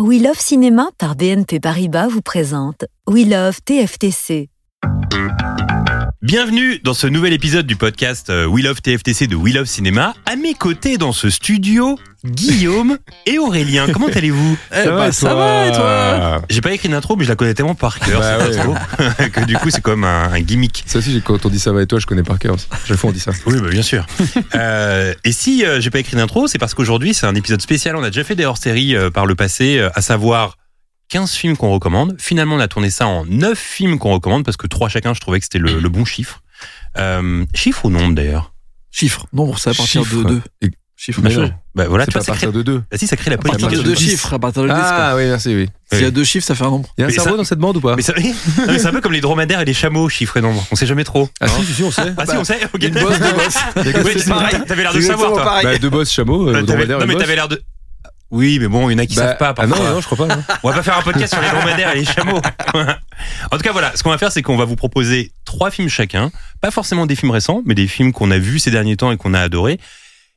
We Love Cinéma par BNP Paribas vous présente We Love TFTC. Bienvenue dans ce nouvel épisode du podcast euh, We Love TFTC de We Love Cinéma. À mes côtés dans ce studio, Guillaume et Aurélien. Comment allez-vous Eh bah, ça va et toi J'ai pas écrit d'intro, mais je la connais tellement par cœur, Bah cette intro, que du coup c'est comme un, un gimmick. Ça aussi, j'ai- quand on dit ça va et toi, je connais par cœur. Chaque fois, on dit ça. Oui, bah, bien sûr. Euh, et si euh, j'ai pas écrit d'intro, c'est parce qu'aujourd'hui c'est un épisode spécial. On a déjà fait des hors-séries euh, par le passé, euh, à savoir 15 films qu'on recommande. Finalement, on a tourné ça en 9 films qu'on recommande parce que 3 chacun, je trouvais que c'était le, le bon chiffre. Euh, chiffre ou nombre d'ailleurs? Chiffre. Nombre, c'est à partir Chiffre. de 2. Et- Chiffre. Bah, Bah voilà, c'est tu vois, à ça crée, partir de deux. bah, si, ça crée la À partir politique. de deux de dix. chiffres, à partir de 10. quoi. Ah oui, merci, oui. S'il y a deux chiffres, ça fait un nombre. Il y a un Mais cerveau ça- dans cette bande ou pas Mais ça- oui. Non, mais c'est un peu comme les dromadaires et les chameaux, chiffre et nombre. On sait jamais trop. Ah si, si, si, on sait. Ah si, on sait. ok. Une bosse, deux bosses. Ouais, c'est pareil. T'avais l'air de savoir, toi. Bah, deux bosses chameaux, euh, T'avais- dromadaire, non, mais t'avais l'air de. Oui, mais bon, il y en a qui Bah, savent pas. Ah non, non, je crois pas. non. On va pas faire un podcast sur les dromadaires et les chameaux. en tout cas, voilà. Ce qu'on va faire, c'est qu'on va vous proposer trois films chacun. Pas forcément des films récents, mais des films qu'on a vus ces derniers temps et qu'on a adorés.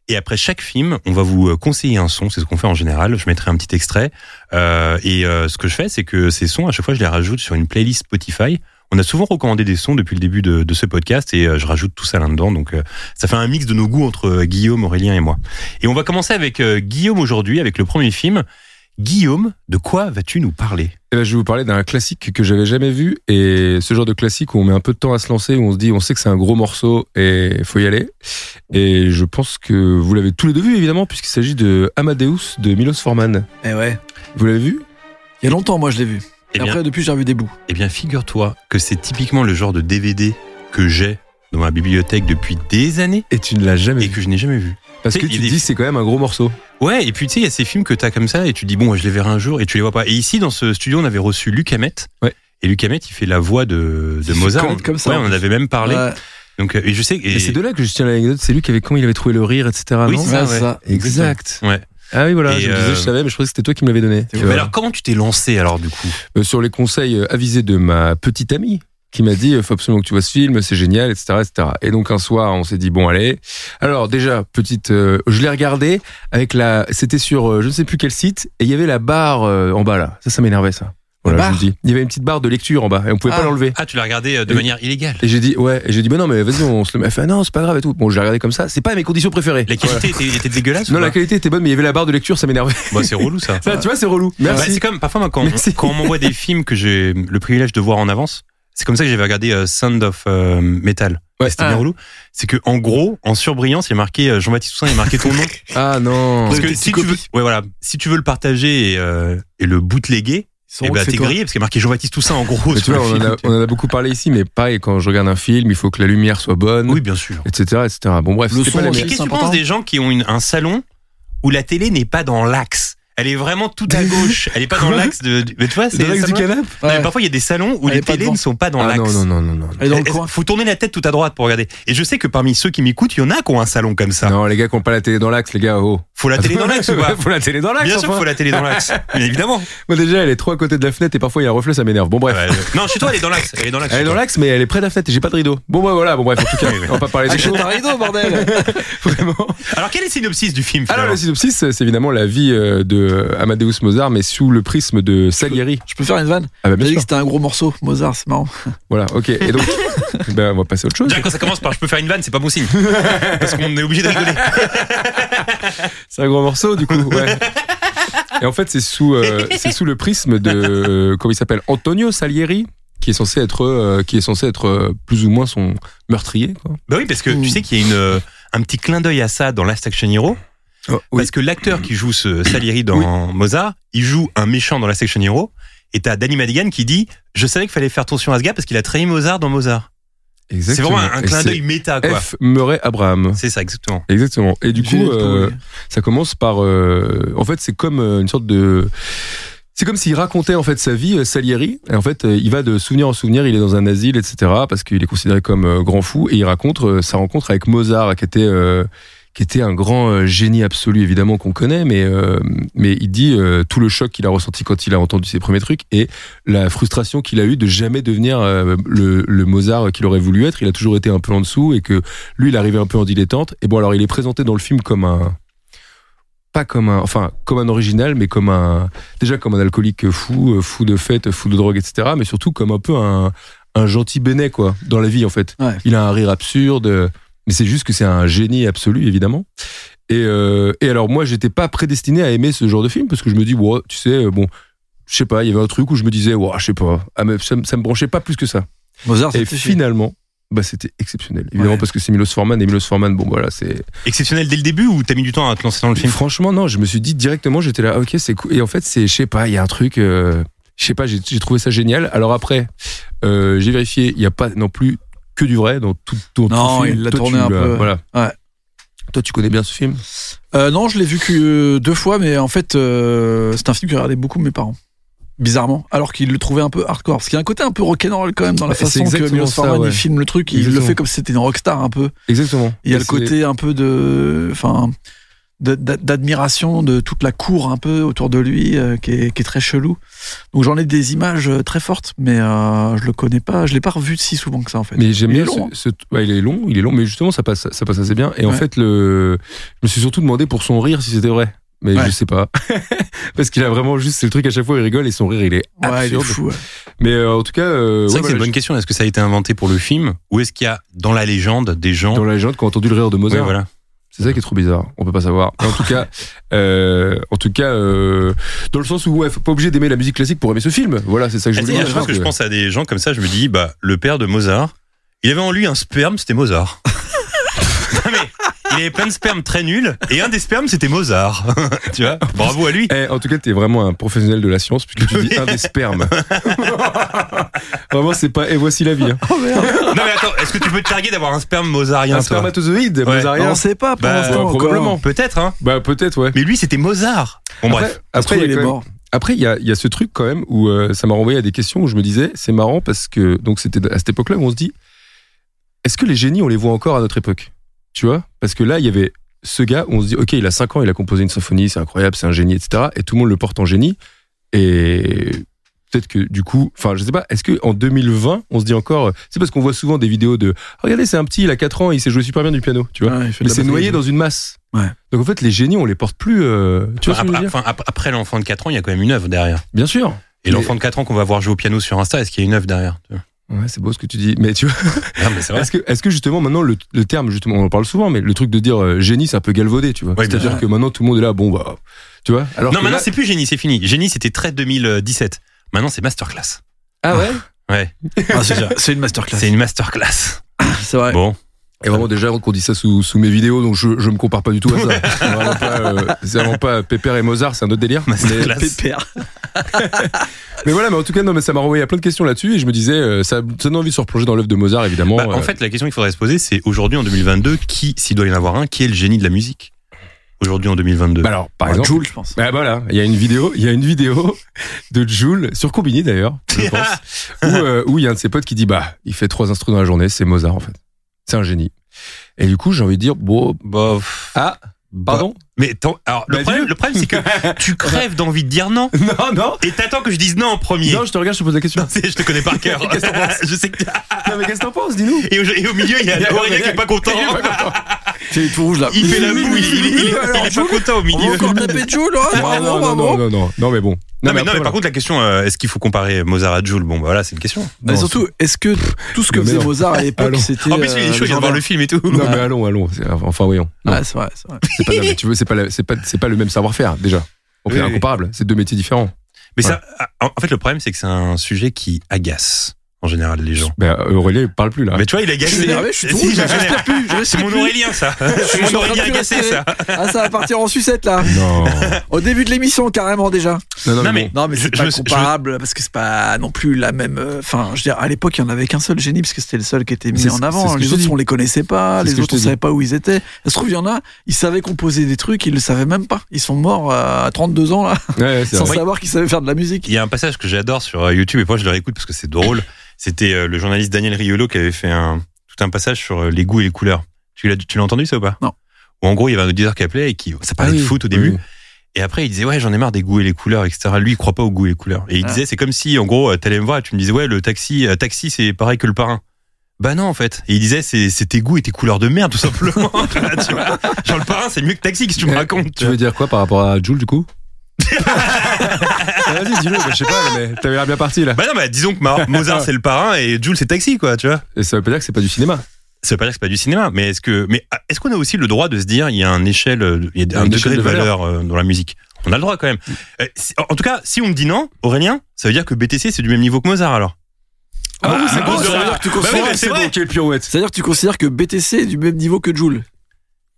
Et après chaque film, on va vous euh, conseiller un son. C'est ce qu'on fait en général. Je mettrai un petit extrait. Euh, et euh, ce que je fais, c'est que ces sons, à chaque fois, je les rajoute sur une playlist Spotify. On a souvent recommandé des sons depuis le début de, de ce podcast et euh, je rajoute tout ça là-dedans. Donc, euh, ça fait un mix de nos goûts entre euh, Guillaume, Aurélien et moi. Et on va commencer avec Guillaume aujourd'hui, avec le premier film. Guillaume, de quoi vas-tu nous parler? Eh ben, je vais vous parler d'un classique que j'avais jamais vu et ce genre de classique où on met un peu de temps à se lancer, où on se dit on sait que c'est un gros morceau et faut y aller. Et je pense que vous l'avez tous les deux vu évidemment puisqu'il s'agit de Amadeus de Milos Forman. Eh ouais. Vous l'avez vu? Il y a longtemps, moi, je l'ai vu. Eh Et bien, après, depuis, j'ai revu des bouts. eh bien figure-toi que c'est typiquement le genre de DVD que j'ai dans ma bibliothèque depuis des années Et tu ne l'as jamais et vu que je n'ai jamais vu. parce que tu te dis c'est quand même un gros morceau. Ouais, et puis tu sais, il y a ces films que t'as comme ça et tu dis bon, je les verrai un jour et tu les vois pas. Et ici, dans ce studio, on avait reçu Luc Hamet. Ouais. Et Luc Hamet, il fait la voix de, de Mozart. connaître comme ça, ouais, on en avait même parlé. Ouais, Donc, euh, et je sais. Et, Et c'est de là que je tiens l'anecdote, c'est lui qui avait comment il avait trouvé le rire, etc. Oui, non c'est ça, ouais. ça. Exact. Ouais. Ah oui, voilà, je disais, euh, je savais, mais je croyais que c'était toi qui me l'avais donné. Mais vois. alors, comment tu t'es lancé alors du coup? Euh, sur les conseils euh, avisés de ma petite amie qui m'a dit faut absolument que tu vois ce film, c'est génial, etc., etc. Et donc un soir, on s'est dit bon allez. Alors déjà petite, euh, je l'ai regardé avec la, c'était sur euh, je ne sais plus quel site et il y avait la barre euh, en bas là. Ça, ça m'énervait ça. Voilà, je dis. Il y avait une petite barre de lecture en bas et on pouvait Ah. pas l'enlever. Ah, tu l'as regardé euh, de Et- manière illégale. Et j'ai dit ouais, et j'ai dit mais non mais vas-y on se le met. Elle fait ah non c'est pas grave et tout. Bon je l'ai regardé comme ça. C'est pas mes conditions préférées. La qualité était, était dégueulasse Non la qualité était bonne mais il y avait la barre de lecture ça m'énervait. Bah, c'est relou ça. Ça, tu vois c'est relou. Bah, Merci. c'est comme parfois moi, quand, Merci. quand on m'envoie des films que j'ai le privilège de voir en avance, c'est comme ça que j'avais regardé euh, Sound of euh, Metal. Ouais. C'était Ah. bien relou. C'est que en gros, en surbrillance, il y a marqué euh, Jean-Baptiste Toussaint, il y a marqué ton nom. Ah non. Parce que si tu veux, ouais voilà, si tu veux le partager et, et le bootleguer, Ils sont eh ben c'est t'es grillé parce qu'il y a marqué Jean-Baptiste Toussaint en gros. Tu vois, on en, a, on en a beaucoup parlé ici, mais pareil, quand je regarde un film, il faut que la lumière soit bonne, Oui, bien sûr. etc., etc. Bon, bref, Le son pas Qu'est-ce que tu penses des gens qui ont une- un salon où la télé n'est pas dans l'axe? Elle est vraiment tout à gauche. Elle est pas dans l'axe de. du- Mais tu vois, c'est. L'axe du canapé Ouais. parfois, il y a des salons où Elle les télés ne sont pas dans Ah l'axe. non, non, non, non, non. Elle est dans le coin. Faut tourner la tête tout à droite pour regarder. Et je sais que parmi ceux qui m'écoutent, il y en a qui ont un salon comme ça. Non, les gars qui ont pas la télé dans l'axe, les gars, oh. Faut la télé dans l'axe ou pas Faut la télé dans l'axe, Bien sûr, enfin. faut la télé dans l'axe. Bien évidemment. Moi, déjà, elle est trop à côté de la fenêtre et parfois il y a un reflet, ça m'énerve. Bon, bref. Ouais, je- Non, chez toi, elle est dans l'axe. Elle est dans l'axe. Elle est dans l'axe, mais elle est près de la fenêtre et j'ai pas de rideau. Bon, bah voilà, bon, bref, en tout cas, on va pas parler des Achète choses. un rideau, bordel Vraiment. Alors, quel est le synopsis du film Alors, le synopsis, c'est évidemment la vie euh, de Amadeus Mozart, mais sous le prisme de Salieri. Je peux faire une vanne Ah, bah, J'ai bien dit sûr. que c'était un gros morceau, Mozart, c'est marrant. Voilà, ok. Et donc, ben, on va passer à autre chose. Déjà, quand ça commence par je peux faire une vanne, c'est pas bon signe. Parce qu'on est obligé de rigoler. C'est un gros morceau, du coup, ouais. Et en fait, c'est sous, euh, c'est sous le prisme de, euh, comment il s'appelle, Antonio Salieri, qui est censé être, euh, qui est censé être euh, plus ou moins son meurtrier, quoi. Bah oui, parce que tu Ouh. sais qu'il y a une, euh, un petit clin d'œil à ça dans Last Action Hero. Oh, oui. Parce que l'acteur qui joue ce Salieri dans Mozart, il joue un méchant dans Last Action Hero. Et t'as Danny Madigan qui dit Je savais qu'il fallait faire attention à ce gars parce qu'il a trahi Mozart dans Mozart. C'est vraiment un, clin d'œil méta, quoi. F. Murray Abraham. C'est ça, exactement. Exactement. Et du coup, euh, ça commence par. euh, en fait, c'est comme euh, une sorte de. C'est comme s'il racontait en fait sa vie, euh, Salieri. Et en fait, euh, il va de souvenir en souvenir. Il est dans un asile, etc. Parce qu'il est considéré comme grand fou. Et il raconte euh, sa rencontre avec Mozart, qui était euh, qui était un grand euh, génie absolu, évidemment qu'on connaît. Mais euh, mais il dit euh, tout le choc qu'il a ressenti quand il a entendu ses premiers trucs et la frustration qu'il a eue de jamais devenir euh, le, le Mozart qu'il aurait voulu être. Il a toujours été un peu en dessous et que lui, il arrivait un peu en dilettante. Et bon, alors, il est présenté dans le film comme un. Pas comme un. Enfin, comme un original, mais comme un. Déjà comme un alcoolique fou, fou de fête, fou de drogue, etc. Mais surtout comme un peu un, un gentil bénet, quoi, dans la vie, en fait. Ouais. Il a un rire absurde, mais c'est juste que c'est un génie absolu, évidemment. Et, euh, et alors, moi, j'étais pas prédestiné à aimer ce genre de film, parce que je me dis, tu sais, euh, bon, je sais pas, il y avait un truc où je me disais, ouais, je sais pas, ah, mais ça, me- ça me branchait pas plus que ça. Mozart, Et finalement, bah, c'était exceptionnel. Évidemment, Ouais. parce que c'est Milos Forman, et Milos Forman, bon, voilà, c'est. Exceptionnel dès le début ou t'as mis du temps à te lancer dans le film? Franchement, non, je me suis dit directement, j'étais là, ok, c'est cool. Et en fait, c'est, je sais pas, il y a un truc, euh, je sais pas, j'ai j'ai trouvé ça génial. Alors après, euh, j'ai vérifié, il n'y a pas non plus que du vrai dans tout, dans tout Non, le film. il l'a tourné tu un peu. Voilà. Ouais. Toi, tu connais bien ce film? Euh, non, je l'ai vu que euh, deux fois, mais en fait, euh, c'est un film que regardaient beaucoup mes parents. Bizarrement, alors qu'ils le trouvaient un peu hardcore. Parce qu'il y a un côté un peu rock'n'roll quand même dans la façon que Milos Forman ouais. il filme le truc. Il le fait comme si c'était une rockstar un peu. Exactement. Il y a Et le côté un peu de, enfin, d'admiration de toute la cour un peu autour de lui, euh, qui, est, qui est très chelou. Donc j'en ai des images euh, très fortes, mais euh, je le connais pas. Je l'ai pas revu si souvent que ça en fait. Mais j'aime Il bien est long, ce, ce- ouais, il est long, il est long, mais justement ça passe, ça passe assez bien. Et en fait, le, je me suis surtout demandé pour son rire si c'était vrai, mais Ouais. je sais pas, parce qu'il a vraiment juste c'est le truc à chaque fois il rigole et son rire il est Ouais, il est absurde. fou. ouais. Mais euh, en tout cas, euh, C'est vrai ouais, que c'est une bonne question. Est-ce que ça a été inventé pour le film ou est-ce qu'il y a dans la légende des gens dans la légende qui ont entendu le rire de Ouais, Mozart. voilà. C'est ça qui est trop bizarre. On peut pas savoir. Mais en tout cas, euh, en tout cas, euh, dans le sens où ouais, faut pas obligé d'aimer la musique classique pour aimer ce film. Voilà, c'est ça que je Ah, voulais dire. chaque fois que je pense à des gens comme ça, je me dis, bah, le père de Mozart, il avait en lui un sperme, c'était Mozart. il avait plein de spermes très nuls, et un des spermes, c'était Mozart. tu vois? Bravo à lui. Eh, en tout cas, t'es vraiment un professionnel de la science puisque tu dis un des spermes. vraiment, c'est pas. Et voici la vie. hein. Oh merde. Non mais attends, est-ce que tu peux te targuer d'avoir un sperme mozarien Un toi? spermatozoïde, Ouais. mozarien. on sait pas pour Bah, l'instant. ouais, encore. probablement. Peut-être, hein. Bah peut-être, ouais. Mais lui, c'était Mozart. Bon, Après, bref. Après, il y a il est quand même- mort. Après, il y a, il y a ce truc quand même où euh, ça m'a renvoyé à des questions où je me disais, c'est marrant parce que donc c'était à cette époque-là où on se dit, est-ce que les génies on les voit encore à notre époque? Tu vois Parce que là, il y avait ce gars où on se dit, ok, il a 5 ans, il a composé une symphonie, c'est incroyable, c'est un génie, etc. Et tout le monde le porte en génie. Et peut-être que du coup, enfin, je sais pas, est-ce que en 2020, on se dit encore, c'est parce qu'on voit souvent des vidéos de, regardez, c'est un petit, il a 4 ans, il sait jouer super bien du piano, tu vois Ouais, il Mais c'est noyé dans une masse. Ouais. Donc en fait, les génies, on les porte plus. euh, tu vois ce que je veux Après, dire? enfin, ap- après l'enfant de 4 ans, il y a quand même une œuvre derrière. Bien sûr. Et l'enfant de 4 ans qu'on va voir jouer au piano sur Insta, est-ce qu'il y a une œuvre derrière Ouais, c'est beau ce que tu dis. Mais tu vois, mais c'est vrai. est-ce que, est-ce que justement maintenant le, le terme, justement, on en parle souvent, mais le truc de dire euh, génie, c'est un peu galvaudé, tu vois. Ouais, C'est-à-dire que maintenant tout le monde est là, bon bah, tu vois. Alors Non, maintenant, là- c'est plus génie, c'est fini. Génie, c'était très 2017. Maintenant, c'est masterclass. ah ouais? Ouais, Ah, c'est c'est une masterclass. c'est une masterclass. C'est vrai. Bon, Et vraiment déjà qu'on dit ça sous, sous mes vidéos, donc je, je me compare pas du tout à ça. c'est vraiment pas, euh, c'est vraiment pas Pépère et Mozart, c'est un autre délire. Mais. Pépère. mais voilà, mais en tout cas, non, mais ça m'a renvoyé à plein de questions là-dessus et je me disais, euh, ça, donne envie de se replonger dans l'œuvre de Mozart, évidemment. Bah, euh, en fait, la question qu'il faudrait se poser, c'est aujourd'hui en 2022, qui, s'il doit y en avoir un, qui est le génie de la musique? Aujourd'hui en 2022. bah alors, par Par exemple, Joule, je pense. Bah voilà, il y a une vidéo, il y a une vidéo de Jules sur Combini d'ailleurs, je pense, où euh, où il y a un de ses potes qui dit bah il fait trois instruments dans la journée, c'est Mozart en fait, c'est un génie. Et du coup j'ai envie de dire pff, ah pardon? Mais alors, le, problème, dis-le. le problème, c'est que tu crèves d'envie de dire non non non et t'attends que je dise non en premier. non je te regarde je te pose la question. Non, je te connais par cœur. Qu'est-ce que t'en penses je sais que. non mais qu'est-ce que t'en penses dis-nous. Et au, et au milieu, il y a Aurélien qui est pas content. C'est tout rouge là. Il fait la boue, il, il- il- est pas content au On va milieu. encore taper Joule, hein, Non, non, non, non, non, non, non, mais bon. Non, mais, non, mais par contre, la question, euh, est-ce qu'il faut comparer Mozart à Jules? Bon, bah voilà, c'est une question. Mais surtout, est-ce que tout ce que faisait. Mozart à l'époque, c'était. En plus, il est chaud, il vient de voir le film et tout. Non mais allons allons, enfin voyons. Ah, c'est vrai, c'est vrai. c'est pas, tu veux c'est pas c'est pas c'est pas le même savoir-faire déjà. Donc Oui, c'est oui. incomparable, c'est deux métiers différents. Mais ça, en en fait, le problème, c'est que c'est un sujet qui agace. En général les gens. Ben, Aurélien, il parle plus là. Mais tu vois, il a Je suis gagné. énervé, je suis tout rouge, je- respire plus, je C'est mon plus. Aurélien, ça. Je C'est suis mon Aurélien agacé, ça. Ah, ça va partir en sucette là. Non. Au début de l'émission, carrément déjà. non, non, Non, mais bon. Non, mais Je- c'est pas me comparable parce que c'est pas non plus la même. euh, Enfin, je veux dire, à l'époque, il y en avait qu'un seul génie parce que c'était le seul qui était mis en avant. Les autres, on les connaissait pas. Les autres, on savait pas où ils étaient. Ça se trouve, il y en a, ils savaient composer des trucs, ils le savaient même pas. Ils sont morts euh, à 32 ans là, sans savoir qu'ils savaient faire de la musique. Il y a un passage que j'adore sur euh, YouTube et moi je le réécoute parce que c'est drôle. C'était euh, le journaliste Daniel Riolo qui avait fait un, tout un passage sur euh, les goûts et les couleurs. Tu l'as, tu l'as entendu ça ou pas? Non. Où en gros il y avait un auditeur qui appelait et qui ça parlait Ah de foot au début oui. et après il disait ouais j'en ai marre des goûts et les couleurs etc. Lui il croit pas aux goûts et les couleurs et il Ah. disait c'est comme si en gros euh, t'allais me voir et tu me disais ouais le taxi taxi c'est pareil que le parrain. Bah non en fait. Et il disait c'est, c'est tes goûts et tes couleurs de merde tout simplement. tu vois? Genre le parrain c'est mieux que taxi que tu me racontes. Tu veux dire quoi par rapport à Jules du coup? Vas-y, dis-le, bah, je sais pas, mais t'avais l'air bien parti là. Bah non bah disons que Mar- Mozart c'est le parrain et Jules c'est taxi quoi tu vois. Et ça veut pas dire que c'est pas du cinéma. Ça veut pas dire que c'est pas du cinéma, mais est-ce que, mais ah, est-ce qu'on a aussi le droit de se dire il y a un échelle, euh, il y a un Une degré de de valeur euh, dans la musique? On a le droit quand même. Euh, si- en tout cas, si on me dit non, Aurélien, ça veut dire que BTC c'est du même niveau que Mozart alors. Ah oui, c'est à bon, ça veut dire que tu Bah oui, considères- mais c'est vrai. quelle pirouette. C'est-à-dire que tu considères que BTC est du même niveau que Joule.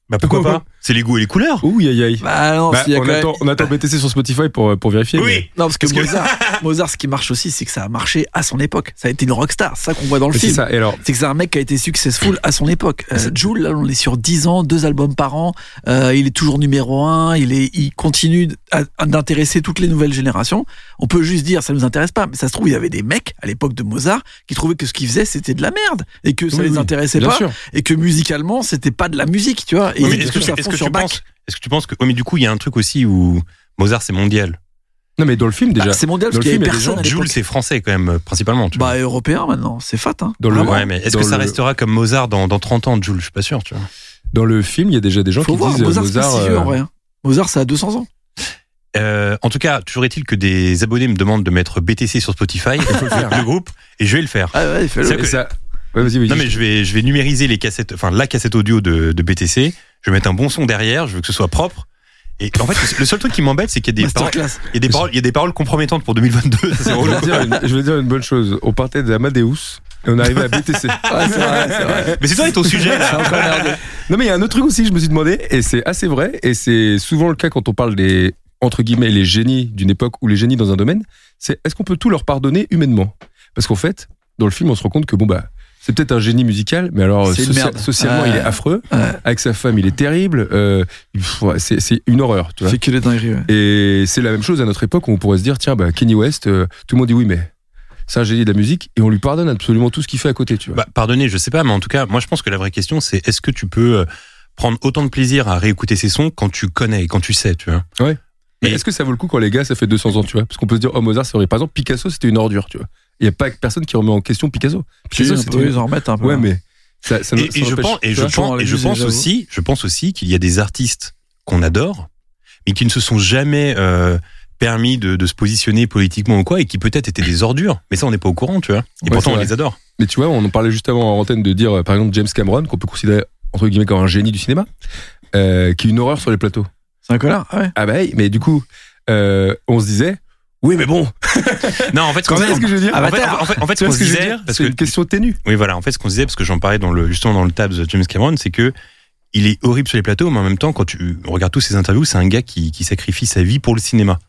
Bah pourquoi pas C'est les goûts et les couleurs. Ouh, aïe aïe. Bah non, Bah, s'il y a on, quand même- attend, on attend BTC sur Spotify pour, pour vérifier. mais- Oui. Non, parce que, Parce que- Mozart, Mozart, ce qui marche aussi, c'est que ça a marché à son époque. Ça a été une rockstar, c'est ça qu'on voit dans le Mais c'est film. ça. Et alors, C'est que c'est un mec qui a été successful à son époque. Euh, C'est- Jul, là, on est sur 10 ans, deux albums par an. Euh, il est toujours numéro un. Il, est, il continue à- à- d'intéresser toutes les nouvelles générations. On peut juste dire, ça nous intéresse pas. Mais ça se trouve, il y avait des mecs, à l'époque de Mozart, qui trouvaient que ce qu'il faisait, c'était de la merde. Et que ça Oui, les oui, intéressait bien pas. sûr. Et que musicalement, c'était pas de la musique, tu vois. Oui, est-ce que, tu penses, est-ce que tu penses que, oui, mais du coup, il y a un truc aussi où Mozart c'est mondial? Non, mais dans le film, déjà. Bah, c'est mondial dans parce le qu'il y avait personne à Jules c'est français quand même, principalement. Tu vois. Bah, européen maintenant, c'est fat. Hein. Dans le- Vraiment. ouais, mais est-ce que ça le- restera comme Mozart dans, dans 30 ans, Jules? Je suis pas sûr, tu vois. Dans le film, il y a déjà des gens Faut qui voir, disent euh, Mozart, Mozart. si vieux euh, en vrai. hein. Mozart, ça a 200 ans. Euh, en tout cas, toujours est-il que des abonnés me demandent de mettre BTC sur Spotify, le faire. le groupe, et je vais le faire. Ah ouais, que- ça- Ouais, vas-y, vas-y. Non mais je vais je vais numériser les cassettes, enfin la cassette audio de, de BTC. Je vais mettre un bon son derrière. Je veux que ce soit propre. Et en fait, le seul truc qui m'embête, c'est qu'il y a des paroles, il y a des paroles, il y a des paroles compromettantes pour 2022. Ça, c'est Je relou. vais, dire une, je vais dire une bonne chose. On partait d'Amadeus et on arrivait à BTC. Ouais, c'est vrai, c'est vrai. Mais c'est toi et ton sujet là. Non, mais il y a un autre truc aussi je me suis demandé, et c'est assez vrai, et c'est souvent le cas quand on parle des, entre guillemets, les génies d'une époque ou les génies dans un domaine, c'est est-ce qu'on peut tout leur pardonner humainement? Parce qu'en fait, dans le film, on se rend compte que bon, bah, c'est peut-être un génie musical, mais alors C'est une socia- merde. socialement, Ouais. il est affreux. Ouais. Avec sa femme, il est terrible. euh, ouais, c'est c'est une horreur, tu Il vois. fait que les dingueries. ouais. Et c'est la même chose à notre époque où on pourrait se dire, tiens, bah, Kenny West, euh, tout le monde dit oui, mais c'est un génie de la musique, et on lui pardonne absolument tout ce qu'il fait à côté, tu vois. Bah, pardonnez, je sais pas, mais en tout cas, moi je pense que la vraie question, c'est est-ce que tu peux euh, prendre autant de plaisir à réécouter ces sons quand tu connais et quand tu sais, tu vois? Mais Et- est-ce que ça vaut le coup quand les gars, ça fait 200 ans, tu vois? Parce qu'on peut se dire, oh Mozart, c'est vrai. Par exemple, Picasso, c'était une ordure, tu vois. Il n'y a pas personne qui remet en question Picasso. Picasso, une- ils en remettent un peu. Ouais, hein. mais ça, ça, Et, ça et je pense, et je pense, et je aussi, je pense aussi qu'il y a des artistes qu'on adore, mais qui ne se sont jamais euh, permis de, de se positionner politiquement ou quoi, et qui peut-être étaient des ordures. Mais ça, on n'est pas au courant, tu vois. Et Ouais, pourtant, c'est on les adore. Mais tu vois, on en parlait juste avant en antenne de dire, par exemple, James Cameron, qu'on peut considérer, entre guillemets, comme un génie du cinéma, euh, qui est une horreur sur les plateaux. C'est un connard. Ah ouais. Ah bah, mais du coup, euh, on se disait, oui, mais bon, Non, en fait, ce quand qu'on même, ce que je veux dire en fait, Avatar. en fait, en fait, Tu ce vois qu'on ce que je veux disait, dire parce que une question ténue. Oui, voilà. En fait, ce qu'on disait, parce que j'en parlais dans le, justement dans le tab de James Cameron, c'est que il est horrible sur les plateaux, mais en même temps, quand tu regardes tous ses interviews, c'est un gars qui, qui sacrifie sa vie pour le cinéma.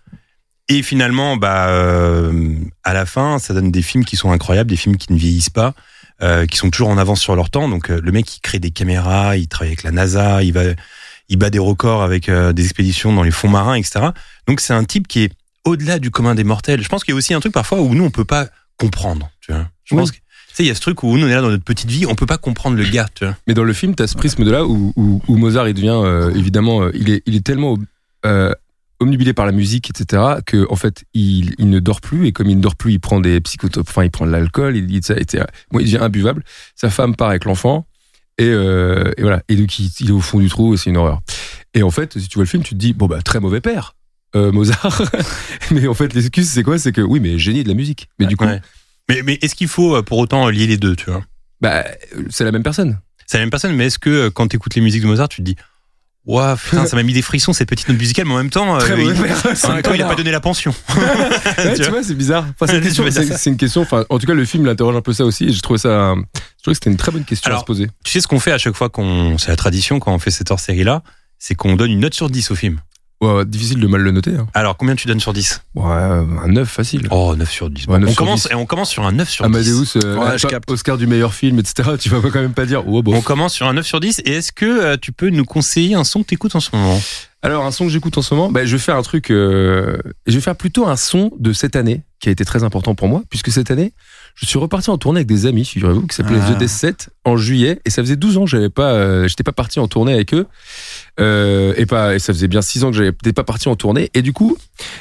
Et finalement, bah, euh, à la fin, ça donne des films qui sont incroyables, des films qui ne vieillissent pas, euh, qui sont toujours en avance sur leur temps. Donc, euh, le mec, il crée des caméras, il travaille avec la NASA, il va, il bat des records avec des expéditions dans les fonds marins, etc. Donc, c'est un type qui est au-delà du commun des mortels. Je pense qu'il y a aussi un truc parfois où nous, on peut pas comprendre. Tu vois. Je Oui. pense que, tu sais, il y a ce truc où nous, on est là dans notre petite vie, on peut pas comprendre le gars, tu vois. Mais dans le film, tu as ce prisme de là où, où, où Mozart, il devient, euh, évidemment, euh, il, est, il est tellement euh, omnubilé par la musique, etc., que en fait, il, il ne dort plus, et comme il ne dort plus, il prend des psychotropes, enfin, il prend de l'alcool, il, etc. Bon, il devient imbuvable. Sa femme part avec l'enfant, et, euh, et voilà. Et donc, il, il est au fond du trou, et c'est une horreur. Et en fait, si tu vois le film, tu te dis, bon, bah, très mauvais père. Euh, Mozart, mais en fait l'excuse c'est quoi? C'est que oui, mais génie de la musique. Mais du coup, Ouais. Mais, mais est-ce qu'il faut euh, pour autant lier les deux, tu vois? Bah, c'est la même personne. C'est la même personne, mais est-ce que euh, quand tu écoutes les musiques de Mozart, tu te dis Ouah, putain, ça m'a mis des frissons cette petite note musicale, mais en même temps, euh, il, en un même temps, il a pas donné la pension. Ouais, Tu vois? vois, c'est bizarre. Enfin, c'est, une question. Enfin, en tout cas, le film l'interroge un peu ça aussi. Et j'ai trouvé ça. Je trouvais que c'était une très bonne question à se poser. Tu sais ce qu'on fait à chaque fois qu'on, c'est la tradition quand on fait cette hors série là, c'est qu'on donne une note sur 10 au film. Ouais, difficile de mal le noter. Hein. Alors, combien tu donnes sur 10 Ouais, un 9 facile. Oh, 9 sur 10. Ouais, 9 on, sur commence, 10. et on commence sur un 9 sur 10. Amadeus, euh, Ouais. Oscar du meilleur film, etc. Tu vas quand même pas dire. Oh, bon. On commence sur un 9 sur 10. Et est-ce que euh, tu peux nous conseiller un son que t'écoutes en ce moment? Alors, un son que j'écoute en ce moment, bah, je vais faire un truc. euh, je vais faire plutôt un son de cette année qui a été très important pour moi, puisque cette année, je suis reparti en tournée avec des amis, figurez-vous, qui s'appelaient Ah. The Death en juillet, et ça faisait 12 ans que j'avais pas, euh, j'étais pas parti en tournée avec eux, euh, et pas, et ça faisait bien 6 ans que j'étais pas parti en tournée, et du coup,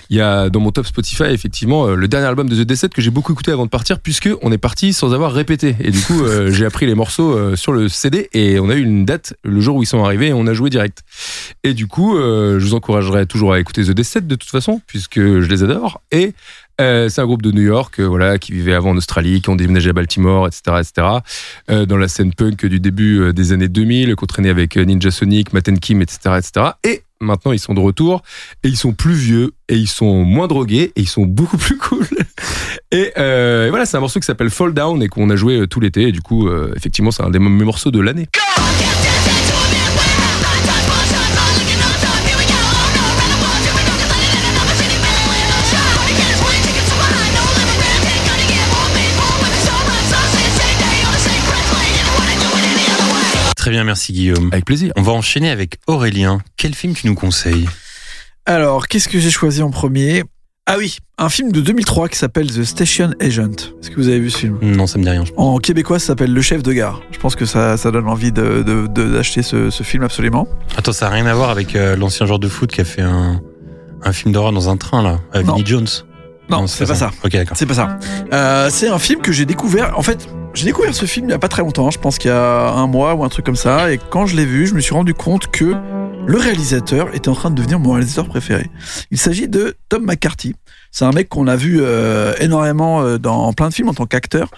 il y a dans mon top Spotify effectivement euh, le dernier album de The Death que j'ai beaucoup écouté avant de partir, puisque on est parti sans avoir répété, et du coup, euh, j'ai appris les morceaux sur le CD, et on a eu une date le jour où ils sont arrivés, et on a joué direct. Et du coup, je vous encouragerai toujours à écouter The Death de toute façon, puisque je les adore. Et euh, c'est un groupe de New York, euh, voilà, qui vivait avant en Australie, qui ont déménagé à Baltimore, etc., etc. euh, dans la scène punk du début euh, des années 2000, qui ont traîné avec euh, Ninja Sonic, Matt and Kim, etc., etc. Et maintenant, ils sont de retour, et ils sont plus vieux, et ils sont moins drogués, et ils sont beaucoup plus cool. Et, euh, et voilà, c'est un morceau qui s'appelle Fall Down et qu'on a joué tout l'été. Et du coup, euh, effectivement, c'est un des morceaux de l'année. Bien, merci Guillaume. Avec plaisir. On va enchaîner avec Aurélien. Quel film tu nous conseilles? Alors, qu'est-ce que j'ai choisi en premier? Ah oui, un film de 2003 qui s'appelle The Station Agent. Est-ce que vous avez vu ce film? Non, ça me dit rien. je pense. En québécois, ça s'appelle Le Chef de Gare. Je pense que ça, ça donne envie de- de- de- d'acheter ce, ce film absolument. Attends, ça n'a rien à voir avec euh, l'ancien joueur de foot qui a fait un, un film d'horreur dans un train, là, avec. Vinnie Jones. Non, c'est pas ça. Ok, d'accord. C'est pas ça. Euh, c'est un film que j'ai découvert. En fait, j'ai découvert ce film il y a pas très longtemps. Je pense qu'il y a un mois ou un truc comme ça. Et quand je l'ai vu, je me suis rendu compte que le réalisateur était en train de devenir mon réalisateur préféré. Il s'agit de Tom McCarthy. C'est un mec qu'on a vu euh, énormément euh, dans plein de films en tant qu'acteur,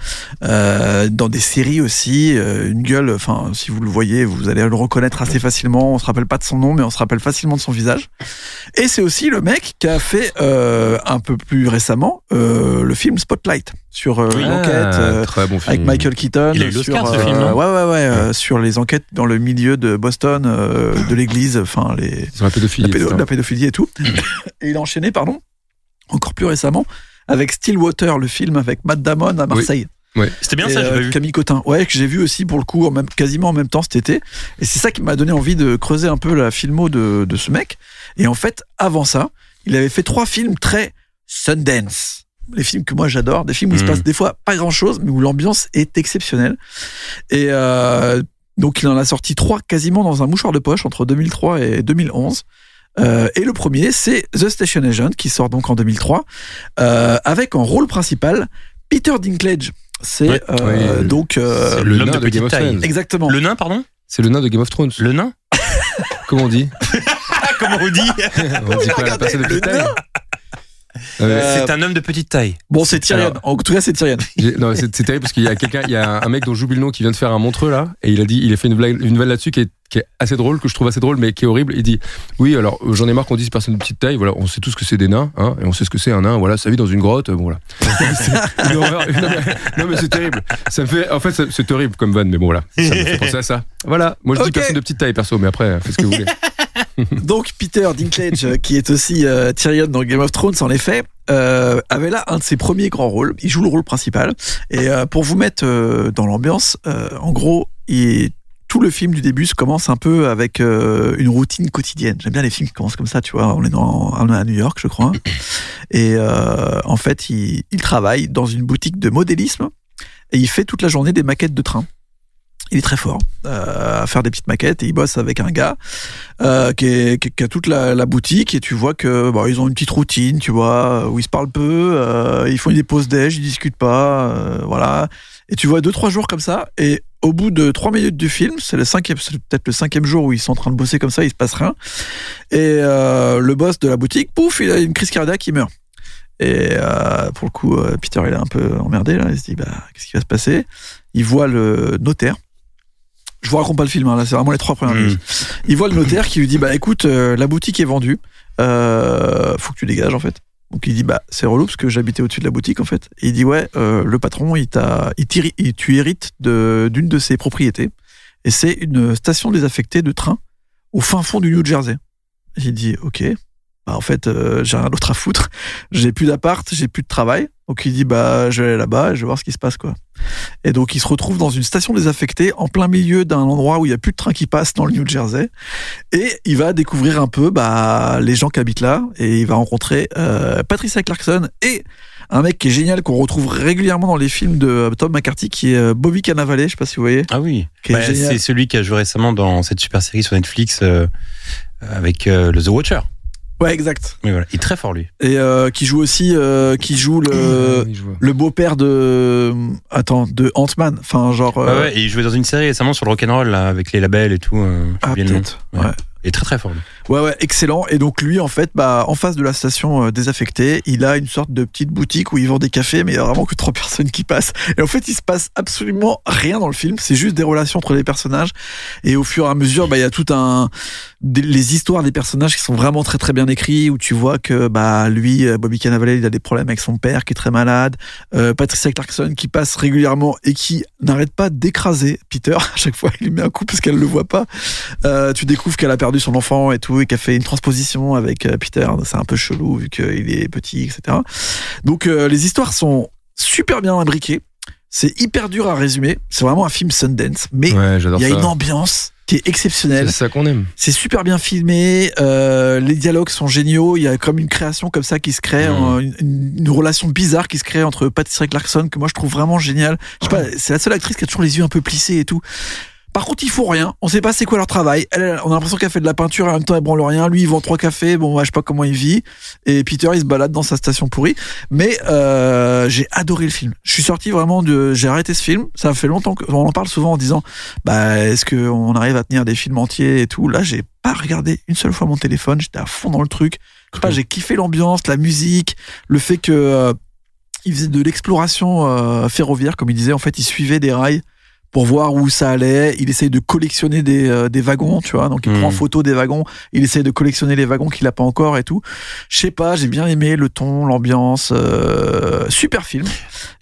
euh, dans des séries aussi. une gueule, enfin, si vous le voyez, vous allez le reconnaître assez facilement. On se rappelle pas de son nom, mais on se rappelle facilement de son visage. Et c'est aussi le mec qui a fait euh, un peu plus récemment le film Spotlight sur euh, l'enquête Ah, bon avec Michael Keaton. Il a eu sur, ce film, Ouais, ouais, ouais, sur les enquêtes dans le milieu de Boston, de l'église, enfin les la pédophilie. la et tout. et il a enchaîné, pardon, encore plus récemment, avec Stillwater, le film avec Matt Damon à Marseille. C'était bien Et, ça, j'ai euh, vu. Camille Cotin. Ouais, que j'ai vu aussi pour le coup, en même, quasiment en même temps cet été. Et c'est ça qui m'a donné envie de creuser un peu la filmo de, de ce mec. Et en fait, avant ça, il avait fait trois films très Sundance. Les films que moi j'adore, des films où il se Mhm. passe des fois pas grand chose, mais où l'ambiance est exceptionnelle. Et euh, donc il en a sorti trois quasiment dans un mouchoir de poche entre 2003 et 2011. Euh, et le premier, c'est The Station Agent, qui sort donc en 2003, euh, avec en rôle principal Peter Dinklage. C'est Ouais. euh, Oui. donc euh, le nain de de Game of. Thrones. exactement. Le nain, pardon? C'est le nain de Game of Thrones. Le nain? Comment on dit? Comment on dit? On dit quoi la personne de petite taille Euh, C'est un homme de petite taille. Bon, c'est Tyrion. Alors- En tout cas, c'est Tyrion. Non, c'est terrible parce qu'il y a quelqu'un, il y a un mec dont j'oublie le nom qui vient de faire un montreux là, et il a dit, il a fait une blague, une vanne là-dessus qui est, qui est assez drôle, que je trouve assez drôle, mais qui est horrible. Il dit, oui, alors euh, j'en ai marre qu'on dise personne de petite taille. Voilà, on sait tous que c'est des nains, hein, et on sait ce que c'est un nain. Voilà, ça vit dans une grotte. euh, Bon, voilà. Une horreur. non, mais, non, mais c'est terrible. Ça me fait, en fait, c'est horrible comme vanne, mais bon voilà, ça me fait penser à ça. Voilà, moi je dis personne de petite taille perso, mais après, faites ce que vous voulez. Donc, Peter Dinklage, euh, qui est aussi euh, Tyrion dans Game of Thrones, en effet, euh, avait là un de ses premiers grands rôles. Il joue le rôle principal. Et euh, pour vous mettre euh, dans l'ambiance, euh, en gros, il- tout le film du début se commence un peu avec euh, une routine quotidienne. J'aime bien les films qui commencent comme ça, tu vois. On est dans, on est à New York, je crois. Et euh, en fait, il, il travaille dans une boutique de modélisme et il fait toute la journée des maquettes de train. Il est très fort euh, à faire des petites maquettes et il bosse avec un gars euh, qui, a toute la, boutique et tu vois que ils ont une petite routine, tu vois, où ils se parlent peu, euh, ils font des pauses déj, ils discutent pas, voilà. Et tu vois deux trois jours comme ça et au bout de trois minutes du film, c'est le cinquième, peut-être le cinquième jour où ils sont en train de bosser comme ça, il se passe rien. Et le boss de la boutique, pouf, il a une crise cardiaque, il meurt. Et pour le coup, Peter, il est un peu emmerdé là. Il se dit, bah, qu'est-ce qui va se passer? Il voit le notaire Je vous raconte pas le film, hein, là, c'est vraiment les trois premières Mm. minutes. Il voit le notaire qui lui dit Bah écoute, euh, la boutique est vendue, euh, faut que tu dégages en fait. Donc il dit Bah c'est relou parce que j'habitais au-dessus de la boutique en fait. Et il dit Ouais, euh, le patron, il t'a, il il- tu hérites de- d'une de ses propriétés. Et c'est une station désaffectée de train au fin fond du New Jersey. Il dit Ok, bah en fait, euh, j'ai rien d'autre à foutre. J'ai plus d'appart, j'ai plus de travail. Donc il dit Bah je vais aller là-bas et je vais voir ce qui se passe quoi. Et donc il se retrouve dans une station désaffectée en plein milieu d'un endroit où il y a plus de train qui passe dans le New Jersey. Et il va découvrir un peu bah, les gens qui habitent là et il va rencontrer euh, Patricia Clarkson et un mec qui est génial qu'on retrouve régulièrement dans les films de euh, Tom McCarthy qui est euh, Bobby Cannavale, je sais pas si vous voyez. Ah oui. Bah, c'est celui qui a joué récemment dans cette super série sur Netflix euh, avec euh, le The Watcher. Ouais, exact. Mais voilà, il est très fort lui. Et euh, qui joue aussi, euh, qui joue le, Oui, vois. le beau-père de, attends, de Ant-Man. Enfin, genre. Ouais, euh, ouais, et il jouait dans une série récemment sur le rock'n'roll là, avec les labels et tout. euh, ah, peut-être. Ouais. Ouais. Il est très très fort lui. Ouais, ouais, excellent. Et donc lui, en fait, bah, en face de la station euh, désaffectée, il a une sorte de petite boutique où il vend des cafés, mais il y a vraiment que trois personnes qui passent. Et en fait, il se passe absolument rien dans le film. C'est juste des relations entre les personnages. Et au fur et à mesure, bah, il y a tout un, les histoires des personnages qui sont vraiment très très bien écrits, où tu vois que bah lui, euh, Bobby Cannavale, il a des problèmes avec son père qui est très malade. Euh, Patricia Clarkson qui passe régulièrement et qui n'arrête pas d'écraser Peter. À chaque fois, il lui met un coup parce qu'elle le voit pas. Tu découvres qu'elle a perdu son enfant et tout, et qu'elle fait une transposition avec euh, Peter. C'est un peu chelou vu qu'il est petit, etc. Donc euh, les histoires sont super bien imbriquées. C'est hyper dur à résumer. C'est vraiment un film Sundance, mais Ouais, il y a ça. une ambiance qui est C'est exceptionnelle. ça qu'on aime. C'est super bien filmé. euh, les dialogues sont géniaux. Il y a comme une création comme ça qui se crée, une, relation bizarre qui se crée entre Patricia Clarkson que moi je trouve vraiment géniale. Je sais pas, c'est la seule actrice qui a toujours les yeux un peu plissés et tout. Par contre, ils font rien. On sait pas c'est quoi leur travail. Elle, on a l'impression qu'elle fait de la peinture et en même temps elle branle rien. Lui, il vend trois cafés. Bon, je sais pas comment il vit. Et Peter, il se balade dans sa station pourrie. Mais euh, j'ai adoré le film. Je suis sorti vraiment de. J'ai arrêté ce film. Ça fait longtemps qu'on en parle souvent en disant, bah, est-ce que on arrive à tenir des films entiers et tout? Là, j'ai pas regardé une seule fois mon téléphone. J'étais à fond dans le truc. Je sais pas, j'ai kiffé l'ambiance, la musique, le fait que euh, il faisait de l'exploration euh, ferroviaire, comme il disait. En fait, il suivait des rails pour voir où ça allait. Il essaye de collectionner des, euh, des wagons, tu vois. Donc, il Mhm. prend en photo des wagons. Il essaye de collectionner les wagons qu'il a pas encore et tout. Je sais pas, j'ai bien aimé le ton, l'ambiance. euh, super film.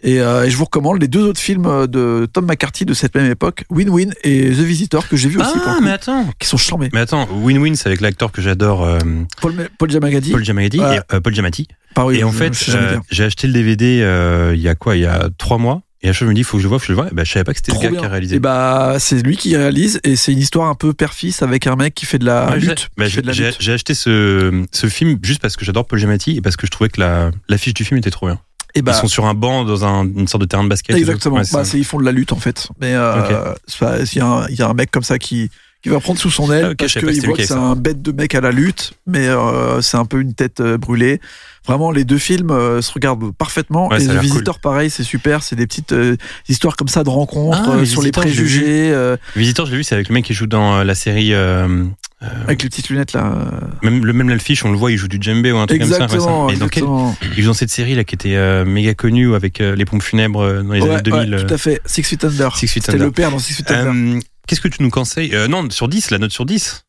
Et, euh, et je vous recommande les deux autres films euh, de Tom McCarthy de cette même époque, Win-Win et The Visitor, que j'ai vu aussi Ah mais attends. qui sont charmés. Mais attends, Win-Win c'est avec l'acteur que j'adore, euh, Paul, Paul Giamatti. Paul Giamatti. Et, euh, Paul Giamatti. Par- oui, et en fait, euh, j'ai acheté le DVD euh, il y a quoi Il y a trois mois. Et à chaque fois, je me dis, faut que je le vois, faut que je le vois. Et bah, je savais pas que c'était le gars bien. qui a réalisé. Et bah, c'est lui qui réalise et c'est une histoire un peu père-fils avec un mec qui fait de la Ouais, j'ai- lutte. bah, j'ai lutte. j'ai acheté ce, ce film juste parce que j'adore Paul Giamatti et parce que je trouvais que la l'affiche du film était trop bien. Et bah, Ils sont sur un banc dans un, une sorte de terrain de basket. exactement. Ouais, bah, ils font de la lutte en fait. Mais euh, il y, il y a un mec comme ça qui qui va prendre sous son aile ok, je parce qu'il voit que c'est un bête de mec à la lutte, mais euh, c'est un peu une tête euh, brûlée. Vraiment, les deux films euh, se regardent parfaitement. Ouais, et l'air Visitor, pareil, c'est super. C'est des petites euh, histoires comme ça de rencontres Ah, euh, Les sur les Visiteurs, préjugés, euh, Visiteur, je l'ai vu, c'est avec le mec qui joue dans la série. avec les petites lunettes là. même le même l'affiche, on le voit, il joue du djembé ou un truc comme ça. Ouais, ça. Et dans quel- exactement. il joue dans cette série là qui était euh, méga connue avec euh, les pompes funèbres euh, dans les Ouais, années 2000. ouais, euh, tout à fait. Six Feet Under. Six Feet C'était le père dans Six Feet Under. Qu'est-ce que tu nous conseilles Euh, Non, sur 10, la note sur 10.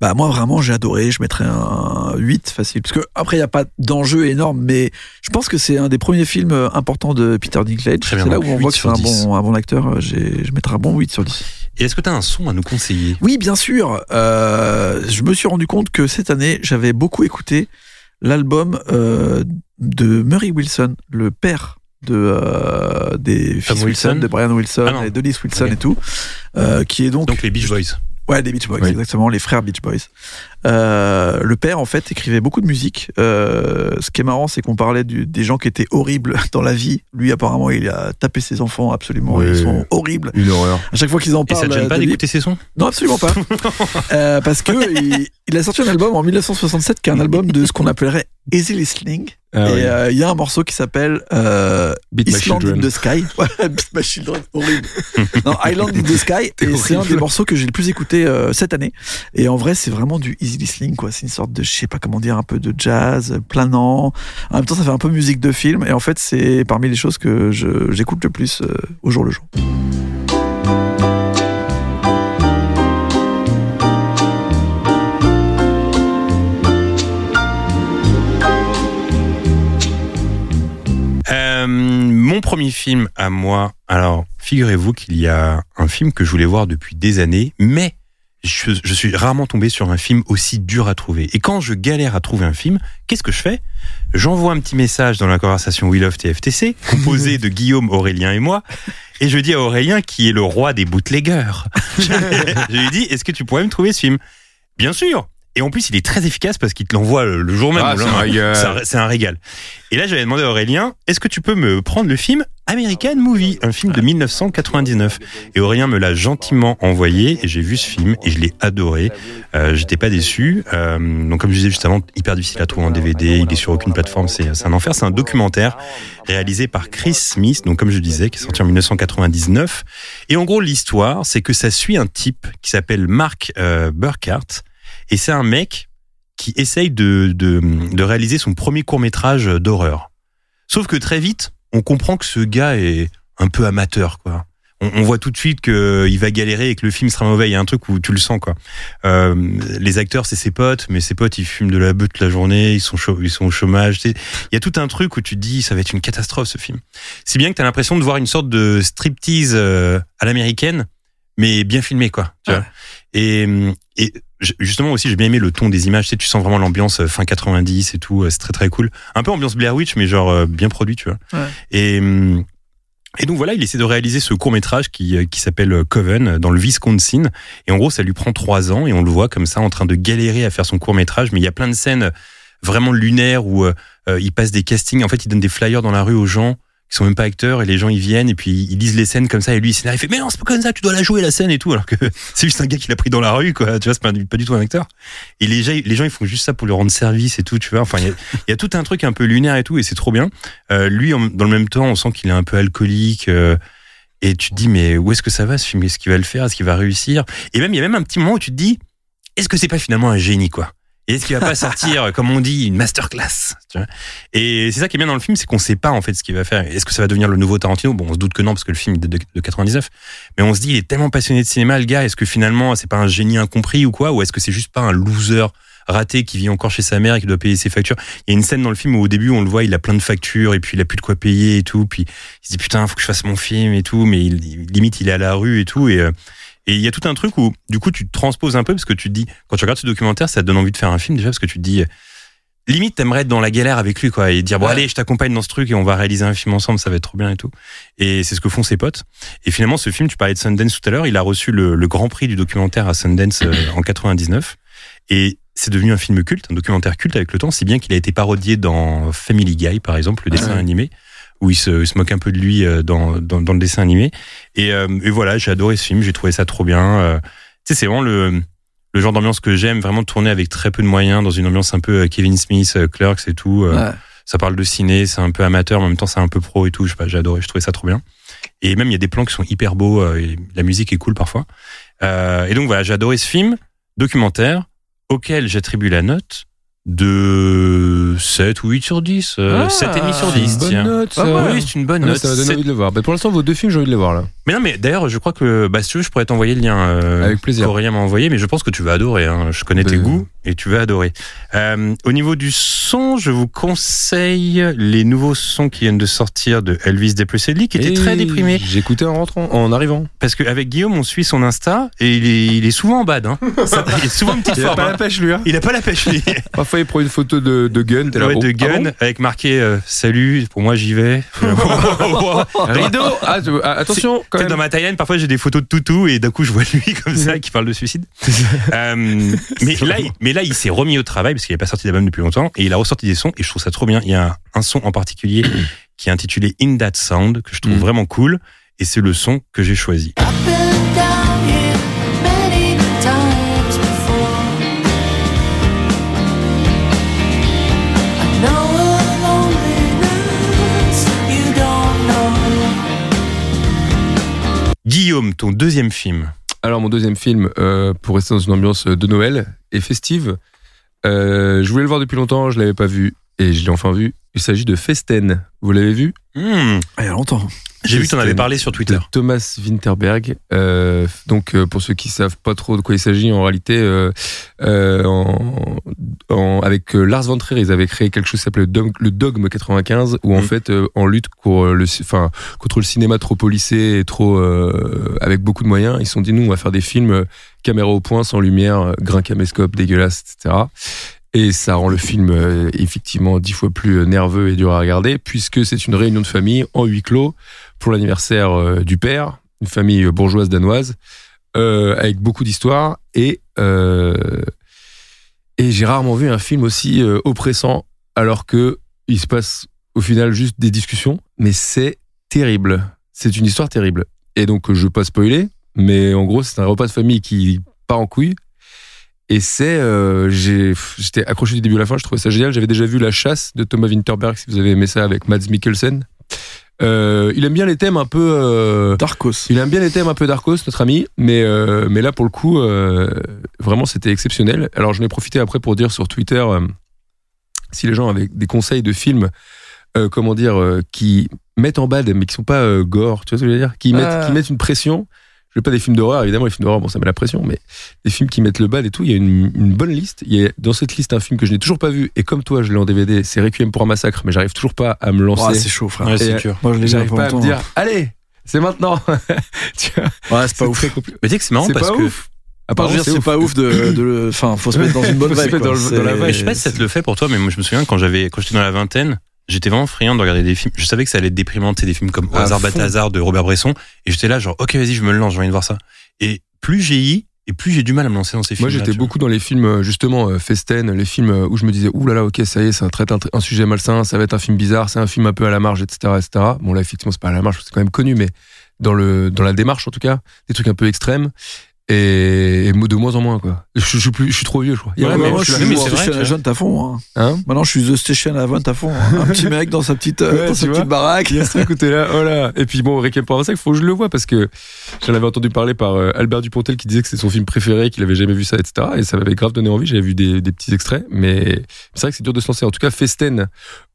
Bah moi vraiment j'ai adoré, je mettrais un 8 facile parce que après il y a pas d'enjeu énorme mais je pense que c'est un des premiers films euh, importants de Peter Dinklage. C'est là où on 8 voit que c'est un 10. bon un bon acteur, euh, j'ai je mettrais un bon 8 sur 10. Et est-ce que tu as un son à nous conseiller? Oui, bien sûr. Euh, je me suis rendu compte que cette année, j'avais beaucoup écouté l'album euh, de Murray Wilson, le père de euh, des fils Wilson, Wilson de Brian Wilson Ah et Dennis Wilson et tout, euh, qui est donc, Donc les Beach Boys. ouais des Beach Boys Oui. exactement, les frères Beach Boys. Euh, le père en fait écrivait beaucoup de musique. Euh, ce qui est marrant, c'est qu'on parlait du- des gens qui étaient horribles dans la vie. Lui apparemment, il a tapé ses enfants absolument. Oui. Ils sont horribles. Une horreur. À chaque fois qu'ils en Et ça parlent, te gêne pas d'écouter ces sons? Non, absolument pas. Euh, parce que il, il a sorti un album en 1967 qui est un album de ce qu'on appellerait easy listening. Ah et oui. euh, il y a un morceau qui s'appelle euh, Beat My Island in the Sky. Beat My Children, horrible. non, Island in the Sky. Et c'est un des morceaux que j'ai le plus écouté euh, cette année. Et en vrai, c'est vraiment du easy Dizzy quoi. C'est une sorte de, je sais pas comment dire, un peu de jazz, planant. En même temps, ça fait un peu musique de film. Et en fait, c'est parmi les choses que j'écoute le plus euh, au jour le jour. Euh, mon premier film à moi, alors figurez-vous qu'il y a un film que je voulais voir depuis des années, mais je, suis rarement tombé sur un film aussi dur à trouver. Et quand je galère à trouver un film, qu'est-ce que je fais? J'envoie un petit message dans la conversation We Love TFTC, composé de Guillaume, Aurélien et moi, et je dis à Aurélien, qui est le roi des bootleggers, je lui dis, est-ce que tu pourrais me trouver ce film? Bien sûr et en plus, il est très efficace parce qu'il te l'envoie le jour même. Ah, c'est un régal. Un-. Et là, j'avais demandé à Aurélien, est-ce que tu peux me prendre le film American Movie, un film de 1999 Et Aurélien me l'a gentiment envoyé et j'ai vu ce film et je l'ai adoré. Euh, J'étais pas déçu. Euh, donc, comme je disais juste avant, hyper difficile à trouver en DVD. Il est sur aucune plateforme. C'est c'est un enfer. C'est un documentaire réalisé par Chris Smith. Donc, comme je disais, qui est sorti en 1999. Et en gros, l'histoire, c'est que ça suit un type qui s'appelle Mark euh, Burkhardt. Et c'est un mec qui essaye de, de, de réaliser son premier court métrage d'horreur. Sauf que très vite, on comprend que ce gars est un peu amateur, quoi. On, on voit tout de suite qu'il va galérer et que le film sera mauvais. Il y a un truc où tu le sens, quoi. Euh, les acteurs, c'est ses potes, mais ses potes, ils fument de la beuh toute la journée, ils sont, ils sont au chômage. Il y a tout un truc où tu te dis, ça va être une catastrophe, ce film. Si bien que tu as l'impression de voir une sorte de striptease euh, à l'américaine, mais bien filmé, quoi. Tu Ouais. vois. Et, et justement aussi, j'ai bien aimé le ton des images. Tu sais, tu sens vraiment l'ambiance euh, fin 90 et tout. euh, C'est très très cool. Un peu ambiance Blair Witch, mais genre euh, bien produit, tu vois. Ouais. Et hum, et donc voilà, il essaie de réaliser ce court métrage qui, qui s'appelle Coven dans le Wisconsin. Et en gros, ça lui prend trois ans et on le voit comme ça en train de galérer à faire son court métrage. Mais il y a plein de scènes vraiment lunaires où euh, il passe des castings. En fait, il donne des flyers dans la rue aux gens qui sont même pas acteurs et les gens ils viennent et puis ils lisent les scènes comme ça et lui il scénarise, il fait mais non c'est pas comme ça tu dois la jouer la scène et tout alors que c'est juste un gars qui l'a pris dans la rue quoi. Tu vois c'est pas, pas du tout un acteur. Et les gens, ils font juste ça pour lui rendre service et tout tu vois. Enfin il y a, tout un truc un peu lunaire et tout et c'est trop bien. Euh, lui dans le même temps on sent qu'il est un peu alcoolique euh, et tu te dis mais où est-ce que ça va ce film? Est-ce qu'il va le faire? Est-ce qu'il va réussir? Et même il y a même un petit moment où tu te dis est-ce que c'est pas finalement un génie quoi? Et est-ce qu'il va pas sortir, comme on dit, une masterclass tu vois? Et c'est ça qui est bien dans le film, c'est qu'on sait pas en fait ce qu'il va faire. Est-ce que ça va devenir le nouveau Tarantino? Bon, on se doute que non, parce que le film est de, de 99. Mais on se dit, il est tellement passionné de cinéma, le gars. Est-ce que finalement, c'est pas un génie incompris ou quoi? Ou est-ce que c'est juste pas un loser raté qui vit encore chez sa mère et qui doit payer ses factures? Il y a une scène dans le film où au début, on le voit, il a plein de factures et puis il a plus de quoi payer et tout. Puis il se dit putain, faut que je fasse mon film et tout. Mais il, il- limite, il est à la rue et tout. Et euh, et il y a tout un truc où, du coup, tu te transposes un peu parce que tu te dis, quand tu regardes ce documentaire, ça te donne envie de faire un film déjà parce que tu te dis, limite, t'aimerais être dans la galère avec lui, quoi, et dire, bon, Ouais. allez, je t'accompagne dans ce truc et on va réaliser un film ensemble, ça va être trop bien et tout. Et c'est ce que font ses potes. Et finalement, ce film, tu parlais de Sundance tout à l'heure, il a reçu le, le grand prix du documentaire à Sundance euh, en 99. Et c'est devenu un film culte, un documentaire culte avec le temps, si bien qu'il a été parodié dans Family Guy, par exemple, le dessin Ouais. animé, où il se, il se moque un peu de lui euh, dans, dans, dans le dessin animé. Et, euh, et voilà, j'ai adoré ce film, j'ai trouvé ça trop bien. Euh, tu sais, c'est vraiment le, le genre d'ambiance que j'aime, vraiment tourner avec très peu de moyens, dans une ambiance un peu Kevin Smith, Clerks et tout. euh, Ouais. Ça parle de ciné, c'est un peu amateur, mais en même temps c'est un peu pro et tout. Je sais pas, j'ai adoré, je trouvais ça trop bien. Et même il y a des plans qui sont hyper beaux, euh, et la musique est cool parfois. Euh, et donc voilà, j'ai adoré ce film documentaire auquel j'attribue la note de 7 ou 8 sur 10. Euh, Ah, 7,5 sur c'est 10, une bonne tiens. note, Pas. Oui, c'est une bonne Ah, note. ça m'a donné C'est- envie de le voir. Mais pour l'instant, vos deux films, j'ai envie de les voir là. Mais non, mais d'ailleurs, je crois que, bah, si tu veux, je pourrais t'envoyer le lien. Euh, Avec plaisir. Qu'Aurélien m'a envoyé, mais je pense que tu vas adorer. Hein. Je connais tes Ben- goûts et tu vas adorer. Euh, au niveau du son, je vous conseille les nouveaux sons qui viennent de sortir de Elvis Presley, qui était Et très déprimé. J'écoutais en rentrant, en arrivant. Parce qu'avec Guillaume, on suit son Insta et il est, il est souvent en bad. Hein. Ça- il est souvent une petite Il a forme. pas hein. la pêche, lui. Hein. Il a pas la pêche, lui. Parfois, il prend une photo de, de gun. T'es là, Ouais, oh, de ah bon avec marqué euh, Salut, pour moi j'y vais. Rideau ah, ah, Attention, quand même. dans ma timeline, parfois j'ai des photos de toutou et d'un coup je vois lui comme ça qui parle de suicide. Euh, mais, là, il, mais là, il s'est remis au travail parce qu'il n'a pas sorti d'album depuis longtemps et il a ressorti des sons et je trouve ça trop bien. Il y a un, un son en particulier qui est intitulé In That Sound que je trouve Mm. vraiment cool et c'est le son que j'ai choisi. Guillaume, ton deuxième film. Alors, mon deuxième film, euh, pour rester dans une ambiance de Noël et festive, euh, je voulais le voir depuis longtemps, je l'avais pas vu et je l'ai enfin vu. Il s'agit de Festen. Vous l'avez vu? Hmm. Ah, Il y a longtemps. J'ai vu que t'en avais Festen parlé sur Twitter. Thomas Winterberg. Euh, donc, euh, pour ceux qui savent pas trop de quoi il s'agit, en réalité, euh, en, en- avec Lars von Trier, ils avaient créé quelque chose qui s'appelle le Dogme, le Dogme 95, où en Mhm. fait, en lutte contre le, ci- enfin, contre le cinéma trop policé et trop avec beaucoup de moyens, ils se sont dit nous, on va faire des films caméra au point, sans lumière, grain caméscope, dégueulasse, etc. Et ça rend le film effectivement dix fois plus nerveux et dur à regarder, puisque c'est une réunion de famille en huis clos pour l'anniversaire euh, du père, une famille euh, bourgeoise danoise, euh, avec beaucoup d'histoires. Et, et j'ai rarement vu un film aussi oppressant, alors que il se passe au final juste des discussions, mais c'est terrible. C'est une histoire terrible. Et donc, je veux pas spoiler, mais en gros, c'est un repas de famille qui part en couille. Et c'est, j'étais accroché du début à la fin, je trouvais ça génial. J'avais déjà vu La Chasse de Thomas Winterberg, si vous avez aimé ça, avec Mads Mikkelsen. Euh, il aime bien les thèmes un peu. euh, Darkos. il aime bien les thèmes un peu Darkos, notre ami, mais euh, mais là pour le coup, euh, vraiment c'était exceptionnel. Alors j'en ai profité après pour dire sur Twitter euh, si les gens avaient des conseils de films, euh, comment dire, euh, qui mettent en bad mais qui sont pas euh, gore, tu vois ce que je veux dire, qui mettent qui mettent une pression. Je veux pas des films d'horreur, évidemment, les films d'horreur, bon, ça met la pression, mais des films qui mettent le bad et tout, il y a une, une bonne liste. Il y a dans cette liste un film que je n'ai toujours pas vu, et comme toi, je l'ai en DVD, c'est Requiem pour un massacre, mais j'arrive toujours pas à me lancer. Ouais, c'est chaud, frère. Ouais, c'est Et, dur. Moi, je j'arrive pas pas à me dire, allez, c'est maintenant. tu vois, Ouais, c'est pas ouf. Mais tu sais que c'est marrant C'est parce pas que. ouf. À part, dire, c'est pas ouf de, de le. Enfin, faut se mettre dans une bonne vibe. dans le- dans la vibe. Ouais, je sais pas si ça te le fait pour toi, mais moi je me souviens quand j'avais quand j'étais dans la vingtaine, j'étais vraiment friand de regarder des films. Je savais que ça allait être déprimant, sais, des films comme fond. Balthazar de Robert Bresson, et j'étais là genre ok vas-y je me lance, j'ai envie de voir ça. Et plus j'ai et plus j'ai du mal à me lancer dans ces films. Moi, j'étais beaucoup dans les films, euh, justement, euh, Festen, les films euh, où je me disais, ouh là là, ok, ça y est, ça traite un, un sujet malsain, ça va être un film bizarre, c'est un film un peu à la marge, etc., etc. Bon, là, effectivement, c'est pas à la marge, c'est quand même connu, mais dans le, dans la démarche, en tout cas, des trucs un peu extrêmes. Et, et de moins en moins, quoi. Je, je suis plus, je suis trop vieux, je crois. Il y a Ouais, un ouais, moment, moi, je je suis mais vrai, vois. Agent à fond. hein. hein Maintenant, je suis The Station Agent à fond. hein. Un petit mec dans sa petite, euh, Ouais, dans sa petite baraque. Il y a ce truc où t'es là, oh là. Et puis bon, Requiem pour massacre, faut que je le vois parce que j'en avais entendu parler par euh, Albert Dupontel qui disait que c'était son film préféré, qu'il avait jamais vu ça, etc. Et ça m'avait grave donné envie. J'avais vu des, des petits extraits, mais c'est vrai que c'est dur de se lancer. En tout cas, Festen,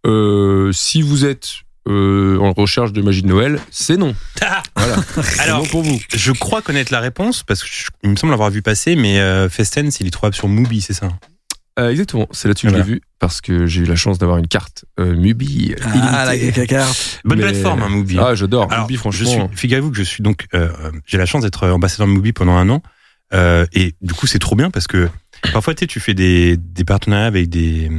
euh, si vous êtes euh, en recherche de magie de Noël, c'est non. Voilà. C'est Alors, non pour vous. je crois connaître la réponse parce que je- il me semble avoir vu passer, mais euh, Festen, c'est il est trouvable sur Mubi, c'est ça? Euh, exactement. C'est là-dessus que je Voilà. l'ai vu parce que j'ai eu la chance d'avoir une carte euh, Mubi. Ah, la carte. Bonne Mais- plateforme, hein, Mubi. Ah, j'adore. Mubi, je franchement. suis, figurez-vous que je suis donc, euh, euh, j'ai la chance d'être ambassadeur de Mubi pendant un an, euh, et du coup c'est trop bien parce que parfois tu sais, tu fais des, des partenariats avec des,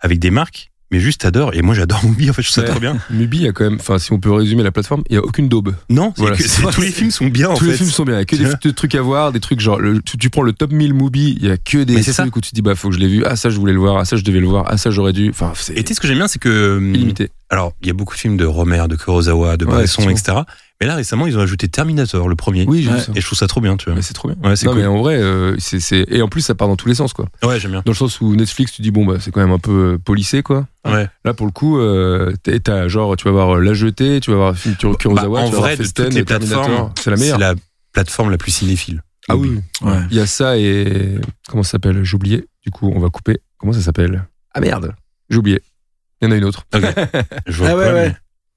avec des marques, mais juste t'adores, et moi j'adore Mubi, en fait je trouve ça trop bien. Mubi, il y a quand même, enfin, si on peut résumer la plateforme, il y a aucune daube. Non, Voilà, que- tous les films sont bien en Tous fait. les films sont bien. Il y a que des trucs à voir, des trucs genre, le- tu, tu prends le top 1000 Mubi, il y a que des c'est ça. trucs où tu te dis, bah, faut que je l'ai vu. Ah, ça, je voulais le voir. Ah, ça, je devais le voir. Ah, ça, j'aurais dû. Enfin, c'est Et tu sais ce que j'aime bien, c'est que hum, illimité. Alors il y a beaucoup de films de Romer, de Kurosawa, de Bresson, etc. Mais là récemment ils ont ajouté Terminator, le premier, Oui, j'ai Ouais. ça. et je trouve ça trop bien, tu vois. Mais c'est trop bien. Ouais, c'est non, cool. mais en vrai, euh, c'est, et en plus, ça part dans tous les sens, quoi. Ouais, j'aime bien. Dans le sens où Netflix, tu dis, bon, bah, c'est quand même un peu euh, policé, quoi. Ouais. Là, pour le coup, euh, t'as genre, tu vas voir euh, La Jetée, tu vas voir film Kuro- Kurosawa, Bah, en tu vas vrai, voir de Festen, toutes les Terminator. plateformes, C'est la meilleure. C'est la plateforme la plus cinéphile. Ah oui. Ouais. Il y a ça et comment ça s'appelle? J'ai oublié. Du coup, on va couper. Comment ça s'appelle? Ah merde, j'ai oublié. Il y en a une autre. Je vois Ah ouais, pas, ouais.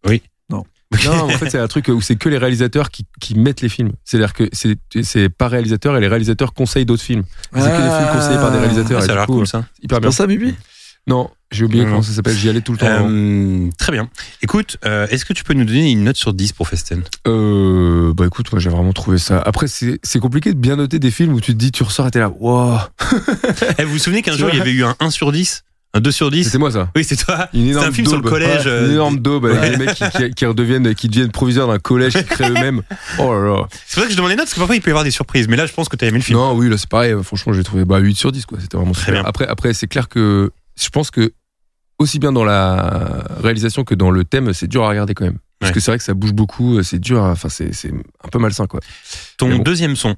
mais- Non. Non, en fait, c'est un truc où c'est que les réalisateurs qui, qui mettent les films. C'est-à-dire que c'est pas réalisateur et les réalisateurs conseillent d'autres films. C'est que des films conseillés par des réalisateurs. Ah, ça a l'air cool ça. Hyper C'est bien. ça, Bibi? Non, j'ai oublié Non, comment non. ça s'appelle. J'y allais tout le temps. Euh, très bien. Écoute, euh, est-ce que tu peux nous donner une note sur 10 pour Festen? Euh, bah écoute, moi j'ai vraiment trouvé ça. Après, c'est compliqué de bien noter des films où tu te dis, tu ressors et t'es là, wow, Eh, Vous vous souvenez qu'un jour il y avait eu un 1 sur 10 Un 2 sur 10 c'était moi ça. Oui, c'est toi. Une C'est un film sur le collège. Ouais, euh, une énorme daube avec des mecs qui, qui, qui redeviennent, qui deviennent proviseurs d'un collège, qui créent eux-mêmes. Oh là là. C'est pour ça que je demandais des notes parce que parfois il peut y avoir des surprises. Mais là, je pense que tu as aimé le film. Non, oui, là c'est pareil. Franchement, j'ai trouvé bah, 8 sur 10, quoi. C'était vraiment Très super. bien. Après, après c'est clair que je pense que aussi bien dans la réalisation que dans le thème, c'est dur à regarder quand même. Parce Ouais. que c'est vrai que ça bouge beaucoup, c'est dur, enfin c'est un peu malsain quoi. Ton bon. deuxième son.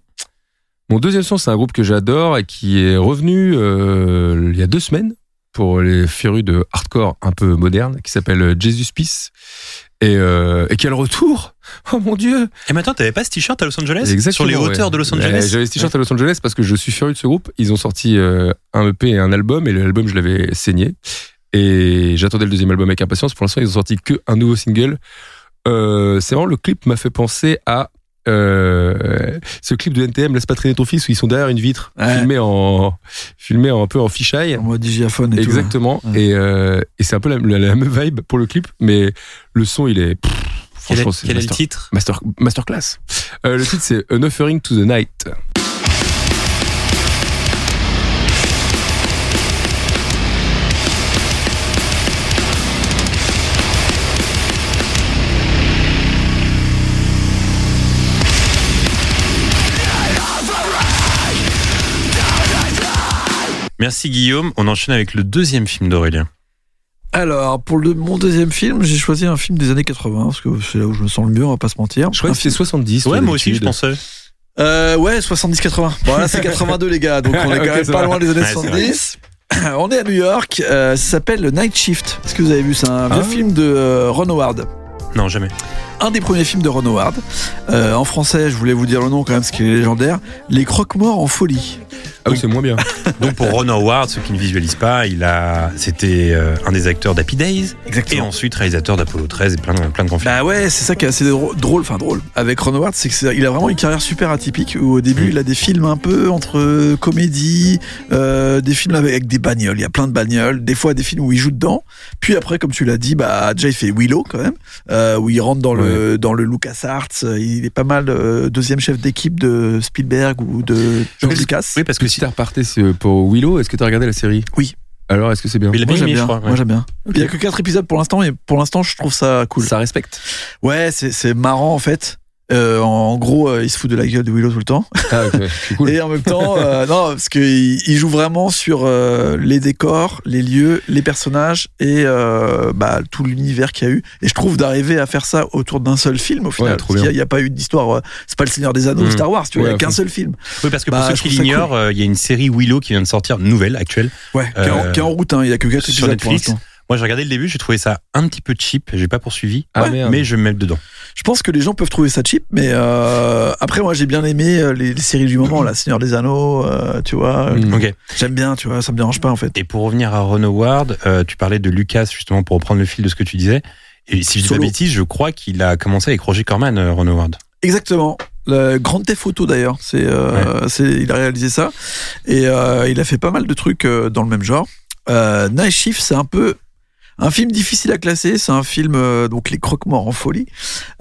Mon deuxième son, c'est un groupe que j'adore et qui est revenu euh, il y a deux semaines pour les férus de hardcore un peu moderne, qui s'appelle Jesus Peace. Et, euh, et quel retour Oh mon dieu Et maintenant, t'avais pas ce t-shirt à Los Angeles? Exactement, Sur les ouais. hauteurs de Los Ouais, Angeles J'avais ce t-shirt à Los Angeles parce que je suis furieux de ce groupe. Ils ont sorti euh, un EP et un album, et l'album, je l'avais saigné. Et j'attendais le deuxième album avec impatience. Pour l'instant, ils ont sorti que un nouveau single. euh, c'est vraiment le clip m'a fait penser à euh, ce clip de NTM laisse pas traîner ton fils où ils sont derrière une vitre Ouais. filmé en filmé en- un peu en fisheye En mode digiaphone et tout. exactement Ouais. et, euh, et c'est un peu la, la- la même vibe pour le clip mais le son il est pff, Quel est, franchement c'est quel est le master- titre? master masterclass Euh, le titre c'est An Offering to the Night Merci Guillaume. On enchaîne avec le deuxième film d'Aurélien. Alors, pour le, mon deuxième film, j'ai choisi un film des années 80, parce que c'est là où je me sens le mieux, on va pas se mentir. je crois Un que c'était 70 Ouais, moi aussi, je pensais. Euh, ouais, 70-80. Bon, là, c'est 82, les gars, donc on est quand même pas va. loin des années Ouais, c'est vrai. 70. On est à New York, euh, ça s'appelle le Night Shift. Est-ce que vous avez vu C'est un vieux Ah. film de euh, Ron Howard? Non, jamais. Un des premiers films de Ron Howard. Euh, en français, je voulais vous dire le nom quand même, parce qu'il est légendaire. Les Croque-Morts en folie. ah oui c'est moins bien Donc pour Ron Howard, ceux qui ne visualisent pas, il a, c'était euh, un des acteurs d'Happy Days et Exactement. ensuite réalisateur d'Apollo 13 et plein de, plein de grands films. Bah ouais, c'est ça qui est assez drôle, enfin drôle. Avec Ron Howard, c'est que c'est- il a vraiment une carrière super atypique. Où au début, il a des films un peu entre euh, comédie, euh, des films avec, avec des bagnoles. Il y a plein de bagnoles. Des fois, des films où il joue dedans. Puis après, comme tu l'as dit, bah déjà il fait Willow quand même, euh, où il rentre dans le dans le LucasArts. Il est pas mal euh, deuxième chef d'équipe de Spielberg ou de George Lucas. Oui, parce que si t'as reparté pour Willow est-ce que t'as regardé la série? Oui. alors est-ce que c'est bien? Moi bien j'aime aimé, bien. je crois. ouais. Moi j'aime bien. Il y a que quatre épisodes pour l'instant, et pour l'instant je trouve ça cool. ça respecte Ouais, c'est c'est marrant en fait. Euh, en gros, euh, il se fout de la gueule de Willow tout le temps. ah cool Et en même temps, euh, non, parce qu'il il joue vraiment sur euh, les décors, les lieux, les personnages et euh, bah, tout l'univers qu'il y a eu. Et je trouve d'arriver à faire ça autour d'un seul film au final. Ouais, parce qu'il n'y a, pas eu d'histoire. euh, c'est pas le Seigneur des Anneaux, Mm. Star Wars, tu vois, il Ouais, n'y a qu'un seul film. Oui, parce que Bah, pour je ceux qui l'ignorent, euh, il y a une série Willow qui vient de sortir, nouvelle, actuelle. Ouais, qui, est en, Euh, qui est en route, hein, il n'y a que quatre sur épisodes pour Netflix. l'instant. Moi, j'ai regardé le début, j'ai trouvé ça un petit peu cheap, j'ai pas poursuivi, ah mais je vais me mettre dedans. Je pense que les gens peuvent trouver ça cheap, mais euh, après, moi j'ai bien aimé euh, les, les séries du moment, là, Seigneur des Anneaux, euh, tu vois. Ok. J'aime bien, tu vois, ça me dérange pas en fait. Et pour revenir à Ron Howard, euh, tu parlais de Lucas justement pour reprendre le fil de ce que tu disais. Et si je dis pas bêtise, je crois qu'il a commencé avec Roger Corman, euh, Ron Howard. Exactement. Le Grand Theft Photo d'ailleurs, c'est, euh, c'est, il a réalisé ça et euh, il a fait pas mal de trucs euh, dans le même genre. Euh, Night Shift, c'est un peu un film difficile à classer. C'est un film euh, donc les croque-morts en folie.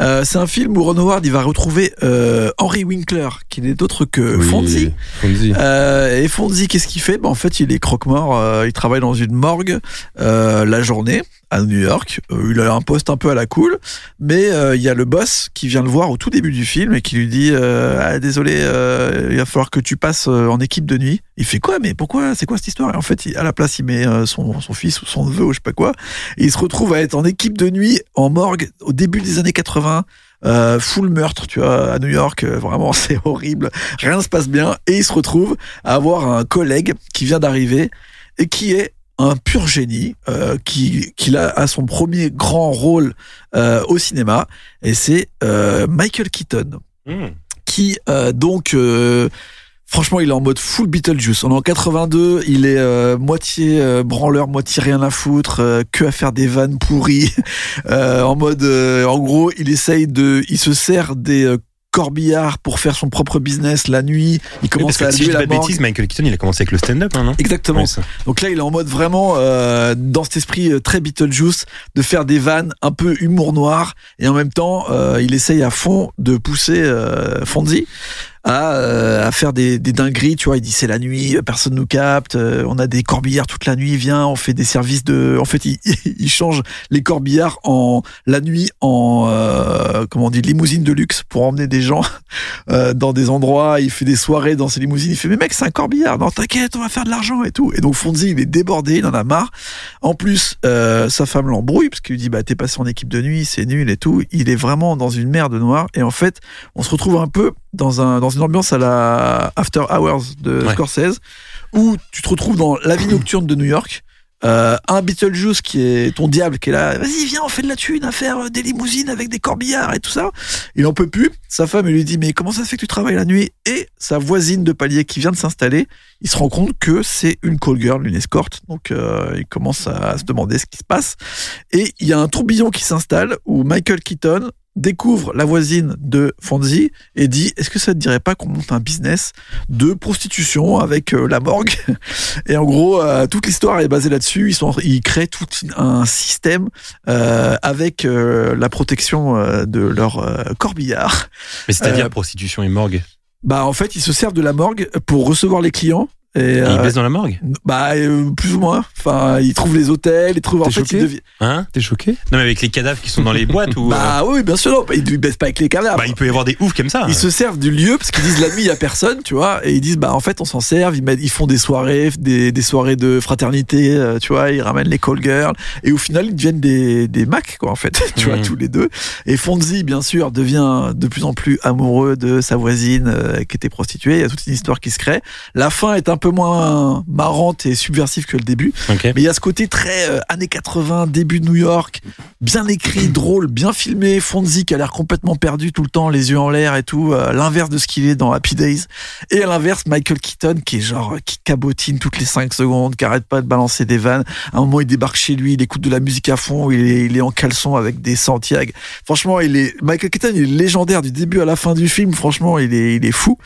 Euh, c'est un film où Ron Howard il va retrouver euh, Henry Winkler, qui n'est autre que Oui, Fonzie. Fonzie. Euh, et Fonzie, qu'est-ce qu'il fait? Ben, En fait, il est croque-mort. euh, il travaille dans une morgue euh, la journée à New York. Euh, il a un poste un peu à la cool, mais euh, il y a le boss qui vient le voir au tout début du film et qui lui dit euh, ah, désolé, il va falloir que tu passes en équipe de nuit. Il fait quoi? Mais pourquoi? C'est quoi cette histoire? En fait, à la place, il met son, son fils ou son neveu ou je sais pas quoi. Et il se retrouve à être en équipe de nuit en morgue au début des années 80. Euh, full meurtre, tu vois, à New York, vraiment c'est horrible, rien ne se passe bien, et il se retrouve à avoir un collègue qui vient d'arriver et qui est un pur génie, euh, qui, qui a, a son premier grand rôle euh, au cinéma, et c'est euh, Michael Keaton, qui euh, donc franchement il est en mode full Beetlejuice. On est en 82, il est euh, moitié euh, branleur, moitié rien à foutre, euh, que à faire des vannes pourries. En mode, en gros, il essaye de, il se sert des corbillards pour faire son propre business la nuit. Il Oui, commence parce à que si je dis pas de bêtises, Michael Keaton, il a commencé avec le stand-up, hein, non? Exactement. Donc là, il est en mode vraiment euh, dans cet esprit euh, très Beetlejuice de faire des vannes un peu humour noir. Et en même temps, euh, il essaye à fond de pousser euh, Fonzie à, euh, à faire des, des dingueries. Tu vois, il dit c'est la nuit, personne nous capte, euh, on a des corbillards toute la nuit, viens, on fait des services de. En fait, il, il change les corbillards en la nuit en euh, comment on dit limousine de luxe pour emmener des gens euh, dans des endroits. Il fait des soirées dans ces limousines. Il fait mais mec, c'est un corbillard. Non, t'inquiète, on va faire de l'argent et tout. Et donc Fonzie, il est débordé, il en a marre. En plus, euh, sa femme l'embrouille parce qu'il lui dit bah t'es passé en équipe de nuit, c'est nul et tout. Il est vraiment dans une merde noire. Et en fait, on se retrouve un peu dans un dans une ambiance à la After Hours de Ouais. Scorsese où tu te retrouves dans la vie nocturne de New York. Euh, un Beetlejuice qui est ton diable, qui est là, vas-y, viens, on fait de la thune, à faire euh, des limousines avec des corbillards et tout ça. Il en peut plus. Sa femme, elle lui dit, mais comment ça se fait que tu travailles la nuit? Et sa voisine de palier qui vient de s'installer, il se rend compte que c'est une call girl, une escorte. Donc, euh, il commence à se demander ce qui se passe. Et il y a un tourbillon qui s'installe où Michael Keaton découvre la voisine de Fonzie et dit est-ce que ça te dirait pas qu'on monte un business de prostitution avec euh, la morgue? Et en gros euh, toute l'histoire est basée là-dessus. Ils sont ils créent tout un système euh, avec la protection de leur corbillard. Mais c'est-à-dire prostitution et morgue? bah en fait ils se servent de la morgue pour recevoir les clients et, euh, baissent dans la morgue bah euh, plus ou moins enfin ils trouvent les hôtels ils trouvent en fait choqué ils devi- Hein T'es choqué Non, mais avec les cadavres qui sont dans les boîtes ou. euh, bah oui bien sûr non, ils, baissent pas avec les cadavres bah, il peut y avoir des oufs comme ça. Ils se servent du lieu parce qu'ils disent la nuit il y a personne, tu vois, et ils disent bah en fait on s'en sert, ils, mettent- ils font des soirées, des, des soirées de fraternité, euh, tu vois, ils ramènent les call girls et au final ils deviennent des des macs quoi en fait, tu vois Mhm. tous les deux. Et Fonzie bien sûr devient de plus en plus amoureux de sa voisine euh, qui était prostituée, il y a toute une histoire qui se crée. La fin est un peu moins marrante et subversive que le début, mais il y a ce côté très euh, années 80, début de New York, bien écrit, drôle, bien filmé. Fonzie qui a l'air complètement perdu tout le temps, les yeux en l'air et tout, euh, l'inverse de ce qu'il est dans Happy Days. Et à l'inverse, Michael Keaton qui est genre euh, qui cabotine toutes les 5 secondes, qui arrête pas de balancer des vannes. À un moment, il débarque chez lui, il écoute de la musique à fond, il est, il est en caleçon avec des Santiago. Franchement, il est Michael Keaton, il est légendaire du début à la fin du film. Franchement, il est, il est fou.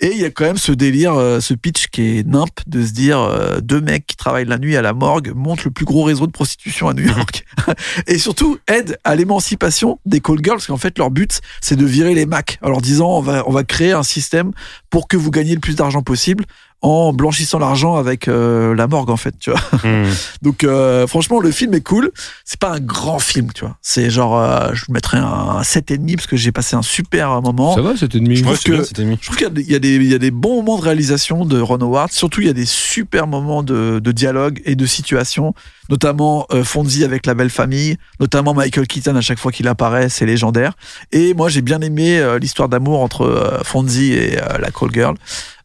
Et il y a quand même ce délire, euh, ce pitch qui est nimp de se dire euh, deux mecs qui travaillent la nuit à la morgue montent le plus gros réseau de prostitution à New York. et surtout aident à l'émancipation des call girls, parce qu'en fait leur but c'est de virer les Macs en leur disant on va, on va créer un système pour que vous gagniez le plus d'argent possible en blanchissant l'argent avec euh, la morgue en fait tu vois Hmm. donc euh, franchement le film est cool c'est pas un grand film tu vois c'est genre euh, je mettrais un 7,5 parce que j'ai passé un super moment Ça va, cet ennemi Je Ouais, trouve que- je trouve qu'il y a des- il y, a des, il y a des bons moments de réalisation de Ron Howard. Surtout, il y a des super moments de, de dialogue et de situation, notamment euh, Fonzie avec la belle famille, notamment Michael Keaton à chaque fois qu'il apparaît, c'est légendaire. Et moi, j'ai bien aimé euh, l'histoire d'amour entre euh, Fonzie et la call girl.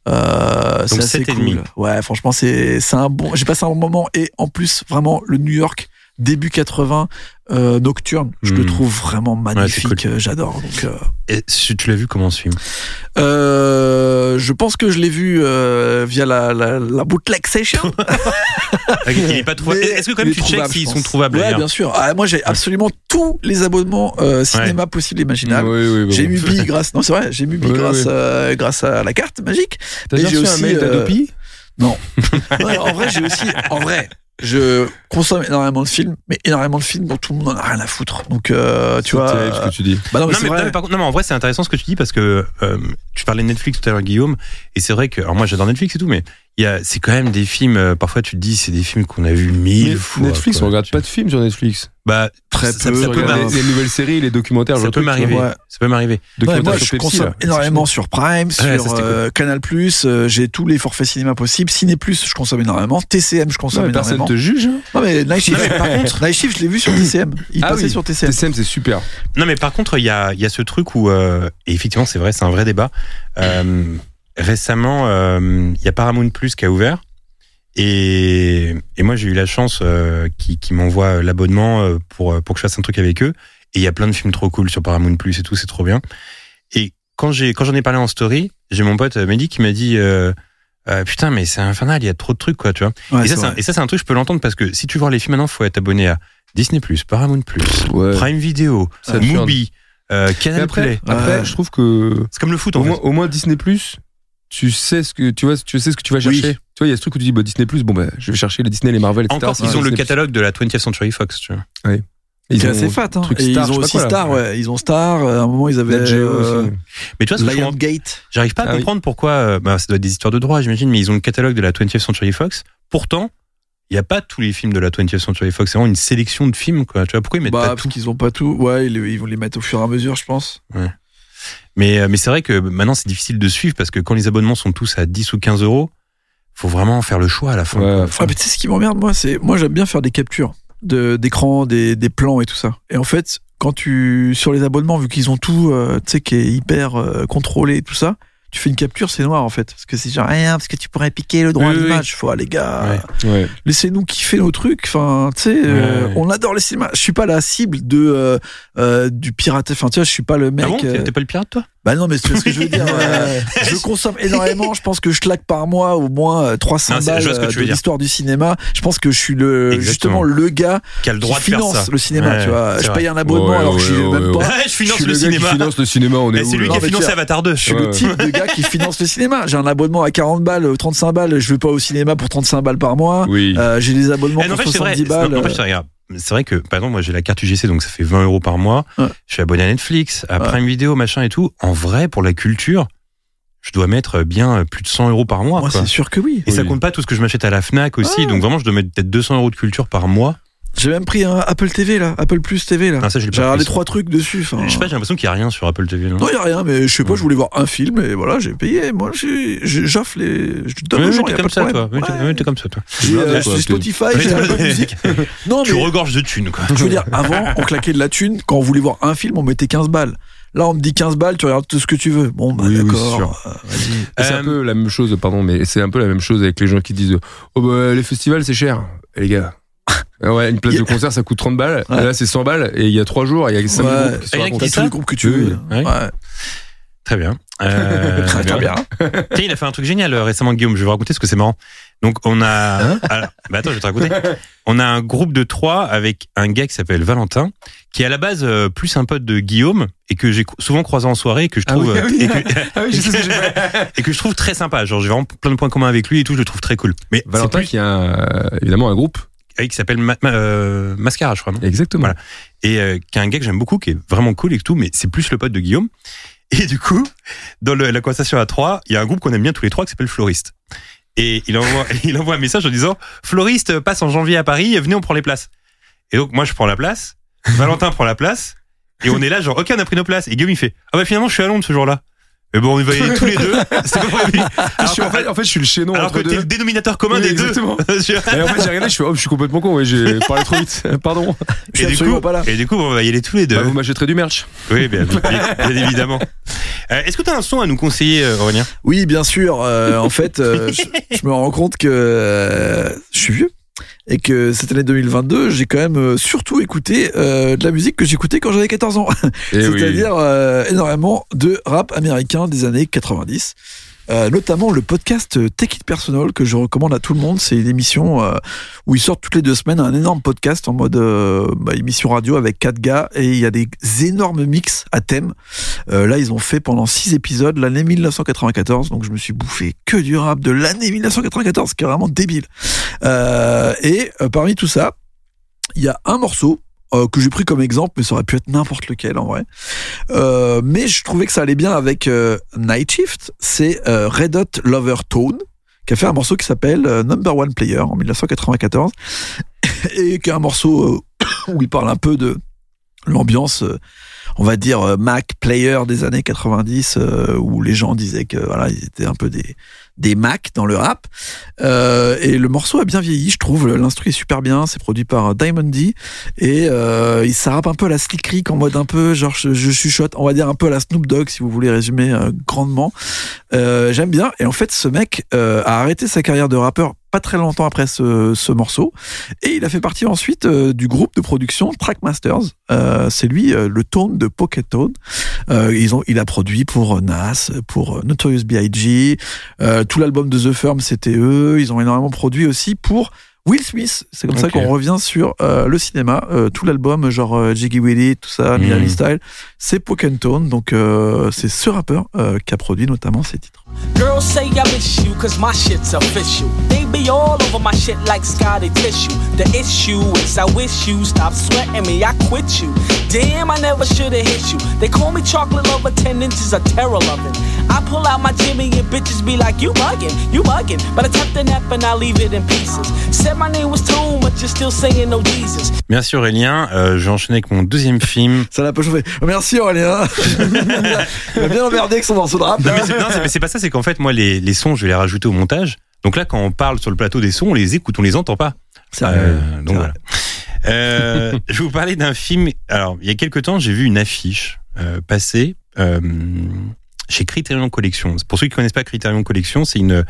Euh, c'est cool. Ouais, franchement, c'est c'est un bon. J'ai passé un bon moment et en plus, vraiment, le New York début 80 euh, nocturne, je le Hmm. trouve vraiment magnifique. cool. euh, J'adore. Donc. euh, Et tu tu l'as vu comment ce film? Euh, je pense que je l'ai vu euh, via la, la, la bootleg session. Il est pas trouvable. Mais Est-ce que quand même tu checks s'ils sont trouvables Ouais, bien sûr. Ah, moi, j'ai absolument tous les abonnements euh, cinéma possibles et imaginables. Oui, oui, bon. J'ai mis Bi grâce. Non, c'est vrai. J'ai mis Bi Oui, grâce, oui. euh, grâce à la carte magique. T'as Et reçu un aussi, mail euh, d'Adopi Ouais, en vrai, j'ai aussi. En vrai, je consomme énormément de films, mais énormément de films dont tout le monde en a rien à foutre. Donc, euh, tu C'est vois. terrible ce que tu dis. Bah non, mais non, c'est mais, vrai. non, mais par contre, non, mais en vrai, c'est intéressant ce que tu dis parce que euh, tu parlais de Netflix tout à l'heure, Guillaume, et c'est vrai que, alors moi, j'adore Netflix et tout, mais c'est quand même des films. euh, parfois, tu te dis, c'est des films qu'on a vus mille Mais fois. Netflix, quoi. on regarde pas de films sur Netflix. Bah, Très ça, peu, ça On peut les, les nouvelles séries, les documentaires. Ça peut m'arriver. Ouais. Ça peut m'arriver. Ouais, moi, je consomme là. énormément sur Prime, ça, sur c'était euh, Canal+, euh, j'ai tous les forfaits cinéma possibles. Ciné+, je consomme énormément. TCM, je consomme Ouais, personne énormément. te juge. hein. Non, mais Night Shift, Non, par contre- Night Shift, je l'ai vu sur TCM. Il Ah passait oui. sur TCM. TCM, c'est super. Non, mais par contre, il y a, il y a ce truc où, euh, et effectivement, c'est vrai, c'est un vrai débat. Euh, récemment, euh, il y a Paramount Plus qui a ouvert. Et, et moi, j'ai eu la chance euh, qui, qui m'envoie l'abonnement euh, pour, pour que je fasse un truc avec eux. Et il y a plein de films trop cool sur Paramount Plus et tout, c'est trop bien. Et quand j'ai quand j'en ai parlé en story, j'ai mon pote euh, Mehdi qui m'a dit euh, euh, putain mais c'est infernal, il y a trop de trucs quoi, tu vois. Ouais, et, ça, c'est un, vrai. et ça c'est un truc je peux l'entendre parce que si tu veux voir les films maintenant, faut être abonné à Disney Paramount Ouais. Prime Video, Mubi, euh, Canal après, Play. après je trouve que C'est comme le foot en au fait. moins, au moins Disney Plus, tu sais ce que tu vois, tu sais ce que tu vas Oui. chercher. Tu vois, il y a ce truc où tu dis bah, Disney Plus, bon bah je vais chercher les Disney, les Marvel, etc. Encore qu'ils ont le Disney+. catalogue de la 20th Century Fox, tu vois. Ils C'est ont assez fat. Hein. truc Et Star, ils ont aussi quoi. Star, ouais. Ils ont Star. euh, À un moment, ils avaient euh, aussi. Mais tu vois, comprends- Lionsgate. j'arrive pas à Ah oui. comprendre pourquoi. euh, bah, ça doit être des histoires de droit, j'imagine, mais ils ont le catalogue de la 20th Century Fox. Pourtant, il n'y a pas tous les films de la 20th Century Fox. C'est vraiment une sélection de films, quoi. Tu vois, pourquoi ils mettent Bah, pas parce tout qu'ils ont pas tout. Ouais, ils, ils vont les mettre au fur et à mesure, je pense. Mais, euh, mais c'est vrai que maintenant, c'est difficile de suivre parce que quand les abonnements sont tous à 10 ou 15 euros, faut vraiment faire le choix à la fin. Ouais. Ah, mais tu sais ce qui m'emmerde, moi, c'est moi j'aime bien faire des captures de d'écran, des, des plans et tout ça. Et en fait, quand tu sur les abonnements, vu qu'ils ont tout, euh, tu sais, qui est hyper euh, contrôlé et tout ça, tu fais une capture, c'est noir en fait. Parce que c'est genre, rien, parce que tu pourrais piquer le droit Oui, à oui, l'image. Faut, ah, les gars, Ouais. Ouais. laissez-nous kiffer nos trucs. Enfin, tu sais, euh, on adore les cinémas. Je suis pas la cible de euh, euh, du pirate. Enfin, tu vois, je suis pas le mec. Ah bon euh, T'es pas le pirate, toi? Bah non, mais c'est ce que je veux dire. euh, je consomme énormément. Je pense que je claque par mois au moins euh, 300 Non, c'est- balles euh, de l'histoire du cinéma. Je pense que je suis le Exactement. justement le gars Qui a le droit qui de faire finance ça. le cinéma. Ouais, tu vois, je vrai. paye un abonnement Ouais, alors que je suis ouais, même ouais, pas. Ouais, je Je finance suis le le gars qui cinéma. finance le cinéma, on est où C'est lui là qui a financé Avatar 2. Je suis Ouais. le type de gars qui finance le cinéma. J'ai un abonnement à 40 balles, euh, 35 balles. Je vais pas au cinéma pour 35 balles par mois. Oui. Euh, j'ai des abonnements Eh, pour n'empêche, c'est vrai. 70 balles. C'est vrai que, par exemple, moi j'ai la carte UGC, donc ça fait 20 euros par mois. Ouais. Je suis abonné à Netflix, à Ouais. Prime Video, machin et tout. En vrai, pour la culture, je dois mettre bien plus de 100 euros par mois. Moi, c'est sûr que oui. Et ça compte pas tout ce que je m'achète à la Fnac aussi. Ah. Donc vraiment, je dois mettre peut-être 200 euros de culture par mois. J'ai même pris un Apple TV là, Apple Plus TV là. Ah, J'ai regardé trois trucs dessus. enfin. Je sais pas, j'ai l'impression qu'il y a rien sur Apple TV. Non, Non, il y a rien, mais je sais pas, Ouais. je voulais voir un film et voilà, j'ai payé. Moi, j'offre les. Je donne Oui, aux oui, gens, t'es y a comme pas de ça, toi. Ouais. oui, t'es comme ça, toi. J'ai euh, Spotify, j'ai un de musique. Non, Tu mais regorges de thunes, quoi. je veux dire, avant, on claquait de la thune. Quand on voulait voir un film, on mettait 15 balles. Là, on me dit 15 balles, tu regardes tout ce que tu veux. Bon, bah Oui, d'accord. c'est sûr. euh, C'est Euh, un peu la même chose, pardon, mais c'est un peu la même chose avec les gens qui disent Oh bah les festivals c'est cher. Et les gars. Ah Ouais, une place de concert ça coûte 30 balles. Ouais. Là c'est 100 balles et il y a 3 jours, il y a 5 Ouais. groupes qui qui tous ça les groupes que tu veux. oui. Ouais. Ouais. Très bien. Euh, Très, très bien. Tiens, il a fait un truc génial euh, récemment, Guillaume. Je vais vous raconter parce que c'est marrant. Donc, on a. Hein Alors, bah attends, je vais te raconter. On a un groupe de trois avec un gars qui s'appelle Valentin, qui est à la base euh, plus un pote de Guillaume et que j'ai souvent croisé en soirée et que je Ah trouve. ah et, que, Ah je sais ce que j'ai fait. et que je trouve très sympa. Genre, j'ai vraiment plein de points communs avec lui et tout. Je le trouve très cool. Mais Valentin plus- qui a euh, évidemment un groupe. Qui s'appelle Ma- Ma- euh, Mascara, je crois. Non? Exactement. Voilà. et euh, qui est un gars que j'aime beaucoup, qui est vraiment cool et tout, mais c'est plus le pote de Guillaume. Et du coup, dans le- la conversation à trois, il y a un groupe qu'on aime bien tous les trois qui s'appelle Floriste. Et il envoie, il envoie un message en disant Floriste passe en janvier à Paris, venez, on prend les places. Et donc, moi, je prends la place, Valentin prend la place, et on est là, genre, ok, on a pris nos places. Et Guillaume, il fait Ah bah finalement, je suis à Londres ce jour-là. Mais bon, on va y aller tous les deux. C'est pas prévu. Je suis- en, fait, en fait, je suis le chaînon alors entre que t'es deux. le dénominateur commun Oui, des exactement. deux. Et en fait, j'ai regardé, je fais, oh, je suis complètement con, oui, j'ai parlé trop vite. Pardon. Je suis et, du absolument coup, pas là. et du coup, on va y aller tous les deux. Bah, vous m'achèterez du merch. Oui, bien, bien- bien évidemment. Euh, Est-ce que tu as un son à nous conseiller, euh, Aurélien? Oui, bien sûr. euh, en fait, euh, je, je me rends compte que euh, je suis vieux et que cette année 2022, j'ai quand même euh, surtout écouté euh, de la musique que j'écoutais quand j'avais 14 ans. Oui. C'est-à-dire euh, énormément de rap américain des années 90. Euh, notamment le podcast Take It Personal que je recommande à tout le monde. C'est une émission euh, où ils sortent toutes les deux semaines un énorme podcast en mode euh, bah, émission radio avec quatre gars et il y a des énormes mix à thème. Là, ils ont fait pendant six épisodes l'année 1994, donc je me suis bouffé que du rap de l'année 1994, ce qui est vraiment débile. Et parmi tout ça, il y a un morceau euh, que j'ai pris comme exemple, mais ça aurait pu être n'importe lequel en vrai. Euh, mais je trouvais que ça allait bien avec euh, Night Shift. C'est euh, Red Hot Lover Tone qui a fait un morceau qui s'appelle Number One Player en 1994 et qui est un morceau où il parle un peu de l'ambiance, on va dire euh, Mac player des années 90 euh, où les gens disaient que voilà ils étaient un peu des des Mac dans le rap. Euh, et le morceau a bien vieilli je trouve. L'instru est super bien c'est produit par Diamond D. Et euh, il ça rappe un peu à la Slick Rick en mode un peu genre je, je chuchote on va dire un peu à la Snoop Dogg si vous voulez résumer euh, grandement. Euh, j'aime bien. Et en fait ce mec euh, a arrêté sa carrière de rappeur pas très longtemps après ce, ce morceau. Et il a fait partie ensuite euh, du groupe de production Trackmasters. Euh, c'est lui euh, le tone de Pocket Tone. Ils ont il a produit pour Nas pour Notorious B.I.G tout l'album de The Firm c'était eux. Ils ont énormément produit aussi pour Will Smith, c'est comme ça qu'on revient sur euh, le cinéma. Euh, tout l'album, genre euh, Jiggy Willy, tout ça. Miami Style, c'est Pocket Tone. Donc euh, c'est ce rappeur euh, qui a produit notamment ces titres. Girls say I miss you cause my shit's official. They be all over my shit like Scotty tissue. The issue is I wish you stop sweating me, I quit you. Damn, I never should've hit you. They call me chocolate lover, 10 inches of terror loving. I pull out my Jimmy and bitches be like, you bugging, you bugging. But I tap the nap and I leave it in pieces. Said my name was Tone, but you're still saying no Jesus. Merci Aurélien. Euh, je vais enchaîner avec mon deuxième film. Ça l'a pas chauffé. Merci Aurélien. Il a bien emmerdé avec son morceau de rap. Non, mais c'est non, c'est- mais c'est pas ça, c'est qu'en fait, moi, les, les sons, je vais les rajouter au montage. Donc là, quand on parle sur le plateau des sons, on les écoute, on les entend pas. C'est vrai. Euh, donc voilà. Euh, je vais vous parler d'un film. Alors, il y a quelques temps, j'ai vu une affiche euh, passer. Chez Criterion Collection. Pour ceux qui connaissent pas Criterion Collection, c'est une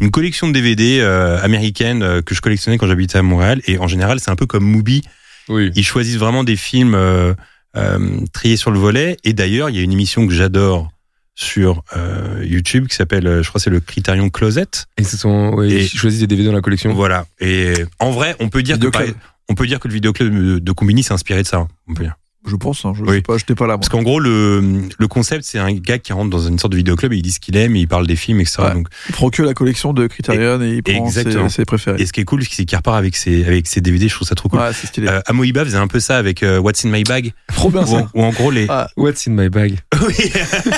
une collection de DVD euh, américaine euh, que je collectionnais quand j'habitais à Montréal. Et en général, c'est un peu comme Mubi. Oui. Ils choisissent vraiment des films euh, euh, triés sur le volet. Et d'ailleurs, il y a une émission que j'adore sur YouTube qui s'appelle, je crois, c'est le Criterion Closet. Et c'est son. Oui, Et- il choisit des DVD dans la collection. Voilà. Et en vrai, on peut dire que on peut dire que le vidéoclub de, de Combini s'est inspiré de ça. On peut dire. Je pense, hein, je Oui. sais pas, j'étais pas là. moi. Parce qu'en gros, le, le concept, c'est un gars qui rentre dans une sorte de vidéoclub et il dit ce qu'il aime et il parle des films, etc. Ouais. Donc, Il prend que la collection de Criterion et il prend ses, Exactement. ses préférés. et ce qui est cool, c'est qu'il repart avec ses, avec ses DVD. Je trouve ça trop cool. Ouais, c'est stylé. Euh, Amoeba faisait un peu ça avec euh, What's in My Bag, Trop bien ça. où en gros les. Ah, What's in my bag? Oui.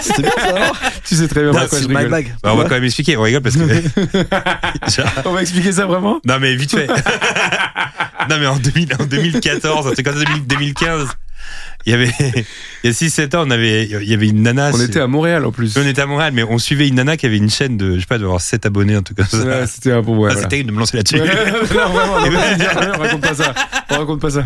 C'était bien ça. alors Tu sais très bien Non, pourquoi je c'est my bag. Bah, on va quand même expliquer. On rigole parce que. On va expliquer ça vraiment? Non mais vite fait. non mais en, 2000 en 2014, un truc comme ça, 2000 2015, il y avait, il y a 6-7 ans, on avait, il y avait une nana. On était à Montréal en plus. on était à Montréal, mais on suivait une nana qui avait une chaîne de, je sais pas, d'avoir 7 abonnés, un truc comme ça. Ouais, C'était un bon. Ouais, Ah, voilà. C'était de me lancer là-dessus. Ouais, non, vraiment, non, vas-y, dis rien, on raconte pas ça. On raconte pas ça.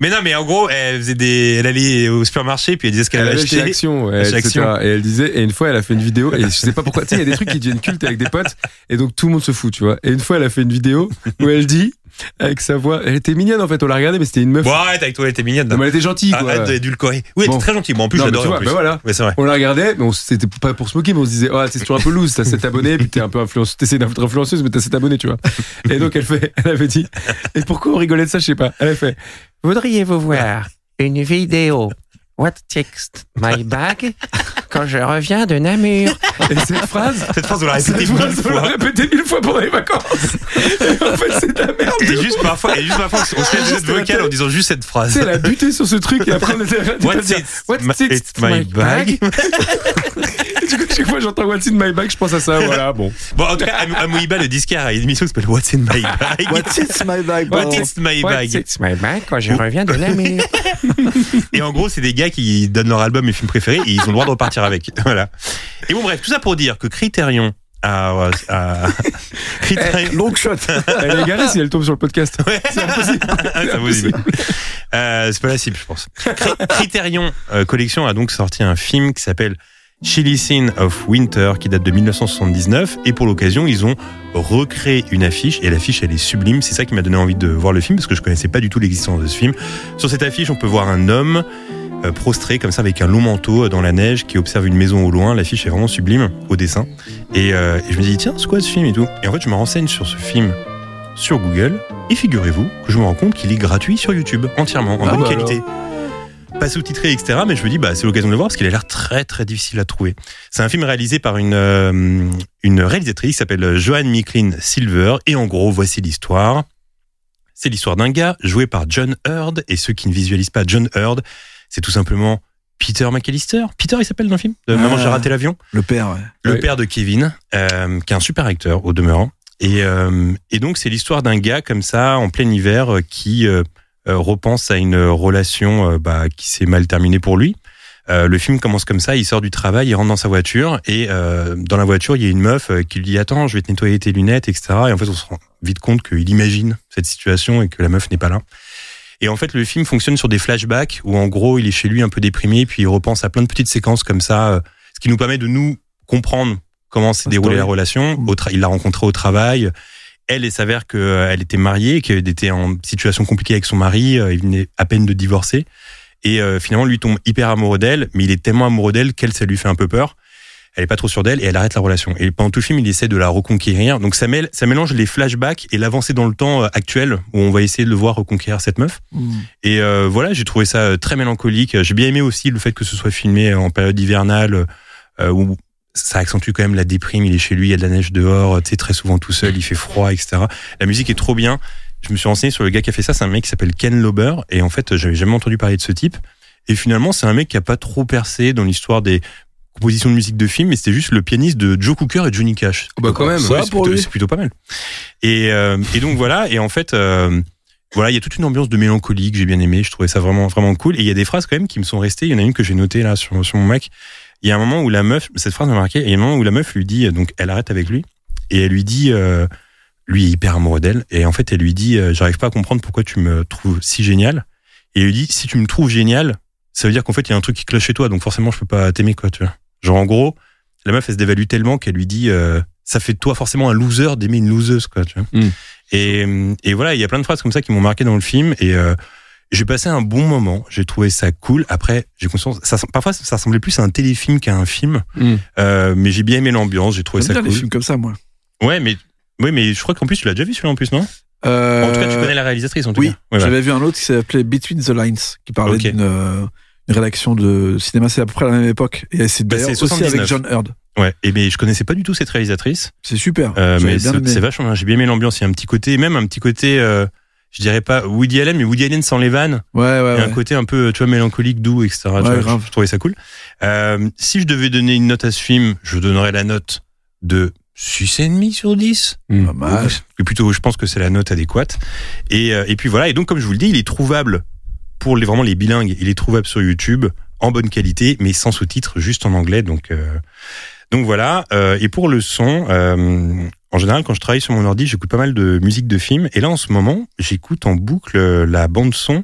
Mais non, mais en gros, elle faisait des, elle allait au supermarché, puis elle disait ce qu'elle Elle avait acheté. Action, ouais, Chez etc. Action. Et elle disait, et une fois, elle a fait une vidéo, et je sais pas pourquoi, tu sais, il y a des trucs qui deviennent cultes avec des potes, et donc tout le monde se fout, tu vois. Et une fois, elle a fait une vidéo où elle dit, avec sa voix, elle était mignonne en fait, on l'a regardée, mais c'était une meuf. Arrête avec toi, elle était mignonne. Non, mais elle était gentille, quoi. Arrête d'édulcorer. Oui, Bon. c'est très gentil. Bon, en plus, mais plus. bah voilà. Ouais, c'est vrai. On la regardait, mais c'était pas pour se moquer, mais on se disait, oh, c'est toujours un peu loose, t'as 7 abonnés, puis t'es un peu influenceuse, t'essaies d'être influenceuse, mais t'as 7 abonnés, tu vois. Et donc, elle fait, elle avait dit, et pourquoi on rigolait de ça, je sais pas. Elle a fait, Voudriez-vous voir une vidéo? What text my bag? Quand je reviens de Namur et cette phrase, Cette phrase, on l'a répétée mille phrase, on l'a fois. répété mille fois pendant les vacances. Et en fait, c'est de la merde. Et juste parfois, et juste parfois, on se fait des notes vocales en disant juste cette Tu phrase. sais, elle a buté sur ce truc et après on était What's it? What's My- it? it's my bag? Du coup, chaque fois que j'entends What's in my bag, je pense à ça, voilà, bon. Bon, en tout cas, Am- Amoeba, le disquaire, a une émission qui s'appelle What's in my bag? What's it, my bag What pardon. is my bag? text my bag quand je reviens de Namur Et en gros, c'est des gars qui donnent leur album et film préféré et ils ont le droit de repartir avec. Voilà. Et bon, bref, tout ça pour dire que Criterion a, a- Criterion, Long shot. Elle est égarée si elle tombe sur le podcast. Ouais. C'est impossible. Ah, c'est impossible. Euh, c'est pas la cible, je pense. Cri- Criterion euh, Collection a donc sorti un film qui s'appelle Chili Scene of Winter, qui date de 1979. Et pour l'occasion, ils ont recréé une affiche. Et l'affiche, elle est sublime. C'est ça qui m'a donné envie de voir le film, parce que je connaissais pas du tout l'existence de ce film. Sur cette affiche, on peut voir un homme prostré comme ça avec un long manteau euh, dans la neige qui observe une maison au loin. L'affiche est vraiment sublime au dessin. Et, euh, et je me dis tiens c'est quoi ce film et tout? Et en fait je me renseigne sur ce film sur Google et figurez-vous que je me rends compte qu'il est gratuit sur YouTube entièrement en Ah bonne bah qualité. Pas sous-titré, etc. Mais je me dis, bah, c'est l'occasion de le voir parce qu'il a l'air très très difficile à trouver. C'est un film réalisé par une, euh, une réalisatrice qui s'appelle Joanne Micklin Silver. Et en gros, voici l'histoire. C'est l'histoire d'un gars joué par John Hurd. Et ceux qui ne visualisent pas John Hurd, c'est tout simplement Peter McAllister. Peter, il s'appelle dans le film de Maman, Ah. j'ai raté l'avion? Le père, ouais. Le Ouais. père de Kevin, euh, qui est un super acteur au demeurant. Et, euh, et donc, c'est l'histoire d'un gars comme ça, en plein hiver, euh, qui euh, repense à une relation euh, bah, qui s'est mal terminée pour lui. Euh, le film commence comme ça, il sort du travail, il rentre dans sa voiture, et euh, dans la voiture, il y a une meuf qui lui dit « Attends, je vais te nettoyer tes lunettes, etc. » Et en fait, on se rend vite compte qu'il imagine cette situation et que la meuf n'est pas là. Et en fait, le film fonctionne sur des flashbacks où, en gros, il est chez lui un peu déprimé, puis il repense à plein de petites séquences comme ça, euh, ce qui nous permet de nous comprendre comment s'est déroulée la relation. Tra- il l'a rencontrée au travail. Elle, il s'avère qu'elle était mariée, qu'elle était en situation compliquée avec son mari. euh, Il venait à peine de divorcer. Et euh, finalement, lui tombe hyper amoureux d'elle, mais il est tellement amoureux d'elle qu'elle, ça lui fait un peu peur. Elle est pas trop sûre d'elle et elle arrête la relation. Et pendant tout le film, il essaie de la reconquérir. Donc ça, mêle, ça mélange les flashbacks et l'avancée dans le temps euh, actuel où on va essayer de le voir reconquérir cette meuf. Mm. Et euh, voilà, j'ai trouvé ça euh, très mélancolique. J'ai bien aimé aussi le fait que ce soit filmé en période hivernale, euh, où ça accentue quand même la déprime. Il est chez lui, il y a de la neige dehors, tu sais, très souvent tout seul, il fait froid, etc. La musique est trop bien. Je me suis renseigné sur le gars qui a fait ça. C'est un mec qui s'appelle Ken Lober. Et en fait, j'avais jamais entendu parler de ce type. Et finalement, c'est un mec qui a pas trop percé dans l'histoire des compositions de musique de film, mais c'était juste le pianiste de Joe Cooker et Johnny Cash. Bah, quand même. Ça Ouais, c'est pour plutôt, lui. c'est plutôt pas mal. Et, euh, et donc voilà, et en fait, euh, voilà, il y a toute une ambiance de mélancolie que j'ai bien aimé. Je trouvais ça vraiment vraiment cool. Et il y a des phrases quand même qui me sont restées. Il y en a une que j'ai notée là sur, sur mon Mac. Il y a un moment où la meuf, cette phrase m'a marqué. Il y a un moment où la meuf lui dit, donc elle arrête avec lui et elle lui dit, euh, lui est hyper amoureux d'elle et en fait elle lui dit, euh, j'arrive pas à comprendre pourquoi tu me trouves si génial. Et il lui dit, si tu me trouves génial, ça veut dire qu'en fait il y a un truc qui cloche chez toi, donc forcément je peux pas t'aimer quoi, tu vois. Genre en gros, la meuf elle se dévalue tellement qu'elle lui dit euh, ça fait de toi forcément un loser d'aimer une loseuse quoi tu vois. Mm. et, et voilà il y a plein de phrases comme ça qui m'ont marqué dans le film et euh, j'ai passé un bon moment j'ai trouvé ça cool. Après j'ai conscience ça parfois ça ressemblait plus à un téléfilm qu'à un film Mm. euh, mais j'ai bien aimé l'ambiance j'ai trouvé J'aime ça bien cool. les films comme ça, moi. ouais mais oui mais je crois qu'en plus tu l'as déjà vu celui-là en plus non? Euh, en tout cas tu connais la réalisatrice en tout Oui, cas. Ouais, j'avais vu un autre qui s'appelait Between the Lines, qui parlait d'une euh, une rédaction de cinéma, c'est à peu près à la même époque. Et c'est Bah, d'ailleurs aussi avec 79. John Hurd. ouais et mais je connaissais pas du tout cette réalisatrice C'est super. Euh, mais c'est vachement bien. J'ai bien aimé l'ambiance. Il y a un petit côté, même un petit côté, euh, je dirais pas Woody Allen, mais Woody Allen sans les vannes. Ouais, ouais, Il y a ouais. un côté un peu, tu vois, mélancolique, doux, etc. Tu vois, grave. je, je trouvais ça cool. Euh, si je devais donner une note à ce film, je donnerais la note de 6,5 sur 10. Mm. Pas mal. Et plutôt, je pense que c'est la note adéquate. Et, euh, et puis voilà. Et donc, comme je vous le dis, il est trouvable pour les, vraiment les bilingues. Il est trouvable sur YouTube en bonne qualité, mais sans sous-titres, juste en anglais. Donc, euh, voilà. Euh, et pour le son, euh, en général, quand je travaille sur mon ordi, j'écoute pas mal de musique de film. Et là, en ce moment, j'écoute en boucle la bande son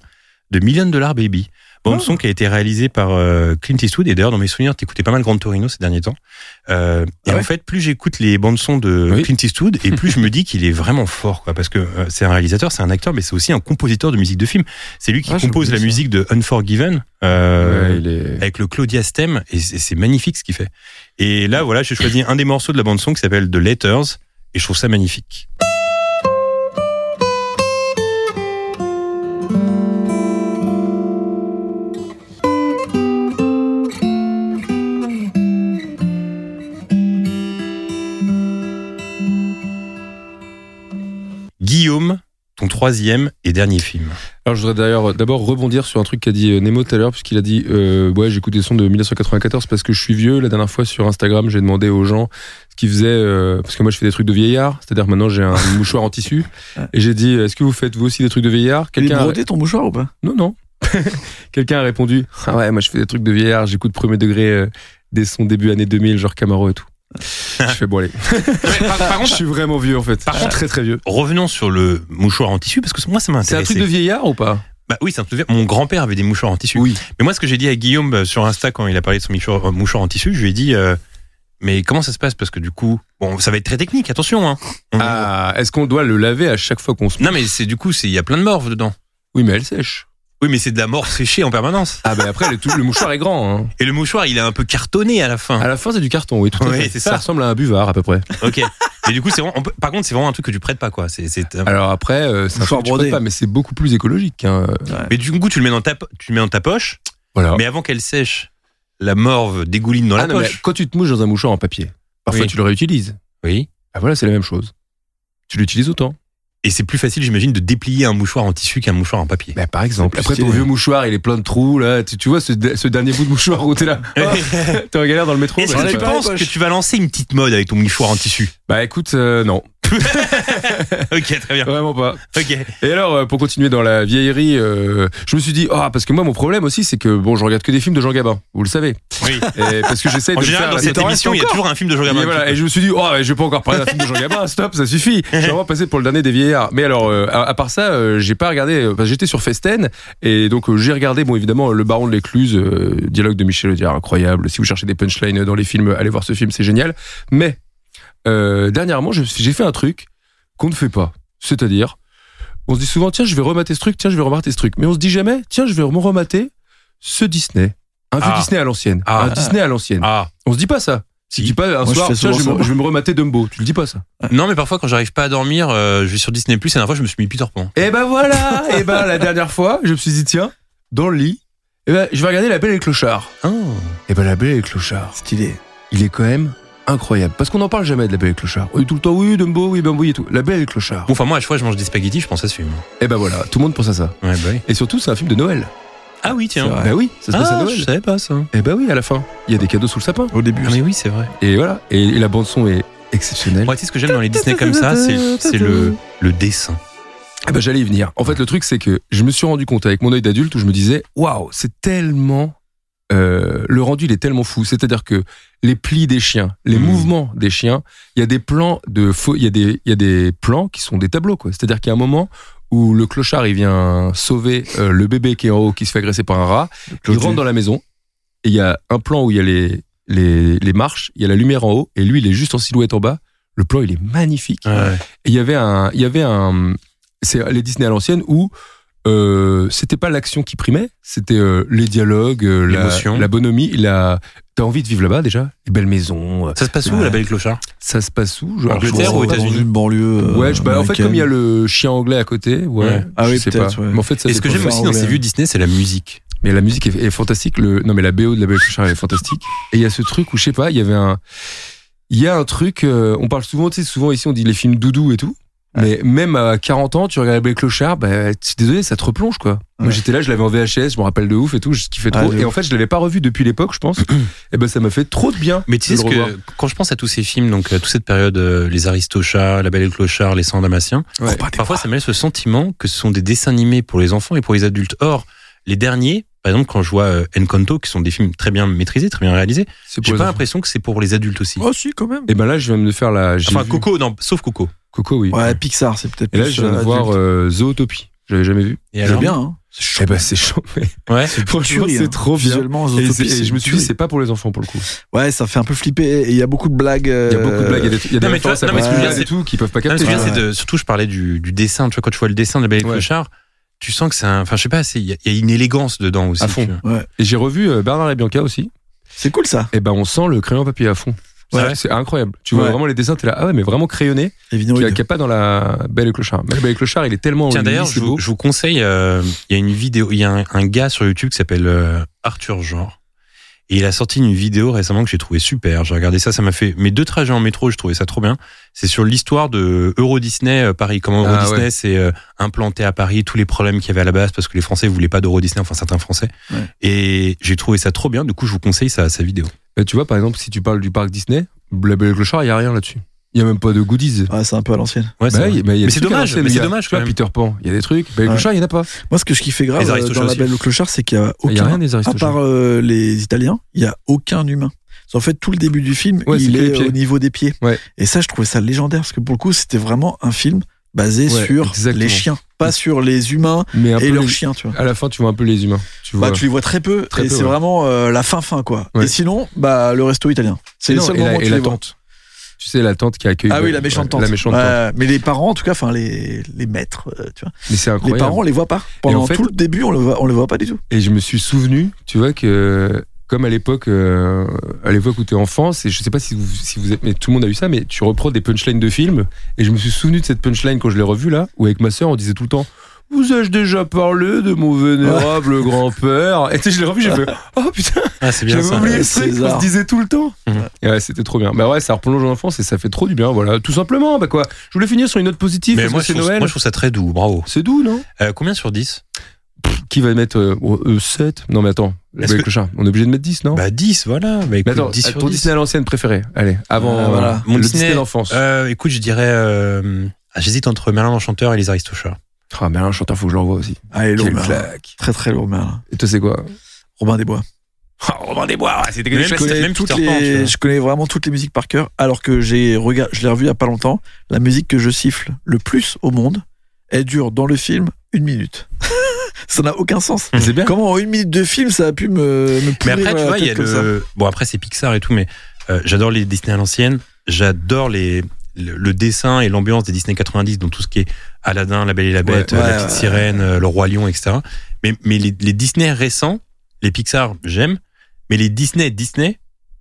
de Million Dollar Baby. Bande Oh. son qui a été réalisée par euh, Clint Eastwood. Et d'ailleurs, dans mes souvenirs, t'écoutais pas mal Grand Torino ces derniers temps. Euh, et Ah ouais en fait, plus j'écoute les bandes son de Oui. Clint Eastwood, et plus je me dis qu'il est vraiment fort, quoi. Parce que euh, c'est un réalisateur, c'est un acteur, mais c'est aussi un compositeur de musique de film. C'est lui qui Ah, compose la ça. musique de Unforgiven. euh, Ouais, il est. avec le Claudia Stem et c'est c'est magnifique ce qu'il fait. Et là voilà, j'ai choisi un des morceaux de la bande son qui s'appelle The Letters et je trouve ça magnifique. Guillaume, ton troisième et dernier film. Alors, je voudrais d'ailleurs d'abord rebondir sur un truc qu'a dit euh, Nemo tout à l'heure, puisqu'il a dit euh, Ouais, j'écoute des sons de 1994 parce que je suis vieux. La dernière fois sur Instagram, j'ai demandé aux gens ce qu'ils faisaient, euh, parce que moi je fais des trucs de vieillard, c'est-à-dire que maintenant j'ai un mouchoir en tissu. Et j'ai dit Est-ce que vous faites vous aussi des trucs de vieillard? Quelqu'un a- brodé ton mouchoir ou pas? Non, non. Quelqu'un a répondu Ah ouais, moi je fais des trucs de vieillard, j'écoute premier degré euh, des sons début année 2000, genre Camaro et tout. Je fais bon, allez. par, par Je contre, suis vraiment vieux en fait. Par je suis contre- très très vieux. revenons sur le mouchoir en tissu parce que moi ça m'a C'est un truc de vieillard ou pas? Bah oui, c'est un truc de Mon grand-père avait des mouchoirs en tissu. Oui. Mais moi, ce que j'ai dit à Guillaume euh, sur Insta quand il a parlé de son mouchoir, euh, mouchoir en tissu, je lui ai dit, euh, mais comment ça se passe? Parce que du coup, bon, ça va être très technique, attention. Hein. Ah, est-ce qu'on doit le laver à chaque fois qu'on se. Non, mais c'est du coup, c'est il y a plein de morve dedans. Oui, mais elle sèche. Oui, mais c'est de la morve séchée en permanence. Ah, ben après, le, tout- le mouchoir est grand. Hein. Et le mouchoir, il est un peu cartonné à la fin. À la fin, c'est du carton, oui, tout à Oui, fait. c'est ça. ressemble à un buvard à peu près. Ok. Et du coup, c'est vraiment. on peut- par contre, c'est vraiment un truc que tu prêtes pas, quoi. C'est, c'est. Alors après, euh, c'est un truc que tu brodé. prêtes pas, mais c'est beaucoup plus écologique. hein. Mais du coup, tu le mets dans ta, tu le mets dans ta poche. Voilà. Mais avant qu'elle sèche, la morve dégouline dans Ah la non, mais poche. quand tu te mouches dans un mouchoir en papier, parfois Oui. tu le réutilises. Oui. Ah voilà, c'est la même chose. Tu l'utilises autant. Et c'est plus facile, j'imagine, de déplier un mouchoir en tissu qu'un mouchoir en papier. Bah, par exemple. Après, ton vieux mouchoir, il est plein de trous, là. Tu, tu vois ce, ce dernier bout de mouchoir où t'es là. Oh, t'es en galère dans le métro. Est-ce bah, que tu pas. penses que tu vas lancer une petite mode avec ton mouchoir en tissu? Bah écoute, euh, non. Ok, très bien. Vraiment pas. Ok. Et alors, euh, pour continuer dans la vieillerie, euh, je me suis dit, ah, parce que moi, mon problème aussi, c'est que bon, je regarde que des films de Jean Gabin, vous le savez. Oui. Et parce que j'essaye En de me général, faire dans cette émission, il y a toujours un film de Jean Et, Gabin. voilà, et je me suis dit, oh, je vais pas encore parler d'un film de Jean Gabin, stop, ça suffit. Je vais vraiment passer pour le dernier des Mais alors, euh, à, à part ça, euh, j'ai pas regardé, euh, parce que j'étais sur Festen, et donc euh, j'ai regardé, bon, évidemment, Le Baron de l'Écluse, dialogue de Michel Audiard, incroyable. Si vous cherchez des punchlines dans les films, allez voir ce film, c'est génial. Mais, dernièrement, je- j'ai fait un truc qu'on ne fait pas. C'est-à-dire, on se dit souvent, tiens, je vais remater ce truc, tiens, je vais remater ce truc. Mais on se dit jamais, tiens, je vais remater ce Disney. Un vieux Ah. Disney à l'ancienne. Ah. Un Disney à l'ancienne. Ah. On se dit pas ça. Tu Si. dis pas un Moi, soir, tiens, je vais, me, ça. je vais me remater Dumbo. Tu le dis pas ça. Non, mais parfois, quand j'arrive pas à dormir, euh, je vais sur Disney Plus. Et la dernière fois, je me suis mis Peter Pan. Et ben voilà. et ben la dernière fois, je me suis dit tiens, dans le lit, et ben je vais regarder La Belle et le Clochard. Oh. Et ben La Belle et le Clochard, Stylé. il est quand même incroyable parce qu'on n'en parle jamais de La Belle et le Clochard. On dit tout le temps oui Dumbo, oui Bambo et tout. La Belle et le Clochard. Bon, enfin, moi, à chaque fois, je mange des spaghettis, je pense à ce film. Et ben voilà, tout le monde pense à ça. Ouais, bah oui. Et surtout, c'est un film de Noël. Ah oui, tiens. Bah oui, ça se passe à Ah, Noël. je savais pas ça. Et ben oui, à la fin, il y a des cadeaux sous le sapin. Au début. Ah, mais oui, c'est vrai. Et voilà, et, et la bande son est exceptionnelle. Moi, tu sais ce que j'aime dans les Disney comme ça, c'est c'est le, le dessin. Eh ben, j'allais y venir. En fait, le truc, c'est que je me suis rendu compte avec mon œil d'adulte où je me disais, waouh, c'est tellement. euh, le rendu, il est tellement fou. C'est-à-dire que les plis des chiens, les Mhm. mouvements des chiens, il y a des plans de faux, il y a des, il y a des plans qui sont des tableaux, quoi. C'est-à-dire qu'il y a un moment où le clochard, il vient sauver euh, le bébé qui est en haut, qui se fait agresser par un rat. Il rentre dans la maison et il y a un plan où il y a les, les, les marches, il y a la lumière en haut, et lui, il est juste en silhouette en bas. Le plan, il est magnifique. Ouais. Et il y avait un, il y avait un, c'est les Disney à l'ancienne où euh, c'était pas l'action qui primait, c'était euh, les dialogues, euh, la, L'émotion. la bonhomie, la. T'as envie de vivre là-bas déjà? Les belles maisons. euh, Ça se passe où, Ouais. la belle clochard? Ça se passe où genre, Angleterre ou Dans États-Unis une banlieue. euh, Ouais, je- bah, en fait, comme il y a le chien anglais à côté, ouais. Ouais. Ah oui, peut-être, pas. ouais. Mais en fait, ça Et ce que j'aime aussi dans ces vues Disney, c'est la musique. Mais la musique est, est fantastique. Le, non, mais la BO de la Belle Clochard elle est fantastique. Et il y a ce truc où, je sais pas, il y avait un. Il y a un truc. euh, on parle souvent, tu sais, souvent ici, on dit les films doudou et tout. Mais même à 40 ans, tu regardes la Belle et le Clochard, bah, désolé, ça te replonge, quoi. Moi, Ouais. j'étais là, je l'avais en VHS, je me rappelle de ouf et tout, je kiffais Ah, trop. et en fait, je l'avais pas revu depuis l'époque, je pense. et ben, ça m'a fait trop de bien. Mais tu sais ce que quand je pense à tous ces films, donc euh, toute cette période, euh, les Aristochats, La Belle et le Clochard, Les Cent Damasiens, Ouais. parfois ça me laisse le sentiment que ce sont des dessins animés pour les enfants et pour les adultes. Or, les derniers, par exemple, quand je vois euh, Encanto, qui sont des films très bien maîtrisés, très bien réalisés, j'ai pas l'impression que c'est pour les adultes aussi. Oh, si, quand même. Et ben là, je viens de faire la. Enfin, vu- Coco, non, sauf Coco. Coco, oui. Ouais, Pixar, c'est peut-être Et là, plus, je viens de euh, voir adulte. euh, Zootopie. J'avais jamais vu. Et alors bien, hein. C'est chaud. Eh ben, c'est chaud. mais Ouais. Franchement, c'est hein. trop bien. Visuellement, Et, et je me suis dit, c'est pas pour les enfants pour le coup. Ouais, ça fait un peu flipper. Et il y a beaucoup de blagues. Il y a beaucoup de blagues, il y a des, il y a des Non, mais tu vois, références à mais tout qui peuvent pas Non, mais capter. ce que je veux dire, Ouais. c'est de, surtout, je parlais du, du dessin. Tu vois, quand tu vois le dessin de La Belle Ouais. Clochard, tu sens que c'est un, enfin, je sais pas, c'est- il y, a- il y a une élégance dedans aussi. À fond. tu vois. Et j'ai revu euh, Bernard et Bianca aussi. C'est cool, ça. Et ben, on sent le crayon papier à fond. Ouais. C'est incroyable. Tu vois Ouais. vraiment les dessins, t'es là, ah ouais, mais vraiment crayonné, Les qu'il n'y a, pas dans la Belle et Clochard. Mais le Belle et Clochard, il est tellement Tiens, d'ailleurs, je, je vous conseille, euh, il y a une vidéo, il y a un, un gars sur YouTube qui s'appelle euh, Arthur Genre. Et il a sorti une vidéo récemment que j'ai trouvé super. J'ai regardé ça, ça m'a fait mes deux trajets en métro, je trouvais ça trop bien. C'est sur l'histoire de Euro Disney euh, Paris. Comment Euro Ah, Disney s'est euh, implanté à Paris, tous les problèmes qu'il y avait à la base parce que les Français voulaient pas d'Euro Disney, enfin certains Français. Ouais. Et j'ai trouvé ça trop bien. Du coup, je vous conseille sa, sa vidéo. Mais tu vois, par exemple, si tu parles du parc Disney, et le Clochard, il y a rien là-dessus. Il y a même pas de goodies. Ouais, c'est un peu à l'ancienne. Ouais, c'est Bah, bah, mais c'est dommage. Mais il y c'est a- dommage quand même. Peter Pan, il y a des trucs. Belle et le. Clochard, il y en a pas. Moi, ce que je kiffais grave dans la. Belle le Clochard, c'est qu'il y a Il y a aucun. rien des À part euh, les Italiens, il y a aucun humain. En fait, tout le début du film, Ouais, il est au niveau des pieds. Ouais. Et ça, je trouvais ça légendaire parce que pour le coup, c'était vraiment un film basé Ouais, sur exactement. les chiens, pas sur les humains Mais un et peu leurs les- chiens, tu vois. À la fin, tu vois un peu les humains. Tu vois. Bah, tu les vois très peu, Très et c'est vraiment euh, la fin fin quoi. Et sinon, bah le resto italien. C'est le seul et moment la, où tu les vois. Tu sais, la tante qui accueille. Ah oui, la méchante tante. La méchante tante. Ouais, mais les parents, en tout cas, enfin les les maîtres, euh, tu vois. Mais c'est Les parents, on les voit pas. Pendant en fait- tout le début, on le voit, on voit pas du tout. Et je me suis souvenu, tu vois, que comme à l'époque, euh, à l'époque où t'es enfant, c'est, je sais pas si vous, si vous êtes, mais tout le monde a eu ça, mais tu reprends des punchlines de films. Et je me suis souvenu de cette punchline quand je l'ai revue là, où avec ma sœur, on disait tout le temps. Vous ai-je déjà parlé de mon vénérable grand-père Et tu sais, je l'ai revu, j'ai fait Oh putain, Ah, c'est bien j'avais oublié ce truc qu'on se disait tout le temps. Mhm. Et ouais, c'était trop bien. Bah ouais, ça replonge l'enfance et ça fait trop du bien, voilà. Tout simplement, bah quoi. Je voulais finir sur une note positive Mais parce moi, que je c'est trouve, Noël. moi, je trouve ça très doux. Bravo. C'est doux, non? Euh, combien sur 10 Qui va mettre euh, euh, 7 Non, mais attends, Belle que- Clochard. On est obligé de mettre 10, non? Bah 10, voilà. Bah, écoute, Mais attends, 10 sur ton 10. Disney à l'ancienne préféré. Allez, avant Ah, voilà. mon Mon Disney, d'enfance. Euh, écoute, je dirais. euh, ah, J'hésite entre Merlin l'Enchanteur et les Aristochats. Ah, un chanteur, faut que je le revoie aussi. Allez, lourd, Merlin. claque. Très très lourd, Merlin. Et toi, c'est quoi Robin des Bois. Ah, Robin des Bois, c'était Même Je Même connais, Peter toutes les, je connais vraiment toutes les musiques par cœur, alors que j'ai regard, je l'ai revu il y a pas longtemps. La musique que je siffle le plus au monde, elle dure dans le film une minute. ça n'a aucun sens. C'est bien. Comment en une minute de film ça a pu me, me Mais après, tu vois, il y a le. Bon, après, c'est Pixar et tout, mais euh, j'adore les Disney à l'ancienne. J'adore les. Le, le dessin et l'ambiance des Disney 90, donc tout ce qui est Aladdin, La Belle et la Bête, Ouais, euh, La Petite ouais. Sirène, euh, Le Roi Lion, etc. Mais, mais les, les Disney récents, les Pixar, j'aime. Mais les Disney Disney,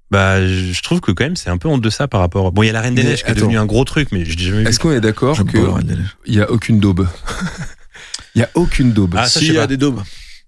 bah, je trouve que quand même, c'est un peu en deçà par rapport. Bon, il y a La Reine des Neiges qui est attends. devenu un gros truc, mais je jamais vu. Est-ce qu'on est d'accord des Neiges. n'y a aucune daube Il y a aucune daube. Ah, ça, Si, je sais il y a des daubes.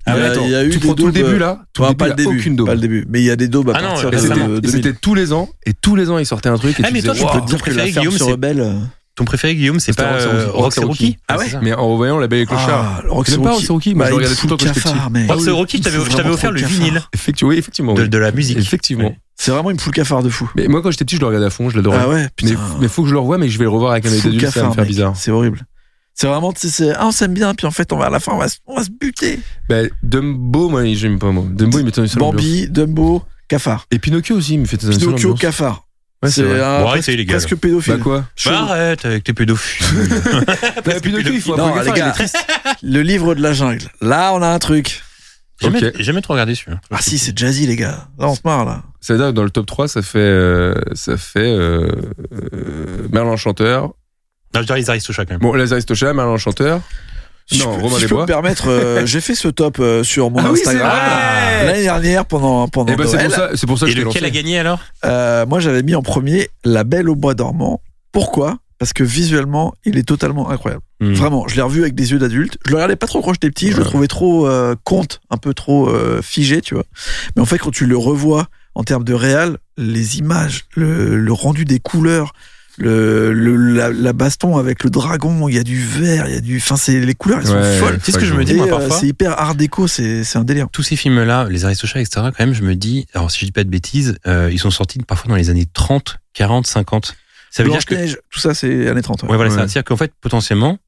Ah il, y ouais, Attends, il y a eu tu prends tout le début là tout Ouais, le pas le début, il y aucune daube. pas le début, mais il y a des daubes à Ah non, partir euh, de c'était- récemment. et 2000. c'était tous les ans, et tous les ans il sortait un truc. Et Ah, tu mais disais, toi, tu peux te dire que la ferme Guillaume, se c'est- rebelle. Ton préféré, Guillaume, c'est pas Roxy euh, Rookie. Ah ouais. Mais en revoyant la Belle et Clochard. J'aime pas Rookie, moi, je regardais tout le temps quand j'étais cafard, oui, Rookie, je t'avais offert le cafard. vinyle Effectivement, oui, effectivement. de, la musique. Effectivement. C'est vraiment une foule cafard de fou. Mais moi, quand j'étais petit, je le regardais à fond, je l'adorais. Ah ouais, mais, putain. mais faut que je le revoie, mais je vais le revoir avec un Full d'adulte, ça va me cafard, faire mec. bizarre. C'est horrible. C'est vraiment, tu sais, ah, on s'aime bien, puis en fait, on va à la fin, on va, se- on va se buter. Bah, Dumbo, moi, j'aime pas, moi. Dumbo, il m'étonne sur Bambi, Dumbo, cafard. Et Pinocchio aussi, il me fait sur Pinocchio, cafard. Ouais, c'est Bon, presque, les gars, presque Bah pédophile. quoi Chelou. Bah, arrête avec tes pédophiles. Bah, Pinocchio, il faut Non, les gars, triste. le livre de la jungle. Là, on a un truc. Jamais, Ok. jamais trop regardé celui-là. Ah si, c'est jazzy les gars. Là on se marre là. C'est-à-dire que dans le top 3, ça fait, euh, ça fait euh, euh, Merlin Enchanteur. Non, je dirais les Aristochats quand même. Bon, Lazare Tocha, Merlin Enchanteur. Si Non, je peux- Romain si je peux me permettre, euh, j'ai fait ce top euh, sur mon Ah Instagram vrai l'année dernière pendant pendant Et ben c'est pour ça, c'est pour ça que Et je lequel a gagné alors Euh, moi, j'avais mis en premier La Belle au Bois dormant. Pourquoi? Parce que visuellement, il est totalement incroyable. Hmm. Vraiment, je l'ai revu avec des yeux d'adulte. Je le regardais pas trop quand j'étais petit. Je le Ouais. trouvais trop euh, conte, un peu trop euh, figé, tu vois. Mais en fait, quand tu le revois en termes de réal, les images, le, le rendu des couleurs, le, le- la, la baston avec le dragon, il y a du vert, il y a du. Enfin, c'est les couleurs, elles sont Ouais, folles. Tu sais ce que je me dis euh, parfois c'est hyper art déco, c'est c'est un délire. tous ces films-là, les Aristochats, etc., quand même, je me dis, alors si je dis pas de bêtises, euh, ils sont sortis parfois dans les années 30, 40, 50. Ça veut dire que. Blanche-Neige, tout ça, c'est années 30. ouais. Ouais, voilà, Ouais. ça veut dire qu'en fait, potentiellement,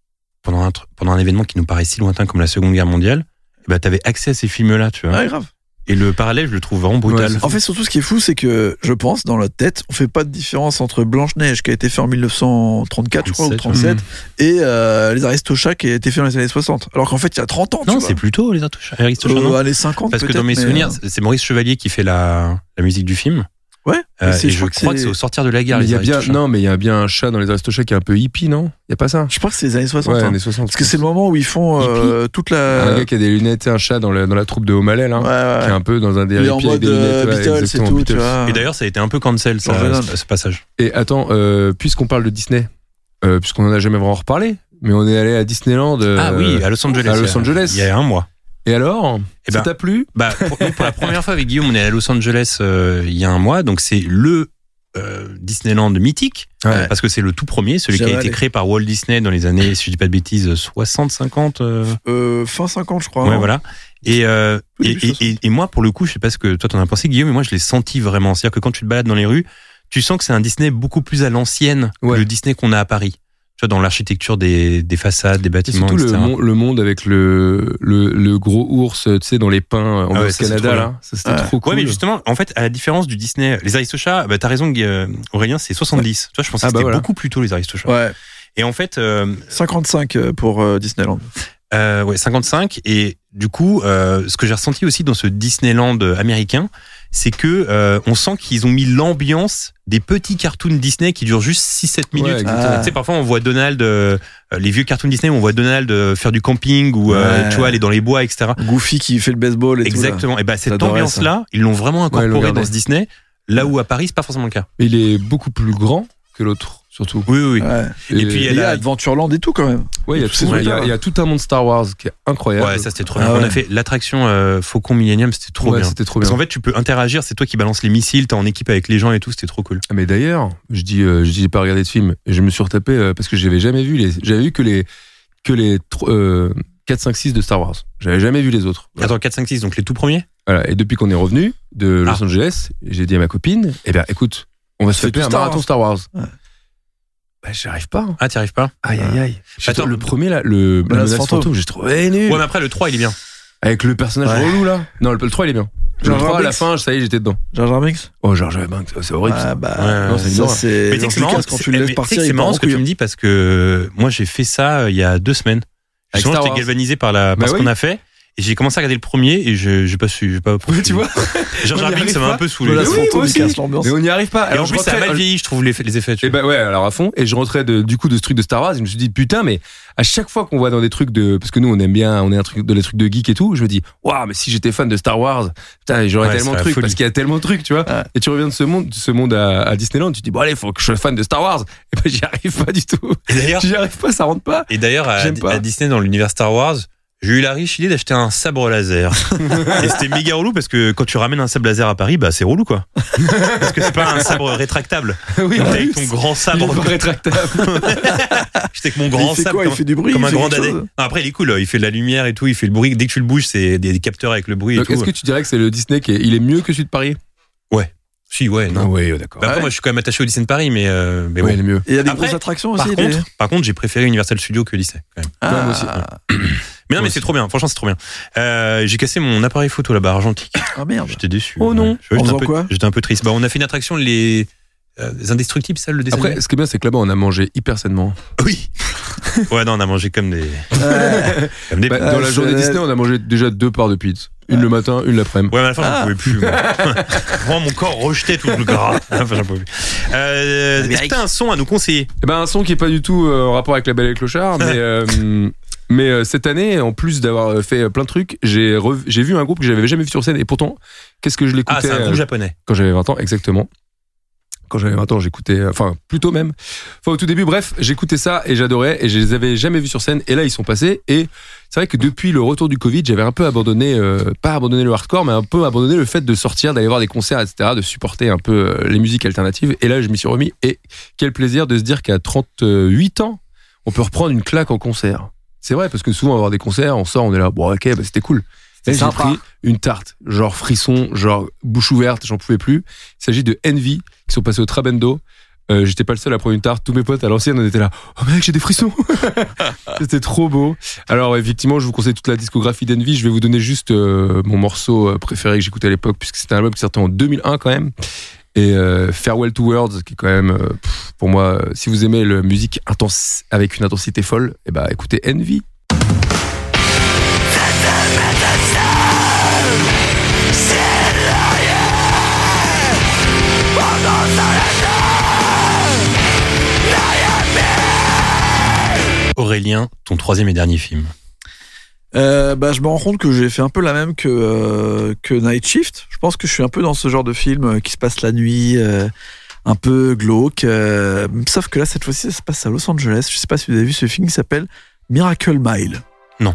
pendant un, pendant un événement qui nous paraît si lointain comme la Seconde Guerre mondiale, bah, t'avais accès à ces films-là, tu vois. Ouais, grave. Et le parallèle, je le trouve vraiment brutal. Ouais, En fait, surtout, ce qui est fou, c'est que je pense, dans notre tête, on fait pas de différence entre Blanche-Neige, qui a été fait en 1934, je crois, ou 37, 37, Mhm. et euh, Les Aristochats, qui a été fait dans les années 60. Alors qu'en fait, il y a 30 ans, non, c'est plutôt les Aristochats, Aristochats, Euh, non années 50, Parce que dans mes souvenirs, euh, c'est Maurice Chevalier qui fait la, la musique du film. Ouais, Euh, et je je crois que c'est- au sortir de la guerre, Mais les y a bien, non, mais il y a bien un chat dans les Aristochats qui est un peu hippie, non? Il y a pas ça? Je crois que c'est les années 60. Ouais, hein. années 60. Parce que c'est le moment où ils font euh, toute la. Un gars qui a des lunettes et un chat dans, le- dans la troupe de O'Malley, là. Ouais, Qui est ouais. un peu dans un Il délire hippie avec mode des euh, lunettes. ouais, Beatles et exactement, tout, tu vois. Et d'ailleurs, ça a été un peu cancel, ça, ce, ce passage. Et attends, euh, puisqu'on parle de Disney, euh, puisqu'on en a jamais vraiment reparlé, mais on est allé à Disneyland. euh, ah oui, à Los Angeles. à Los Angeles. Il y a un mois. Et alors? Eh Ça ben, t'a plu? Bah, pour, la première fois avec Guillaume, on est à Los Angeles euh, il y a un mois, donc c'est le euh, Disneyland mythique, Ouais. parce que c'est le tout premier, celui qui a été créé par Walt Disney dans les années, si je dis pas de bêtises, 60, 50. euh, Euh, fin 50, je crois. ouais, voilà. Et, euh, et, début et, et- et moi, pour le coup, je sais pas ce que toi t'en as pensé, Guillaume, mais moi je l'ai senti vraiment. C'est-à-dire que quand tu te balades dans les rues, tu sens que c'est un Disney beaucoup plus à l'ancienne que le Disney qu'on a à Paris. Tu vois, dans l'architecture des, des façades, des Et bâtiments, surtout le, etc. le monde avec le, le, le gros ours, tu sais, dans les pins en Ah ouais, Canada, là. Ça, c'était Ouais. trop cool. Ouais, mais justement, en fait, à la différence du Disney, les Aristochats, bah, t'as raison, euh, Aurélien, c'est 70. Tu vois, je pensais Ah que bah c'était voilà. beaucoup plus tôt, les Aristochats. Ouais, Et en fait, euh, 55 euh, pour euh, Disneyland. euh, ouais, 55. Et du coup, euh, ce que j'ai ressenti aussi dans ce Disneyland euh, américain, c'est que euh, on sent qu'ils ont mis l'ambiance des petits cartoons Disney qui durent juste 6-7 minutes. Ouais, exactement. Ah. Tu sais, parfois on voit Donald, euh, euh, les vieux cartoons Disney, on voit Donald euh, faire du camping ou Ouais. tu vois aller dans les bois, etc. Goofy qui fait le baseball et Exactement. Et bah cette J'adorais ambiance-là, ils l'ont vraiment incorporée dans ce Disney. Là où à Paris, c'est pas forcément le cas. Il est beaucoup plus grand que l'autre, surtout. Oui, oui, oui. Ouais. Et puis, Et il y a a- Adventureland et tout quand même. Ouais, il y a tout- y, y a un monde Star Wars qui est incroyable. Ouais, ça c'était trop Ah bien. On a fait l'attraction euh, Faucon Millennium, c'était trop Ouais, bien. c'était trop Parce bien. qu'en fait, tu peux interagir, c'est toi qui balances les missiles, t'es en équipe avec les gens et tout, c'était trop cool. Ah, Mais d'ailleurs, je dis, euh, je dis j'ai pas regardé de film. Je me suis retapé euh, parce que j'avais jamais vu les, j'avais vu que les, que les tro- euh, 4, 5, 6 de Star Wars. J'avais jamais vu les autres. Voilà. Attends, 4, 5, 6, donc les tout premiers? Voilà. Et depuis qu'on est revenu de Los Ah. Angeles, j'ai dit à ma copine, eh ben, écoute, on va se tout un Star marathon Wars. Star Wars. Ouais. Bah, j'y arrive pas. Ah, t'y arrives pas Aïe, aïe, aïe. Attends. Le premier là, le la Menace fantôme. fantôme, j'ai trouvé nul. Ouais, mais après, le 3, il est bien. Avec le personnage Ouais. relou là. Non, le, le 3 il est bien. Le Jar Jar 3 à la fin, ça y est, j'étais dedans. Jar Binks Oh, Jar Binks, c'est horrible. Ah bah, non, c'est c'est. Mais c'est marrant, quand tu le laisses partir, c'est marrant ce que tu me dis parce que moi, j'ai fait ça euh, il y a deux semaines. Justement, j'étais galvanisé par, la, par Bah ce qu'on a fait. Et j'ai commencé à regarder le premier et je j'ai pas su, j'ai pas. Ouais, tu vois. Binks, arrive ça m'a un peu saoulé. Menace oui, aussi. casse l'ambiance. Mais on n'y arrive pas. Et Alors, en je plus, ça a rentrais- mal vieilli, je trouve, les, les effets. Et vois. bah ouais, alors à fond. Et je rentrais de, du coup de ce truc de Star Wars. Et je me suis dit putain, mais à chaque fois qu'on va dans des trucs de, parce que nous on aime bien, on est un truc de les trucs de geek et tout. Je me dis, waouh, mais si j'étais fan de Star Wars, putain, j'aurais Ouais, tellement de trucs folie. parce qu'il y a tellement de trucs, tu vois. Ouais. Et tu reviens de ce monde, de ce monde à, à Disneyland, tu te dis bon allez, faut que je sois fan de Star Wars. Et ben j'y arrive pas du tout. D'ailleurs, J'y arrive pas, ça rentre pas. Et d'ailleurs, à Disney, dans l'univers Star Wars, j'ai eu la riche idée d'acheter un sabre laser. et c'était méga relou parce que quand tu ramènes un sabre laser à Paris, bah c'est relou quoi. parce que c'est pas un sabre rétractable. oui, Donc avec plus, ton grand il est sabre. rétractable. J'étais avec mon grand il fait sabre. quoi comme, Il fait du bruit comme un grand dadais. Non, après, il est cool. Il fait de la lumière et tout. Il fait le bruit. Dès que tu le bouges, c'est des, capteurs avec le bruit et Donc tout. est-ce que tu dirais que c'est le Disney qui est, il est mieux que celui de Paris? Si, ouais, non. oui, d'accord. Bah, après, moi, je suis quand même attaché au Disney de Paris, mais, euh, mais Ouais, bon. il est mieux. Et il y a des Après, grosses attractions Par aussi. des- contre, par contre, j'ai préféré Universal Studios que Disney. Quand même. Ah, aussi. Mais non, mais c'est trop bien. Franchement, c'est trop bien. Euh, j'ai cassé mon appareil photo là-bas, argentique. ah merde. J'étais déçu. Oh non. Ouais. J'étais un, peu- quoi j'étais un peu triste. Bah, on a fait une attraction, les, euh, les Indestructibles, ça, le dessin Après, ce qui est bien, c'est que là-bas, on a mangé hyper sainement. Oui. ouais, non, on a mangé comme des. Ouais. Comme des Bah, Ah, dans la journée Disney, on a mangé déjà deux parts de pizza. Une le matin, une l'après-midi. Ouais, mais à la fin, Ah. j'en pouvais plus. Moi. Moi, mon corps rejetait tout le gras. Enfin, j'en pouvais plus. Euh, Est-ce que t'as un son à nous conseiller? Eh ben, un son qui est pas du tout euh, en rapport avec la Belle et le Clochard, mais euh, mais euh, cette année, en plus d'avoir fait plein de trucs, j'ai rev- j'ai vu un groupe que j'avais jamais vu sur scène et pourtant, qu'est-ce que je l'écoutais Ah, c'est un euh, groupe japonais. quand j'avais 20 ans, exactement. Quand j'avais 20 ans, j'écoutais, euh, enfin, plutôt même. Enfin, au tout début, bref, j'écoutais ça et j'adorais et je les avais jamais vus sur scène. Et là, ils sont passés. Et c'est vrai que depuis le retour du Covid, j'avais un peu abandonné, euh, pas abandonné le hardcore, mais un peu abandonné le fait de sortir, d'aller voir des concerts, etc., de supporter un peu euh, les musiques alternatives. Et là, je m'y suis remis. Et quel plaisir de se dire qu'à 38 ans, on peut reprendre une claque en concert. C'est vrai, parce que souvent, on va voir des concerts, on sort, on est là, bon, ok, bah, c'était cool. Là, j'ai pris une tarte, genre frisson, genre bouche ouverte, j'en pouvais plus. Il s'agit de Envy, qui sont passés au Trabendo. Euh, J'étais pas le seul à prendre une tarte. Tous mes potes à l'ancienne, on était là. Oh mec, j'ai des frissons. C'était trop beau. Alors effectivement, je vous conseille toute la discographie d'Envy. Je vais vous donner juste euh, mon morceau euh, préféré que j'écoutais à l'époque, puisque c'était un album qui sortait en 2001 quand même. Et euh, Farewell to Words, qui est quand même, euh, pour moi, euh, si vous aimez la musique intense avec une intensité folle, eh ben écoutez Envy. Aurélien, ton troisième et dernier film. Euh, bah, je me rends compte que j'ai fait un peu la même que, euh, que Night Shift. Je pense que je suis un peu dans ce genre de film euh, qui se passe la nuit, euh, un peu glauque. sauf que là, cette fois-ci, ça se passe à Los Angeles. Je sais pas si vous avez vu ce film qui s'appelle Miracle Mile. Non.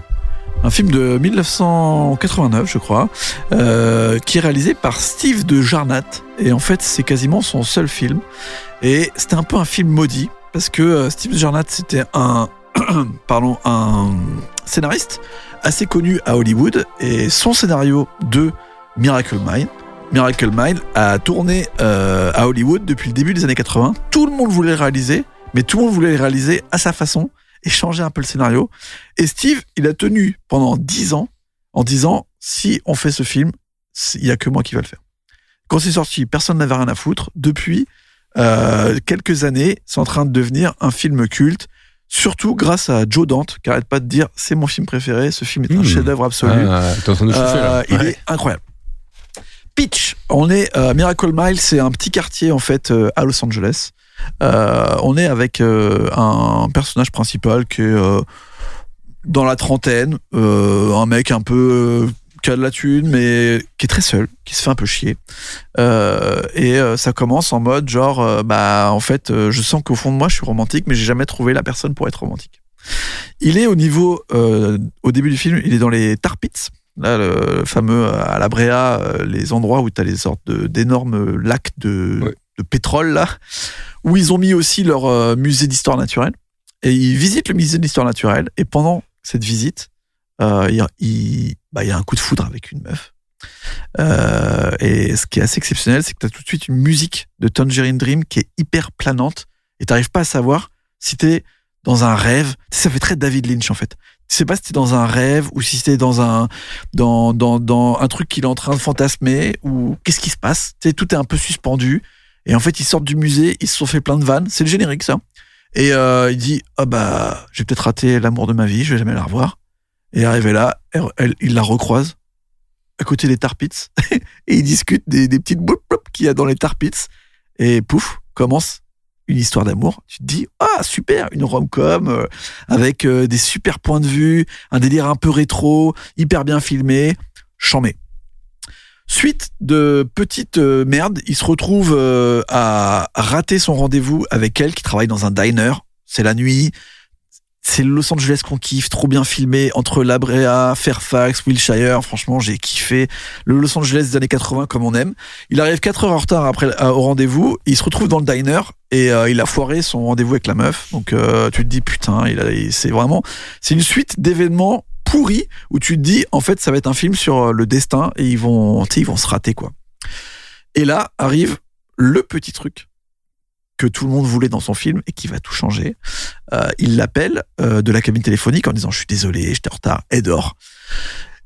Un film de 1989, je crois, qui est réalisé par Steve de Jarnat. Et en fait, c'est quasiment son seul film. Et c'était un peu un film maudit, parce que Steve de Jarnat, c'était un, pardon, un scénariste assez connu à Hollywood. Et son scénario de Miracle Mile, Miracle Mile a tourné euh, à Hollywood depuis le début des années 80. Tout le monde voulait le réaliser, mais tout le monde voulait le réaliser à sa façon et changer un peu le scénario. Et Steve, il a tenu pendant 10 ans en disant si on fait ce film, il y a que moi qui va le faire. Quand c'est sorti, personne n'avait rien à foutre. Depuis euh, quelques années, c'est en train de devenir un film culte, surtout grâce à Joe Dante, qui arrête pas de dire c'est mon film préféré, ce film est un Mmh. chef-d'œuvre absolu. Ah, t'es en train de chauffer là. Euh, il Ouais. est incroyable. Pitch, on est euh, Miracle Mile, c'est un petit quartier en fait euh, à Los Angeles. Euh, on est avec euh, un personnage principal qui est euh, dans la trentaine, un mec un peu qui a de la thune, mais qui est très seul, qui se fait un peu chier. Euh, et euh, ça commence en mode genre, euh, bah en fait, je sens qu'au fond de moi, je suis romantique, mais j'ai jamais trouvé la personne pour être romantique. Il est au niveau, euh, au début du film, il est dans les tar pits, là, le fameux à la Bréa, les endroits où tu as les sortes d'énormes lacs de, Ouais. de pétrole, là, où ils ont mis aussi leur euh, musée d'histoire naturelle. Et ils visitent le musée d'histoire naturelle, et pendant cette visite, euh, il, il- bah, il y a un coup de foudre avec une meuf. Euh, et ce qui est assez exceptionnel, c'est que tu as tout de suite une musique de Tangerine Dream qui est hyper planante, et t'arrives pas à savoir si t'es dans un rêve. Ça fait très David Lynch en fait. Tu sais pas si t'es dans un rêve ou si t'es dans un dans, dans, dans un truc qu'il est en train de fantasmer ou qu'est-ce qui se passe. Tu tout est un peu suspendu. Et en fait, ils sortent du musée, ils se sont fait plein de vannes. C'est le générique ça. Et euh, il dit ah bah j'ai peut-être raté l'amour de ma vie, je vais jamais la revoir. Et arrivé là, elle, il la recroise à côté des tar pits et ils discutent des, des petites boules qu'il y a dans les tar pits. Et pouf, commence une histoire d'amour. Tu te dis, ah super, une rom-com euh, avec euh, des super points de vue, un délire un peu rétro, hyper bien filmé, chambé. Suite de petites euh, merdes, il se retrouve euh, à rater son rendez-vous avec elle qui travaille dans un diner. C'est la nuit. C'est Los Angeles qu'on kiffe, trop bien filmé entre La Brea, Fairfax, Wilshire. Franchement, j'ai kiffé le Los Angeles des années 80 comme on aime. Il arrive 4 heures en retard après euh, au rendez-vous. Il se retrouve dans le diner et euh, il a foiré son rendez-vous avec la meuf. Donc euh, tu te dis putain, il il- c'est vraiment, c'est une suite d'événements pourris où tu te dis en fait ça va être un film sur euh, le destin et ils vont, ils vont se rater quoi. Et là arrive le petit truc que tout le monde voulait dans son film et qui va tout changer. Euh, il l'appelle euh, de la cabine téléphonique en disant je suis désolé, j'étais en retard, elle dort.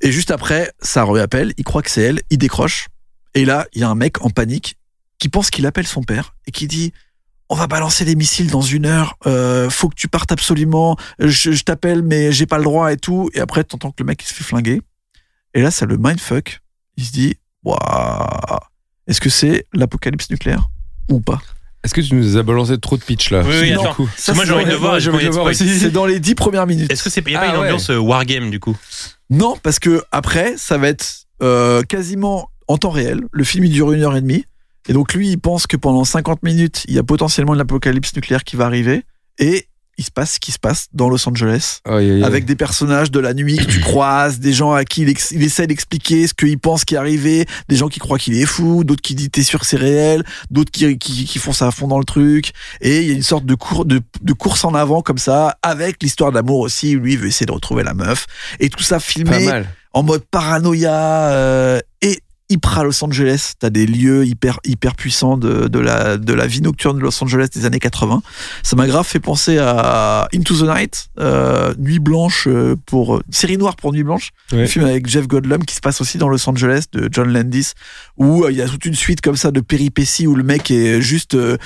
Et juste après, ça réappelle, il croit que c'est elle, il décroche. Et là, il y a un mec en panique qui pense qu'il appelle son père et qui dit on va balancer les missiles dans une heure, euh, faut que tu partes absolument, je, t'appelle mais j'ai pas le droit et tout. Et après, t'entends que le mec il se fait flinguer. Et là, ça le mindfuck. Il se dit, waouh, est-ce que c'est l'apocalypse nucléaire ou pas? Est-ce que tu nous as balancé trop de pitch là Oui, oui, Du attends. coup. Parce que moi, j'ai envie de le voir, j'ai envie de. C'est dans les dix premières minutes. Est-ce que c'est y a pas Ah une ouais. ambiance euh, wargame du coup? Non, parce que après, ça va être euh, quasiment en temps réel. Le film, il dure une heure et demie. Et donc, lui, il pense que pendant 50 minutes, il y a potentiellement l'apocalypse nucléaire qui va arriver. Et il se passe ce qui se passe dans Los Angeles. Avec des personnages de la nuit que tu croises, des gens à qui il, essaie d'expliquer ce qu'il pense qui est arrivé, des gens qui croient qu'il est fou, d'autres qui disent t'es sûr que c'est réel, d'autres qui, qui, qui font ça à fond dans le truc. Et il y a une sorte de, cour, de, de course en avant comme ça, avec l'histoire d'amour aussi. Lui, il veut essayer de retrouver la meuf. Et tout ça filmé en mode paranoïa euh, hyper à Los Angeles. T'as des lieux hyper hyper puissants de, de la de la vie nocturne de Los Angeles des années 80. Ça m'a grave fait penser à Into the Night, euh, Nuit blanche euh, pour série noire pour Nuit blanche, Ouais. film avec Jeff Goldblum qui se passe aussi dans Los Angeles de John Landis, où euh, il y a toute une suite comme ça de péripéties où le mec est juste, euh,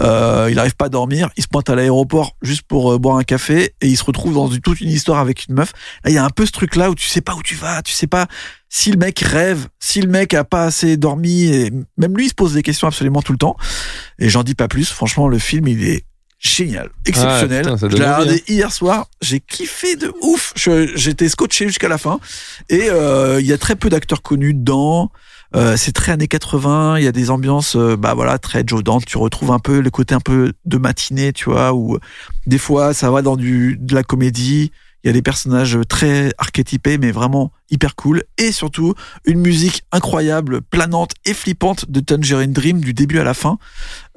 euh, il arrive pas à dormir, il se pointe à l'aéroport juste pour euh, boire un café et il se retrouve dans une- toute une histoire avec une meuf. Là, il y a un peu ce truc là où tu sais pas où tu vas, tu sais pas si le mec rêve, si le mec a pas assez dormi, et même lui il se pose des questions absolument tout le temps. Et j'en dis pas plus. Franchement, le film il est génial, exceptionnel. putain, ça je l'ai regardé hein. hier soir, j'ai kiffé de ouf. J'étais scotché jusqu'à la fin. Et euh, il y a très peu d'acteurs connus dedans. Euh, c'est très années 80. Il y a des ambiances, euh, bah voilà, très Joe Dante. Tu retrouves un peu le côté un peu de matinée, tu vois, où des fois ça va dans du de la comédie. Il y a des personnages très archétypés, mais vraiment hyper cool. Et surtout, une musique incroyable, planante et flippante de Tangerine Dream du début à la fin.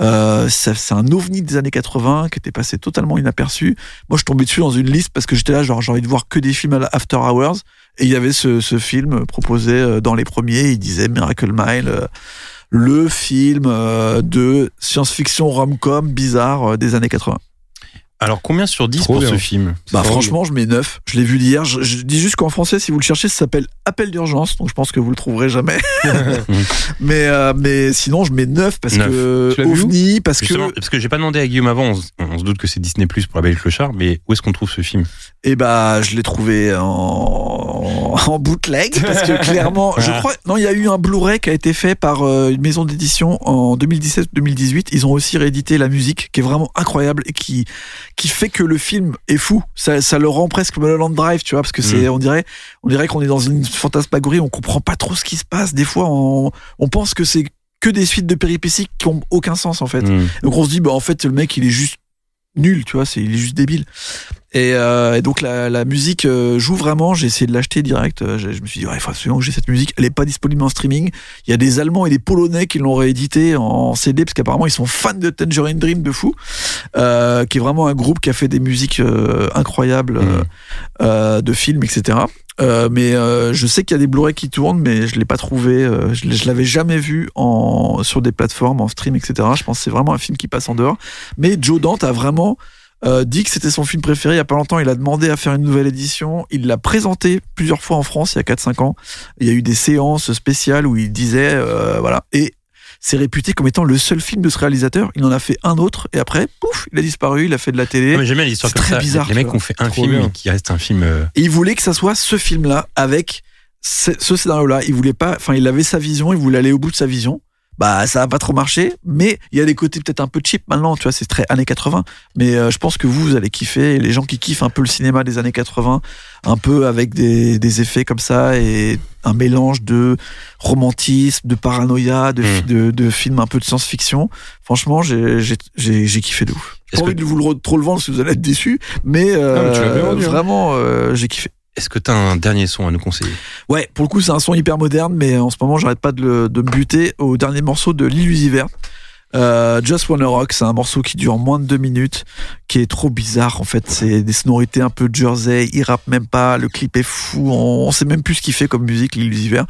Euh, c'est un ovni des années 80 qui était passé totalement inaperçu. Moi, je tombais dessus dans une liste parce que j'étais là, genre, j'ai envie de voir que des films à After Hours. Et il y avait ce, ce film proposé euh, dans les premiers. Il disait Miracle Mile, euh, le film de science-fiction rom-com bizarre des années 80. Alors combien sur 10 Trop pour bien. ce film? Bah Trop franchement, je mets 9. Je l'ai vu d'hier. Je, je dis juste qu'en français, si vous le cherchez, ça s'appelle Appel d'urgence. Donc je pense que vous le trouverez jamais. mais euh, mais sinon, je mets 9 parce Neuf. que OVNI, parce Justement, que parce que j'ai pas demandé à Guillaume avant, on, se- on se doute que c'est Disney Plus pour la Belle Clochard, mais où est-ce qu'on trouve ce film? Et bah je l'ai trouvé en, en bootleg parce que clairement, je crois non, il y a eu un Blu-ray qui a été fait par euh, une maison d'édition en 2017-2018. Ils ont aussi réédité la musique qui est vraiment incroyable et qui qui fait que le film est fou. Ça, ça le rend presque Mulholland Drive, tu vois, parce que c'est, on dirait, on dirait qu'on est dans une fantasmagorie, on comprend pas trop ce qui se passe. Des fois, on, on pense que c'est que des suites de péripéties qui ont aucun sens en fait. Hmm. Donc on se dit, bah en fait, le mec, il est juste nul, tu vois, c'est, il est juste débile. Et, euh, et donc la, la musique euh, joue vraiment. J'ai essayé de l'acheter direct. Euh, Je, je me suis dit, ouais, il faut absolument que j'ai cette musique. Elle est pas disponible en streaming. Il y a des Allemands et des Polonais qui l'ont réédité en CD parce qu'apparemment ils sont fans de Tangerine Dream de fou, euh, qui est vraiment un groupe qui a fait des musiques euh, incroyables Mhm. euh, de films, etc. Euh, mais euh, je sais qu'il y a des Blu-ray qui tournent, mais je l'ai pas trouvé. euh, je je l'avais jamais vu en sur des plateformes, en stream, etc. Je pense que c'est vraiment un film qui passe en dehors. Mais Joe Dante a vraiment euh, dit que c'était son film préféré il y a pas longtemps. Il a demandé à faire une nouvelle édition. Il l'a présenté plusieurs fois en France il y a 4-5 ans. Il y a eu des séances spéciales où il disait euh, voilà et c'est réputé comme étant le seul film de ce réalisateur. Il en a fait un autre et après, pouf, il a disparu. Il a fait de la télé. Non, mais J'aime bien l'histoire c'est comme très ça. bizarre, les mecs ont fait un Trop film bien. qui reste un film. euh, Et il voulait que ça soit ce film-là avec ce, ce scénario-là. Il voulait pas, enfin, il avait sa vision, il voulait aller au bout de sa vision. Bah, ça a pas trop marché, mais il y a des côtés peut-être un peu cheap maintenant, tu vois, c'est très années 80. Mais euh, je pense que vous, vous allez kiffer, et les gens qui kiffent un peu le cinéma des années 80, un peu avec des, des effets comme ça, et un mélange de romantisme, de paranoïa, de, fi- de, de films un peu de science-fiction. Franchement, j'ai j'ai- j'ai j'ai kiffé de ouf. J'ai envie que- de vous le trop le vendre que vous allez être déçus, mais, euh, mais hein. vraiment, euh, j'ai kiffé. Est-ce que t'as un dernier son à nous conseiller? Ouais, pour le coup, c'est un son hyper moderne, mais en ce moment, j'arrête pas de me buter au dernier morceau de l'illusiver. Euh, Just Wanna Rock, c'est un morceau qui dure moins de deux minutes, qui est trop bizarre. En fait, c'est des sonorités un peu Jersey. Il rappe même pas. Le clip est fou. On, on sait même plus ce qu'il fait comme musique, l'illusiver.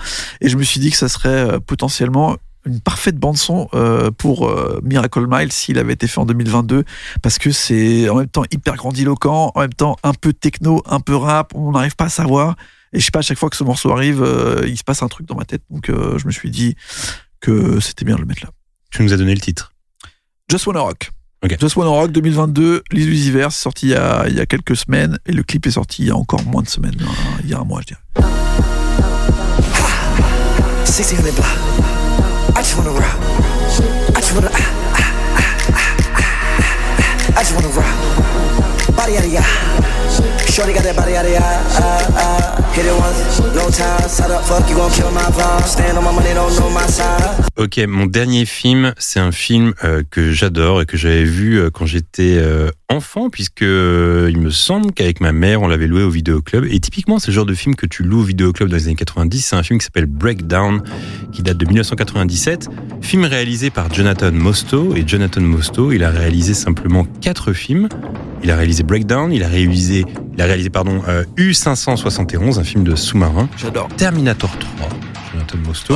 Et je me suis dit que ça serait euh, potentiellement une parfaite bande son euh, pour euh, Miracle Mile s'il avait été fait en 2022 parce que c'est en même temps hyper grandiloquent en même temps un peu techno un peu rap on n'arrive pas à savoir et je sais pas, à chaque fois que ce morceau arrive, euh, il se passe un truc dans ma tête. Donc euh, je me suis dit que c'était bien de le mettre là. Tu nous as donné le titre. Just Wanna Rock. Just Wanna Rock 2022, l'illusiver, c'est sorti il y, a, il y a quelques semaines et le clip est sorti il y a encore moins de semaines, hein, il y a un mois je dirais. Ha! 1600 block. I just wanna rock. I just wanna. ah, ah, ah, ah, ah, ah. I just wanna rock. Ok, mon dernier film, c'est un film euh, que j'adore et que j'avais vu euh, quand j'étais euh, enfant, puisque il me semble qu'avec ma mère, on l'avait loué au vidéoclub. Et typiquement, c'est le genre de film que tu loues au vidéoclub dans les années 90. C'est un film qui s'appelle Breakdown, qui date de 1997. Film réalisé par Jonathan Mostow. Et Jonathan Mostow, il a réalisé simplement quatre films. Il a réalisé Breakdown, il a réalisé, il a réalisé pardon, euh, U571, un film de sous-marin. J'adore. Terminator 3, Jonathan Mostow.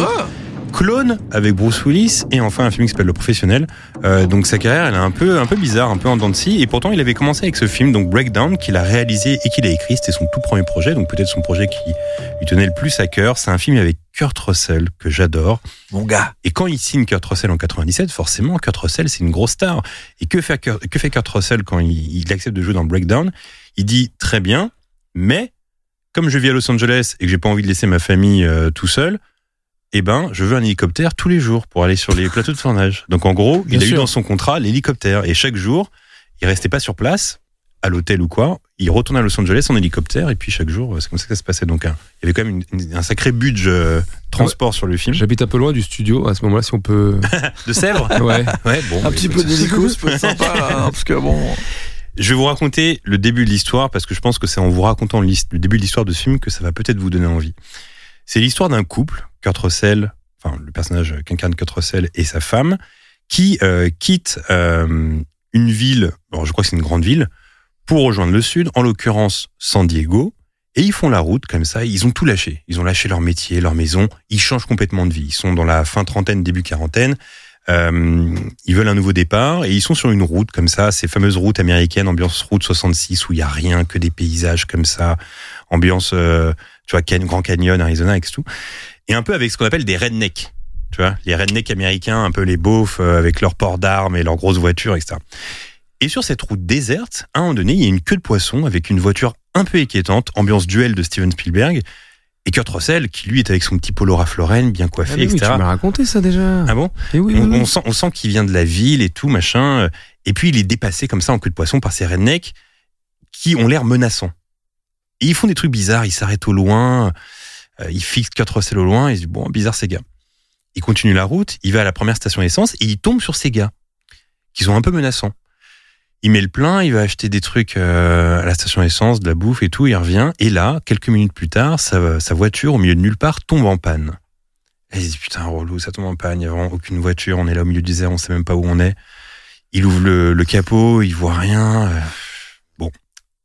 Clone avec Bruce Willis et enfin un film qui s'appelle Le Professionnel. Euh, donc sa carrière elle est un peu un peu bizarre, un peu en dents de scie et pourtant il avait commencé avec ce film donc Breakdown qu'il a réalisé et qu'il a écrit. C'était son tout premier projet donc peut-être son projet qui lui tenait le plus à cœur. C'est un film avec Kurt Russell que j'adore. Mon gars. Et quand il signe Kurt Russell en 97, forcément Kurt Russell c'est une grosse star. Et que fait Kurt, que fait Kurt Russell quand il, il accepte de jouer dans Breakdown? Il dit très bien, mais comme je vis à Los Angeles et que j'ai pas envie de laisser ma famille euh, tout seul, eh ben, je veux un hélicoptère tous les jours pour aller sur les plateaux de tournage. Donc en gros, Bien il a eu dans son contrat l'hélicoptère et chaque jour, il restait pas sur place à l'hôtel ou quoi. Il retournait à Los Angeles en hélicoptère et puis chaque jour, c'est comme ça que ça se passait. Donc hein, il y avait quand même une- une- un sacré budget euh, transport sur le film. J'habite un peu loin du studio. À ce moment-là, si on peut. De Sèvres. Ouais. Ouais, bon. Un petit peu d'hélico, être sympa, hein, parce que bon. Je vais vous raconter le début de l'histoire parce que je pense que c'est en vous racontant le début de l'histoire de ce film que ça va peut-être vous donner envie. C'est l'histoire d'un couple, Kurt Russell, enfin le personnage qu'incarne Kurt Russell et sa femme, qui euh, quittent euh, une ville, bon, je crois que c'est une grande ville, pour rejoindre le sud, en l'occurrence San Diego, et ils font la route comme ça, ils ont tout lâché. Ils ont lâché leur métier, leur maison, ils changent complètement de vie. Ils sont dans la fin trentaine, début quarantaine. Euh, ils veulent un nouveau départ et ils sont sur une route comme ça, ces fameuses routes américaines, ambiance route 66 où il y a rien que des paysages comme ça, ambiance, euh, tu vois, Grand Canyon, Arizona, avec tout. Et un peu avec ce qu'on appelle des rednecks, tu vois, les rednecks américains, un peu les beaufs euh, avec leurs ports d'armes et leurs grosses voitures, etc. Et sur cette route déserte, à un moment donné, il y a une queue de poisson avec une voiture un peu inquiétante, ambiance duel de Steven Spielberg. Et Kurt Russell, qui lui est avec son petit polo Ralph Lauren, bien coiffé, Ah, oui, tu etc. m'as raconté ça déjà. Ah bon? Et oui, on, oui, oui. on sent, on sent qu'il vient de la ville et tout, machin. euh, Et puis il est dépassé comme ça en queue de poisson par ces rednecks qui ont l'air menaçants. Et ils font des trucs bizarres, ils s'arrêtent au loin, euh, ils fixent Kurt Russell au loin, ils se disent, bon, bizarre ces gars. Il continue la route, il va à la première station essence et il tombe sur ces gars qui sont un peu menaçants. Il met le plein, il va acheter des trucs euh, à la station essence, de la bouffe et tout, il revient. Et là, quelques minutes plus tard, sa, sa voiture, au milieu de nulle part, tombe en panne. Et il se dit, putain, relou, ça tombe en panne, il n'y a vraiment aucune voiture, on est là au milieu du désert, on sait même pas où on est. Il ouvre le, le capot, il voit rien. euh, Bon.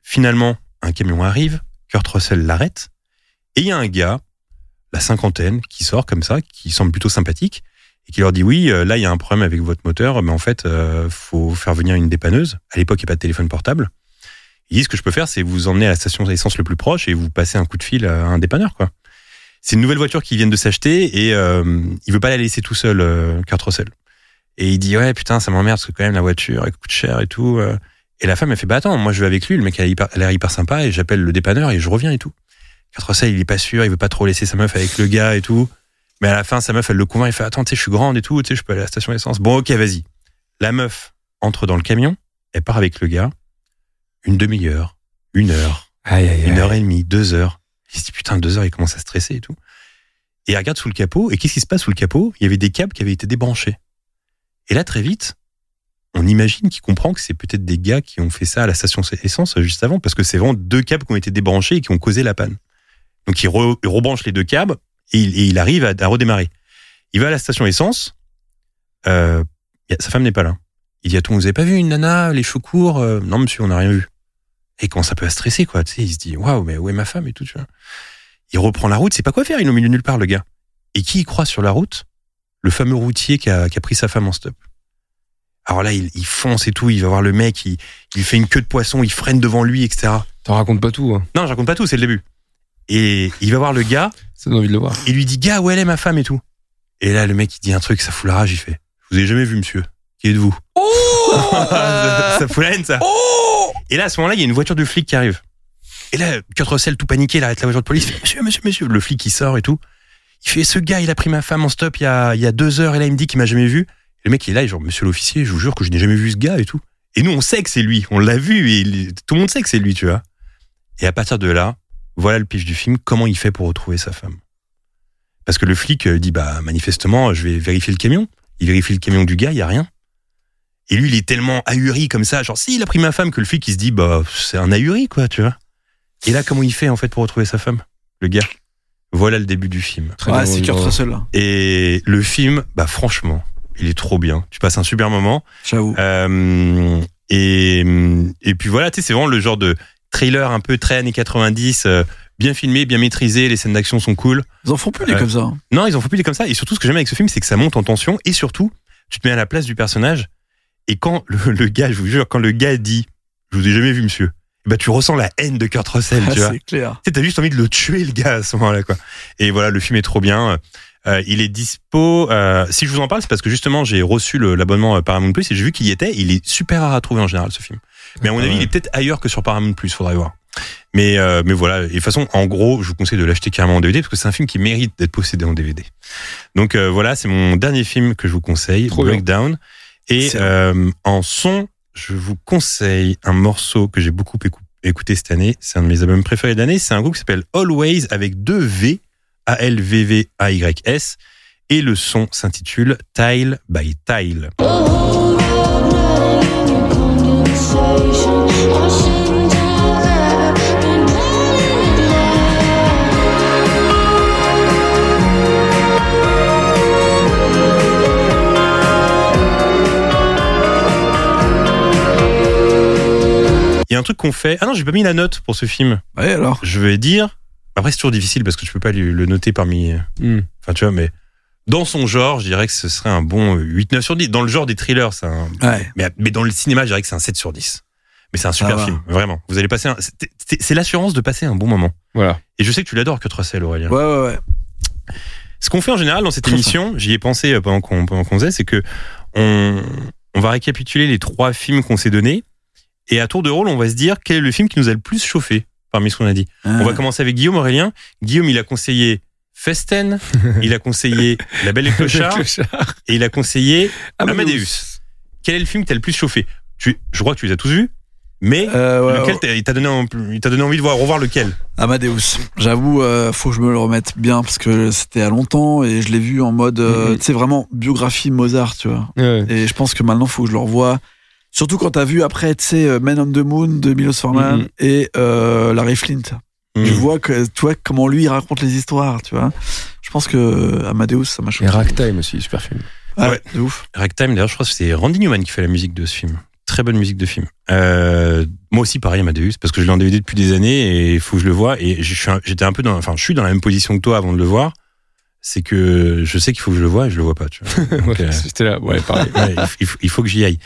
Finalement, un camion arrive, Kurt Russell l'arrête, et il y a un gars, la cinquantaine, qui sort comme ça, qui semble plutôt sympathique, et qui leur dit oui, euh, là il y a un problème avec votre moteur, mais en fait, euh, faut faire venir une dépanneuse. À l'époque, il n'y a pas de téléphone portable. Il dit ce que je peux faire, c'est vous emmener à la station d'essence le plus proche et vous passer un coup de fil à un dépanneur, quoi. C'est une nouvelle voiture qu'ils viennent de s'acheter et euh, il veut pas la laisser tout seul, euh, Kurt Russell. Et il dit ouais putain ça m'emmerde parce que quand même la voiture elle coûte cher et tout. Et la femme elle fait bah attends moi je vais avec lui, le mec elle a hyper- elle a l'air hyper sympa et j'appelle le dépanneur et je reviens et tout. Kurt Russell il est pas sûr, il veut pas trop laisser sa meuf avec le gars et tout. Mais à la fin sa meuf elle le convainc, il fait attends tu sais je suis grande et tout, tu sais je peux aller à la station d'essence. Bon ok vas-y. La meuf entre dans le camion, elle part avec le gars une demi-heure, une heure, Aïe, aïe, aïe. une heure et demie, deux heures. Il se dit putain deux heures, il commence à stresser et tout. Et il regarde sous le capot, et qu'est-ce qui se passe sous le capot? Il y avait des câbles qui avaient été débranchés. Et là très vite, on imagine qu'il comprend que c'est peut-être des gars qui ont fait ça à la station essence juste avant, parce que c'est vraiment deux câbles qui ont été débranchés et qui ont causé la panne. Donc il, re- il rebranche les deux câbles et il, arrive à, à redémarrer. Il va à la station essence, euh, sa femme n'est pas là. Il dit Attends, vous avez pas vu une nana, les cheveux courts Euh, Non monsieur, on n'a rien vu. Et il commence un peu à stresser, quoi. Tu sais, il se dit, waouh, mais où est ma femme et tout, tu vois. Il reprend la route, c'est pas quoi faire, il est au milieu de nulle part, le gars. Et qui y croit sur la route? Le fameux routier qui a, qui a pris sa femme en stop. Alors là, il, il fonce et tout, il va voir le mec, il, il fait une queue de poisson, il freine devant lui, etc. T'en racontes pas tout. Hein. Non, je raconte pas tout, c'est le début. Et il va voir le gars, Ça donne envie de le voir. il lui dit, gars, où elle est ma femme et tout. Et là, le mec, il dit un truc, ça fout la rage, il fait, je vous ai jamais vu, monsieur. Qui êtes-vous? Ça, ça fout la haine, ça. Et là, à ce moment-là, il y a une voiture de flic qui arrive. Et là, Kurt Russell, tout paniqué, il arrête la voiture de police. il fait, Monsieur, monsieur, monsieur. Le flic, il sort et tout. Il fait ce gars, il a pris ma femme en stop il y a, il y a deux heures et là il me dit qu'il m'a jamais vu. Et le mec il est là, il est genre Monsieur l'officier, je vous jure que je n'ai jamais vu ce gars et tout. Et nous on sait que c'est lui, on l'a vu et il- tout le monde sait que c'est lui, tu vois. Et à partir de là, voilà le pitch du film, comment il fait pour retrouver sa femme. Parce que le flic euh, dit bah manifestement je vais vérifier le camion. Il vérifie le camion du gars, il y a rien. Et lui il est tellement ahuri comme ça, genre si il a pris ma femme que le flic il se dit bah c'est un ahuri quoi, tu vois. Et là comment il fait en fait pour retrouver sa femme, le gars? Voilà le début du film. Très Ouais, bon, c'est Kurt. Russell, là. Et le film, bah franchement, il est trop bien. Tu passes un super moment. J'avoue. Euh, et, et puis voilà, tu sais, c'est vraiment le genre de trailer un peu très années 90, euh, bien filmé, bien maîtrisé, les scènes d'action sont cool. Ils en font plus des Ouais. comme ça. hein. Non, ils en font plus des comme ça. Et surtout, ce que j'aime avec ce film, c'est que ça monte en tension. Et surtout, tu te mets à la place du personnage. Et quand le, le gars, je vous jure, quand le gars dit « Je vous ai jamais vu, monsieur », bah tu ressens la haine de Kurt Russell, Ah, tu vois. c'est clair. Tu t'as juste envie de le tuer, le gars, à ce moment-là, quoi. Et voilà, le film est trop bien. Euh, il est dispo. euh, si je vous en parle, c'est parce que justement, j'ai reçu l'abonnement euh, Paramount Plus et j'ai vu qu'il y était. Il est super rare à trouver en général, ce film. Mais à mon avis, il est peut-être ailleurs que sur Paramount Plus, faudrait voir. Mais, euh, mais voilà. Et de toute façon, en gros, je vous conseille de l'acheter carrément en DVD parce que c'est un film qui mérite d'être possédé en DVD. Donc euh, voilà, c'est mon dernier film que je vous conseille, Trop. Breakdown. Et euh, en son, je vous conseille un morceau que j'ai beaucoup écou- écouté cette année. C'est un de mes albums préférés de l'année. C'est un groupe qui s'appelle Always avec deux V, A-L-V-V-A-Y-S. Et le son s'intitule Tile by Tile. Il y a un truc qu'on fait. Ah non, j'ai pas mis la note pour ce film. Ouais, alors. Je vais dire. Après, c'est toujours difficile parce que tu peux pas le le noter parmi. Hmm. Enfin, tu vois, mais dans son genre, je dirais que ce serait un bon 8-9 sur 10. Dans le genre des thrillers, c'est un. Ouais. Mais, mais dans le cinéma, je dirais que c'est un 7 sur 10. Mais c'est un super Ah, film, vraiment. Vous allez passer un. c'est- l'assurance de passer un bon moment. Voilà. Et je sais que tu l'adores, que Russell, Aurélien. Ouais, ouais, ouais. Ce qu'on fait en général dans cette Très émission, j'y ai pensé euh, pendant qu'on qu'on faisait, c'est que on, on va récapituler les trois films qu'on s'est donnés. Et à tour de rôle, on va se dire quel est le film qui nous a le plus chauffé parmi ce qu'on a dit. On va commencer avec Guillaume Aurélien. Guillaume, il a conseillé Festen, il a conseillé La Belle et Clochard, et il a conseillé Amadeus. Quel est le film qui t'a le plus chauffé? Tu, Je crois que tu les as tous vus, mais Euh, ouais, lequel ouais. il t'a donné, il envie de voir, revoir lequel? Amadeus. J'avoue, euh, faut que je me le remette bien parce que c'était à longtemps et je l'ai vu en mode, euh, Mhm. tu sais, vraiment biographie Mozart, tu vois. Ouais. Et je pense que maintenant, faut que je le revoie. Surtout quand t'as vu après, tu sais, euh, Men on the Moon de Milos Forman Mhm. et euh, Larry Flint. Hmm. Je vois que, tu vois, comment lui il raconte les histoires, tu vois. Je pense que Amadeus, ça m'a choqué. Et Ragtime aussi, super film. Ah, Ouais. de ouf. Ragtime, d'ailleurs, je crois que c'est Randy Newman qui fait la musique de ce film. Très bonne musique de film. Euh, moi aussi, pareil, Amadeus, parce que je l'ai en DVD depuis des années et il faut que je le vois. Et je suis un- j'étais un peu dans, enfin, je suis dans la même position que toi avant de le voir. C'est que je sais qu'il faut que je le vois et je le vois pas, tu vois. Euh, C'était là, ouais, pareil. ouais, il, il faut, il faut que j'y aille.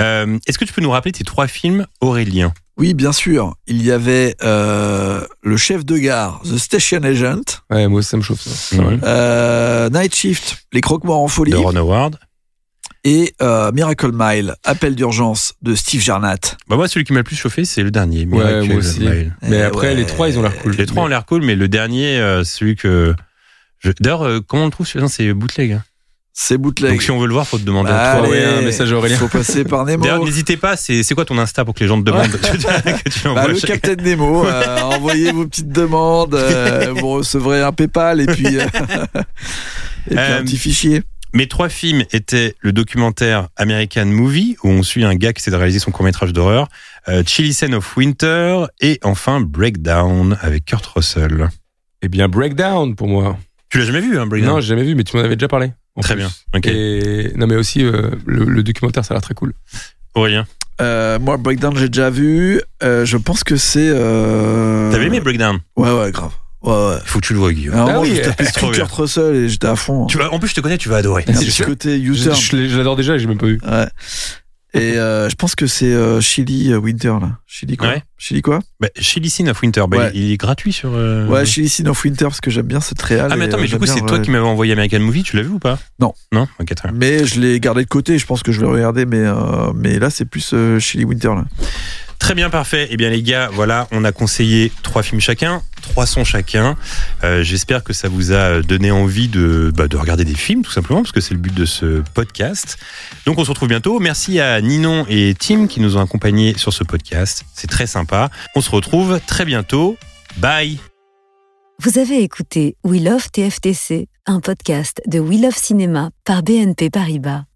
Euh, Est-ce que tu peux nous rappeler tes trois films Aurélien? Oui, bien sûr. Il y avait euh, le chef de gare, The Station Agent, Ouais, moi aussi, ça me chauffe ça. C'est Mhm. euh, Night Shift, Les Croque-Morts en folie, de Ron Howard et euh, Miracle Mile, Appel d'urgence de Steve Jarnat. Bah moi, celui qui m'a le plus chauffé, c'est le dernier. Ouais, Miracle moi aussi. Mile. Mais Eh après, ouais. les trois, ils ont l'air cool. Les trois ont l'air cool, mais le dernier, euh, celui que. je- D'ailleurs, euh, comment on le trouve C'est bootleg. hein. C'est bootleg. Donc si on veut le voir, faut te demander Bah, à toi. envoyer allez, un message à Aurélien. Faut passer par Nemo. D'ailleurs, n'hésitez pas, c'est quoi ton Insta pour que les gens te demandent que tu Bah, le chaque- Captain Nemo, euh, envoyez vos petites demandes, euh, vous recevrez un PayPal et puis, euh, et puis Euh, un petit fichier. Mes trois films étaient le documentaire American Movie, où on suit un gars qui essaie de réaliser son court-métrage d'horreur, euh, Chili Scene of Winter, et enfin Breakdown avec Kurt Russell. Eh bien, Breakdown pour moi. Tu l'as jamais vu, hein, Breakdown? Non, j'ai jamais vu, mais tu m'en avais déjà parlé. En Très plus. bien. Ok. Et non, mais aussi euh, le, le documentaire, ça a l'air très cool. Aurélien, Euh, moi, Breakdown, j'ai déjà vu. Euh, je pense que c'est. Euh... t'avais aimé Breakdown? Ouais, ouais, grave. Ouais, ouais. Faut que tu le vois, Guillaume. Ah oui, je tapais Kurt Russell et j'étais à fond. Tu vas, en plus, je te connais, tu vas adorer. Un C'est sûr côté Je, U-turn. je je l'adore déjà et j'ai même pas vu. Ouais. Et euh, je pense que c'est euh, Chili euh, Winter là. Chili quoi? Ouais. Chili quoi? Bah, Chili Scene of Winter, bah, Ouais. il est gratuit sur. Ouais, Chili Sin of Winter parce que j'aime bien cette réal. Ah, mais attends, mais du coup, c'est toi qui m'avais envoyé American Movie, tu l'as vu ou pas? Non. Non? Ok, très bien. Mais je l'ai gardé de côté. Je pense que je vais regarder. Mais mais là, c'est plus Chili Winter là. Très bien, parfait. Eh bien, les gars, voilà, on a conseillé trois films chacun, trois sons chacun. Euh, J'espère que ça vous a donné envie de, bah, de regarder des films, tout simplement, parce que c'est le but de ce podcast. Donc, on se retrouve bientôt. Merci à Ninon et Tim qui nous ont accompagnés sur ce podcast. C'est très sympa. On se retrouve très bientôt. Bye. Vous avez écouté We Love TFTC, un podcast de We Love Cinéma par BNP Paribas.